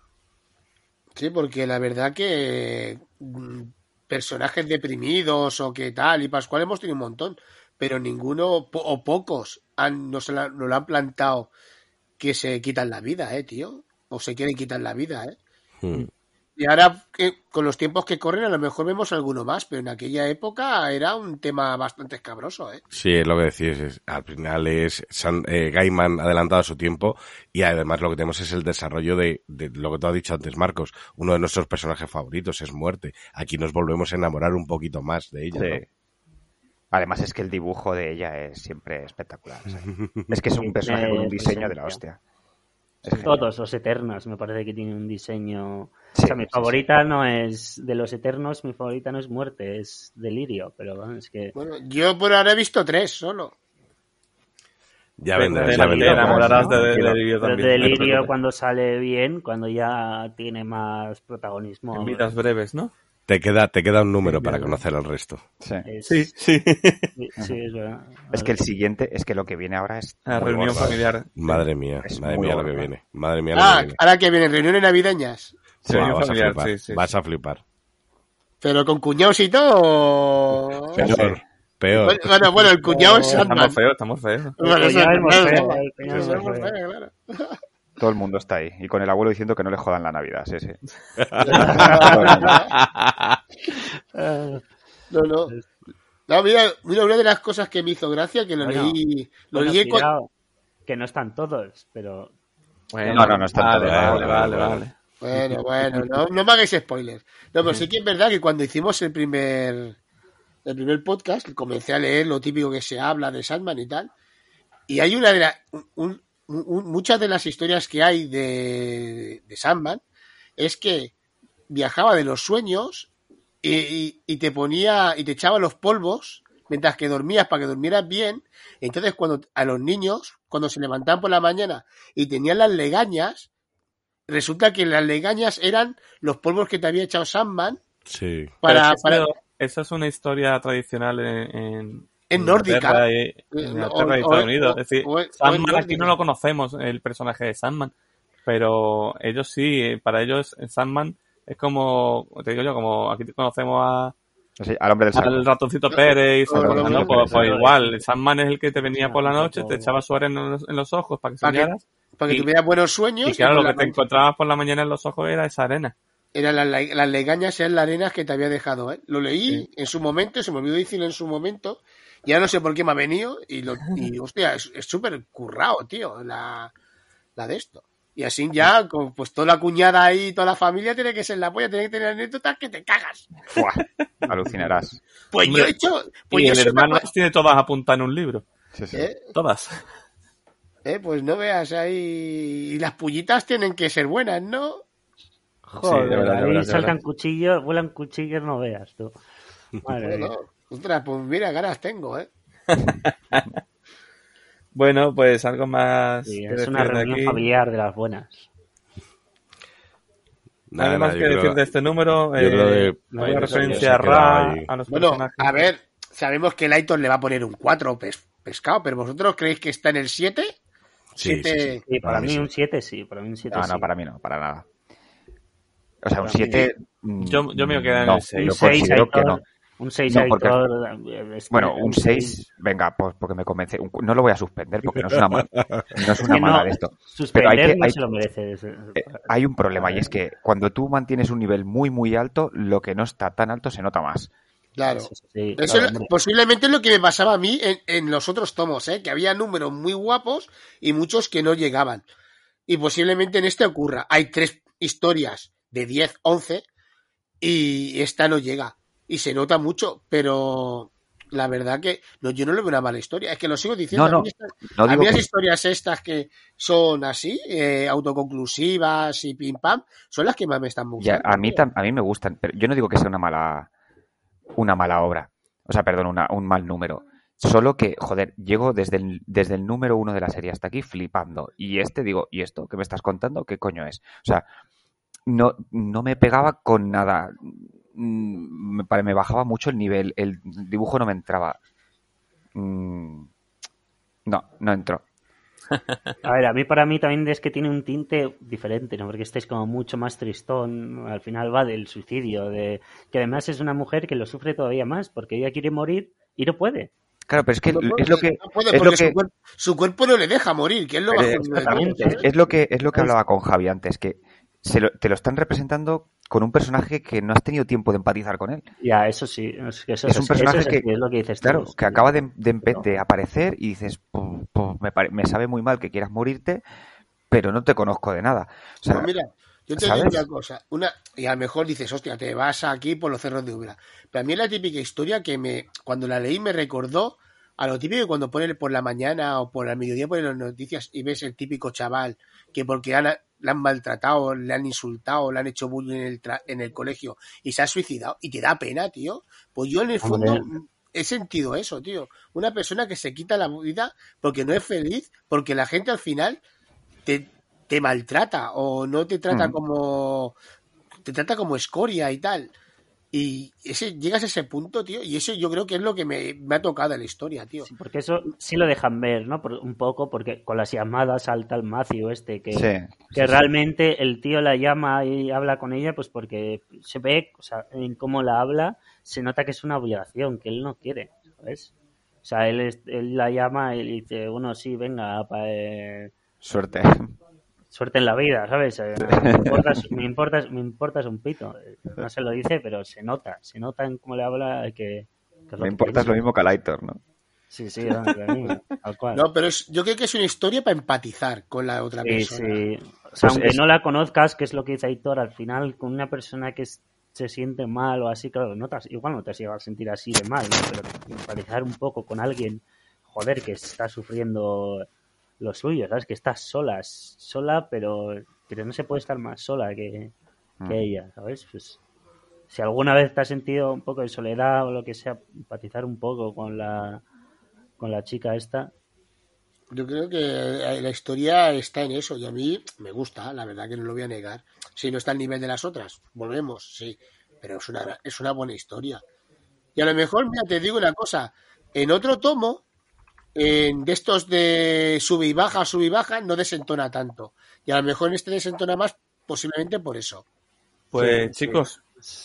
Sí, porque la verdad que mm, personajes deprimidos o que tal y Pascual hemos tenido un montón, pero ninguno po- o pocos han, nos, la- nos lo han plantado que se quitan la vida, eh, tío. O se quieren quitar la vida, eh. Hmm. Y ahora, que, con los tiempos que corren, a lo mejor vemos alguno más, pero en aquella época era un tema bastante escabroso, ¿eh? Sí, es lo que decís. es- al final es San- eh, Gaiman adelantado a su tiempo y además lo que tenemos es el desarrollo de, de lo que tú has dicho antes, Marcos. Uno de nuestros personajes favoritos es Muerte. Aquí nos volvemos a enamorar un poquito más de ella. Sí. ¿no? Además es que el dibujo de ella es siempre espectacular. o sea, es que es un personaje con un Eh, diseño de la hostia. Es. Todos los Eternos me parece que tienen un diseño... Sí, o sea, mi sí, favorita no es... De los Eternos, mi favorita no es Muerte, es Delirio. Pero bueno, es que... Bueno, yo por ahora he visto tres solo. Ya Te- vendrá, te- ya te vendrá. enamorarás de, de, Tranquilo. Delirio Pero también. de te Delirio cuando sale bien, cuando ya tiene más protagonismo. En vidas breves, ¿no? Te queda, te queda un número Sí, para conocer al resto. Sí. es- Sí, sí. sí, sí, es verdad. Es que el siguiente, es que lo que viene ahora es. La reunión familiar. Madre mía, Es madre mía lo que viene. Madre mía lo Ah, que viene. ahora que vienen reuniones navideñas. Sí, reunión vas, a familiar, flipar, sí, sí, vas a flipar. Pero con cuñados y todo. Peor, peor. Bueno, bueno, el cuñado es Sandman. Estamos feos, estamos feos. Bueno, El es es el cuñado es es feo, claro. Todo el mundo está ahí. Y con el abuelo diciendo que no le jodan la Navidad. Sí, sí. No, no. No, mira, mira, una de las cosas que me hizo gracia, que lo Bueno, leí, lo Bueno, leí con- cuidado, que no están todos, pero Bueno, No, no, no está vale, todo, vale, vale, vale. Bueno, bueno, no, no me hagáis spoilers. No, pero sí que es verdad que cuando hicimos el primer el primer podcast, comencé a leer lo típico que se habla de Sandman y tal, y hay una de las un- un- muchas de las historias que hay de, de Sandman es que viajaba de los sueños y, y- y te ponía y te echaba los polvos mientras que dormías para que durmieras bien. Entonces, cuando a los niños, cuando se levantaban por la mañana y tenían las legañas, resulta que las legañas eran los polvos que te había echado Sandman Sí. para, Pero para- Esa es una historia tradicional en, en, En nórdica. Y- en Inglaterra y Estados Unidos. Es decir, o- o en Sandman aquí no lo conocemos, el personaje de Sandman. Pero ellos sí, para ellos eh, Sandman es como, te digo yo, como aquí conocemos a, Sí, al hombre del saco. al ratoncito Pérez y no, no, ¿no? no, Pues, pues igual. Sandman es el que te venía por la no, noche, no, te echaba su arena en los, en los ojos para que que- soñaras. para que Y- tuvieras buenos sueños. Y claro, lo que te noche. encontrabas por la mañana en los ojos era esa arena. Eran las legañas, eran las arenas que te había dejado. ¿eh? Lo leí en su momento, se me olvidó decirlo en su momento. Ya no sé por qué me ha venido. Y, lo, y hostia, es es súper currado, tío, la, la de esto. Y así ya, con, pues toda la cuñada ahí, toda la familia tiene que ser la polla, tiene que tener anécdotas que te cagas. Fuah, alucinarás. Pues Hombre, yo he hecho. Pues y yo el una hermano las tiene todas apuntadas en un libro. Sí, sí. ¿eh? Todas. ¿Eh? Pues no veas ahí. Y las pullitas tienen que ser buenas, ¿no? Joder, de verdad, de ahí verdad, de saltan cuchillos, vuelan cuchillos, no veas tú. Madre ostras, pues mira, ganas tengo, ¿eh? Bueno, pues algo más. Sí, es una de reunión aquí. familiar de las buenas. Nada, Nada más nada, que decir de este número. eh, que- no hay referencia a Ra, ahí. a los Bueno, personajes. a ver, sabemos que el Aitor le va a poner un 4 pes- pescado, pero ¿vosotros creéis que está en el 7? Sí, sí, sí. Siete- Sí, para, mí sí. un 7 sí, para mí un 7 No, sí. no, para mí no, para nada. O sea, un Para mí 7. Yo- yo me quedar en no, el seis. Yo Un seis, considero que no. Un 6 No, porque- eh, es que- Bueno, un 6, venga, pues porque me convence. Un- No lo voy a suspender porque no es una, ma- no es una mala de esto. Suspender Pero hay que- no hay- se lo merece. Eh, hay un problema y es que cuando tú mantienes un nivel muy, muy alto, lo que no está tan alto se nota más. Claro. Eso sí, Eso claro, es- hombre. posiblemente es lo que me pasaba a mí en, en los otros tomos, ¿eh? que había números muy guapos y muchos que no llegaban. Y posiblemente en este ocurra. Hay tres historias de 10, 11 y esta no llega. Y se nota mucho, pero la verdad que no, yo no le veo una mala historia. Es que lo sigo diciendo. No, no, a mí, estas- No a digo mí las que- historias estas que son así, eh, autoconclusivas y pim pam, son las que más me están Ya, gustando. a mí a mí me gustan, pero yo no digo que sea una mala una mala obra. O sea, perdón, una- un mal número. Solo que, joder, llego desde el, desde el número uno de la serie hasta aquí flipando. Y este digo, ¿y esto que me estás contando? ¿Qué coño es? O sea, no, no me pegaba con nada. Mm, Me, bajaba mucho el nivel. El dibujo no me entraba. Mm, No, no entró. A ver, a mí para mí también es que tiene un tinte diferente, ¿no? Porque este es como mucho más tristón, al final va del suicidio, de que además es una mujer que lo sufre todavía más, porque ella quiere morir y no puede. Claro, pero es que No puede, es lo que no puede es lo que su, cuerpo, su cuerpo no le deja morir, que es lo bajo exactamente. Es lo que, es lo que hablaba con Javi antes, que se lo- te lo están representando con un personaje que no has tenido tiempo de empatizar con él. Ya, eso sí, eso Es un eso personaje es que- es lo que dices Claro, que acaba de, de empe- Pero- de aparecer y dices, "Pu- pu, me, pare- me sabe muy mal que quieras morirte, pero no te conozco de nada. O sea, Pues mira, yo te digo una cosa, una, y a lo mejor dices, hostia, te vas aquí por los cerros de Ubra. Pero a mí es la típica historia que me, cuando la leí me recordó a lo típico que cuando ponen por la mañana o por el mediodía ponen las noticias y ves el típico chaval que porque han, le han maltratado, le han insultado, le han hecho bullying en el, tra- en el colegio y se ha suicidado y te da pena, tío. Pues yo en el fondo Hombre. he sentido eso, tío. Una persona que se quita la vida porque no es feliz, porque la gente al final te, te maltrata o no te trata Mm. como te trata como escoria y tal y ese llegas a ese punto tío y eso yo creo que es lo que me, me ha tocado en la historia tío Sí, porque eso sí lo dejan ver, ¿no? Por, un poco, porque con las llamadas al tal Matthew este, que, sí, que sí, sí. realmente el tío la llama y habla con ella, pues porque se ve, o sea, en cómo la habla, se nota que es una obligación, que él no quiere, ¿sabes? O sea, él, él la llama y le dice, bueno, sí, venga, pa- eh, Suerte. suerte en la vida, ¿sabes? Eh, Me importas, me, importas, me importas un pito. No se lo dice, pero se nota, se nota en cómo le habla que... que es Me que importas piensa. lo mismo que a Aitor, ¿no? Sí, sí, no, lo mismo, tal cual. no pero es, yo creo que es una historia para empatizar con la otra Sí, persona sí. O sea, Pues aunque es- no la conozcas, que es lo que dice Aitor, al final con una persona que es- se siente mal o así, claro, no te, igual no te has llegado a sentir así de mal, ¿no? pero empatizar un poco con alguien, joder, que está sufriendo lo suyo, ¿sabes? Que estás sola, sola, pero, pero no se puede estar más sola que, que Mm. ella, ¿sabes? Pues si alguna vez te has sentido un poco de soledad o lo que sea, empatizar un poco con la, con la chica esta, yo creo que la historia está en eso y a mí me gusta la verdad que no lo voy a negar si no está al nivel de las otras volvemos sí pero es una es una buena historia y a lo mejor mira te digo una cosa en otro tomo en de estos de sube y baja sube y baja no desentona tanto y a lo mejor en este desentona más posiblemente por eso Pues Sí, sí. chicos,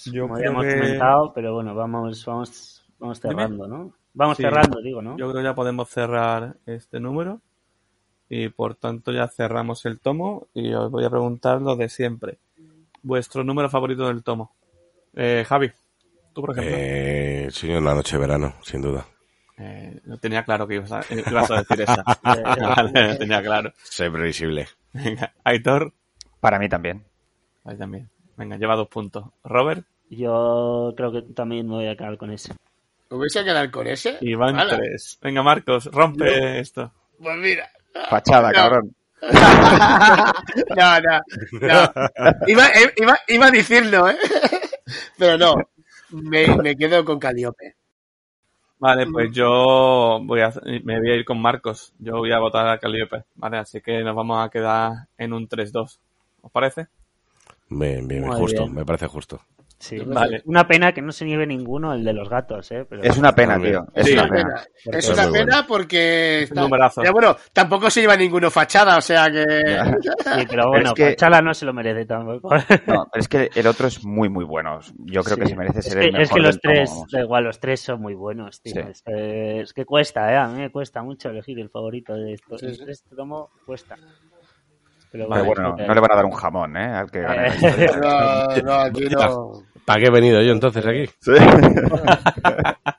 yo como creo habíamos que- comentado, pero bueno, vamos, vamos, vamos Dime. cerrando, ¿no? Vamos Sí. cerrando, digo, ¿no? yo creo que ya podemos cerrar este número y por tanto ya cerramos el tomo y os voy a preguntar lo de siempre. Vuestro número favorito del tomo. Eh, Javi, tú por ejemplo. Eh, sí, una noche de verano, sin duda. Eh, no tenía claro que ibas a, eh, ibas a decir esa. Vale, tenía claro. Sé previsible. Venga, Aitor, Para mí también. ahí también. Venga, lleva dos puntos. Robert, Yo creo que también me voy a quedar con ese. ¿Me vais a quedar con ese? Iván Hala. tres. Venga, Marcos, rompe esto. Pues mira. Fachada, No. cabrón. no, no, no. Iba, eh, iba, iba a decirlo, ¿eh? Pero no. Me, me quedo con Caliope. Vale, pues yo voy a, me voy a ir con Marcos. Yo voy a votar a Calliope, ¿vale? Así que nos vamos a quedar en un 3-2. ¿Os parece? Bien, bien, Muy justo, bien. me parece justo. Sí. Vale. Una pena que no se nieve ninguno el de los gatos, ¿eh? Pero... Es una pena, tío. Es Sí, una pena. Porque Es es una pena bueno. porque. está-. Pero bueno, tampoco se lleva ninguno fachada, o sea que. Sí, pero bueno, es que- Chala no se lo merece tampoco. No, pero es que el otro es muy, muy bueno. Yo creo que se merece Es ser que, el mejor. es que los tomo, tres, da igual, los tres son muy buenos, tío. Sí. Es, que, es que cuesta, ¿eh? A mí me cuesta mucho elegir el favorito de esto. Sí, sí. Este tomo cuesta. Pero Pero bueno, que- no le van a dar un jamón, ¿eh? Al que gane. No, no, aquí no. ¿Para qué he venido yo entonces aquí? Sí.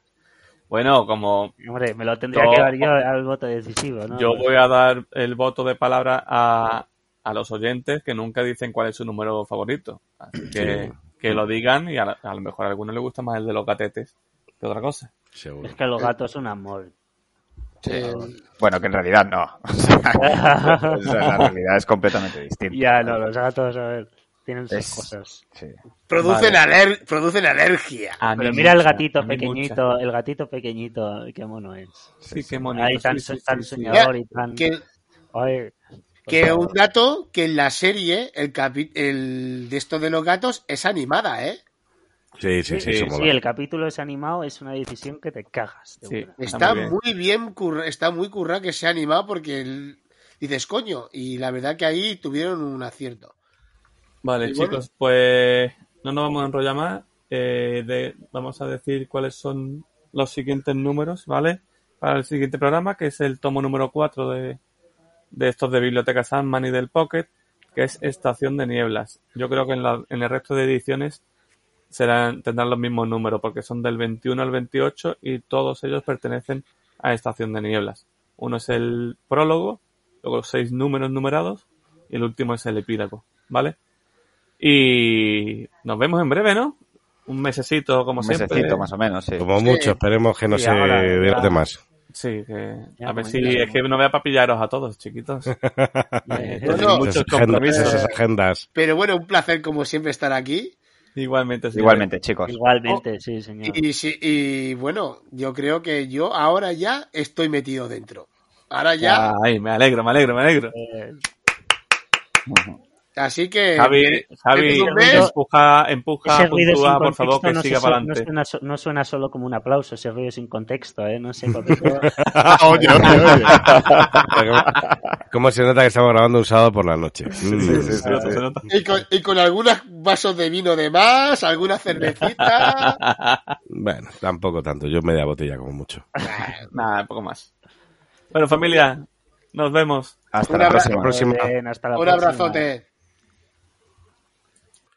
Bueno, como Hombre, me lo tendría que dar yo al voto decisivo, ¿no? yo voy a dar el voto de palabra a, a los oyentes que nunca dicen cuál es su número favorito. Así que, Sí. que lo digan y a, la- a lo mejor a alguno le gusta más el de los gatetes que otra cosa. Seguro. Es que los gatos son amor. Eh, Bueno, que en realidad no. O sea, la realidad es completamente distinta. ya, no, los gatos, a ver, tienen sus Es- cosas. Sí. producen, Vale. aler- producen alergia. A mí Pero mira el gatito pequeñito, mucha. el gatito pequeñito, qué mono es. Sí, qué bonito. Ahí tan, sí, sí, tan sí, sí. soñador y tan... Que, Ay, que favor. un dato que en la serie, el, capi- el de esto de los gatos, es animada, ¿eh? Sí, sí, sí, Sí, el capítulo es animado, es una decisión que te cagas. de Sí. buena. Está muy bien. curra- está muy currado que sea animado porque el- dices, coño, y la verdad que ahí tuvieron un acierto. Vale, Y bueno. chicos, pues no nos vamos a enrollar más. Eh, de- vamos a decir cuáles son los siguientes números, ¿vale? Para el siguiente programa, que es el tomo número 4 de, de estos de Biblioteca Sandman y del Pocket, que es Estación de Nieblas. Yo creo que en, la- en el resto de ediciones serán, tendrán los mismos números, porque son del 21 al 28 y todos ellos pertenecen a Estación de Nieblas. Uno es el prólogo, luego seis números numerados y el último es el epílogo, ¿vale? Y nos vemos en breve, ¿no? Un mesecito, como Un siempre. mesecito más o menos, sí. Como mucho, esperemos que no Sí, se ya. más. Sí, que Ya, a ver si es que no voy a papillaros a todos, chiquitos. Eh, muchos compromisos. esas agendas. Pero bueno, un placer como siempre estar aquí. Igualmente, sí. Igualmente, chicos. Igualmente, sí, señor. Y, sí, y bueno, yo creo que yo ahora ya estoy metido dentro. Ahora ya, Ay, me alegro, me alegro, me alegro. Eh. Así que... Javi, empuja, empuja, ese ruido sin puntúa, por favor, que no, siga para no, adelante. no suena solo como un aplauso, ese ruido sin contexto, ¿eh? No sé. porque- oye, oye, oye. ¿Cómo se nota que estamos grabando un sábado por la noche? Y con, y con algunos vasos de vino de más, alguna cervecita. Bueno, tampoco tanto. Yo media botella como mucho. Nada, un poco más. Bueno, familia, nos vemos. Hasta Un la próxima. próxima. Bien, hasta la Un próxima. abrazote.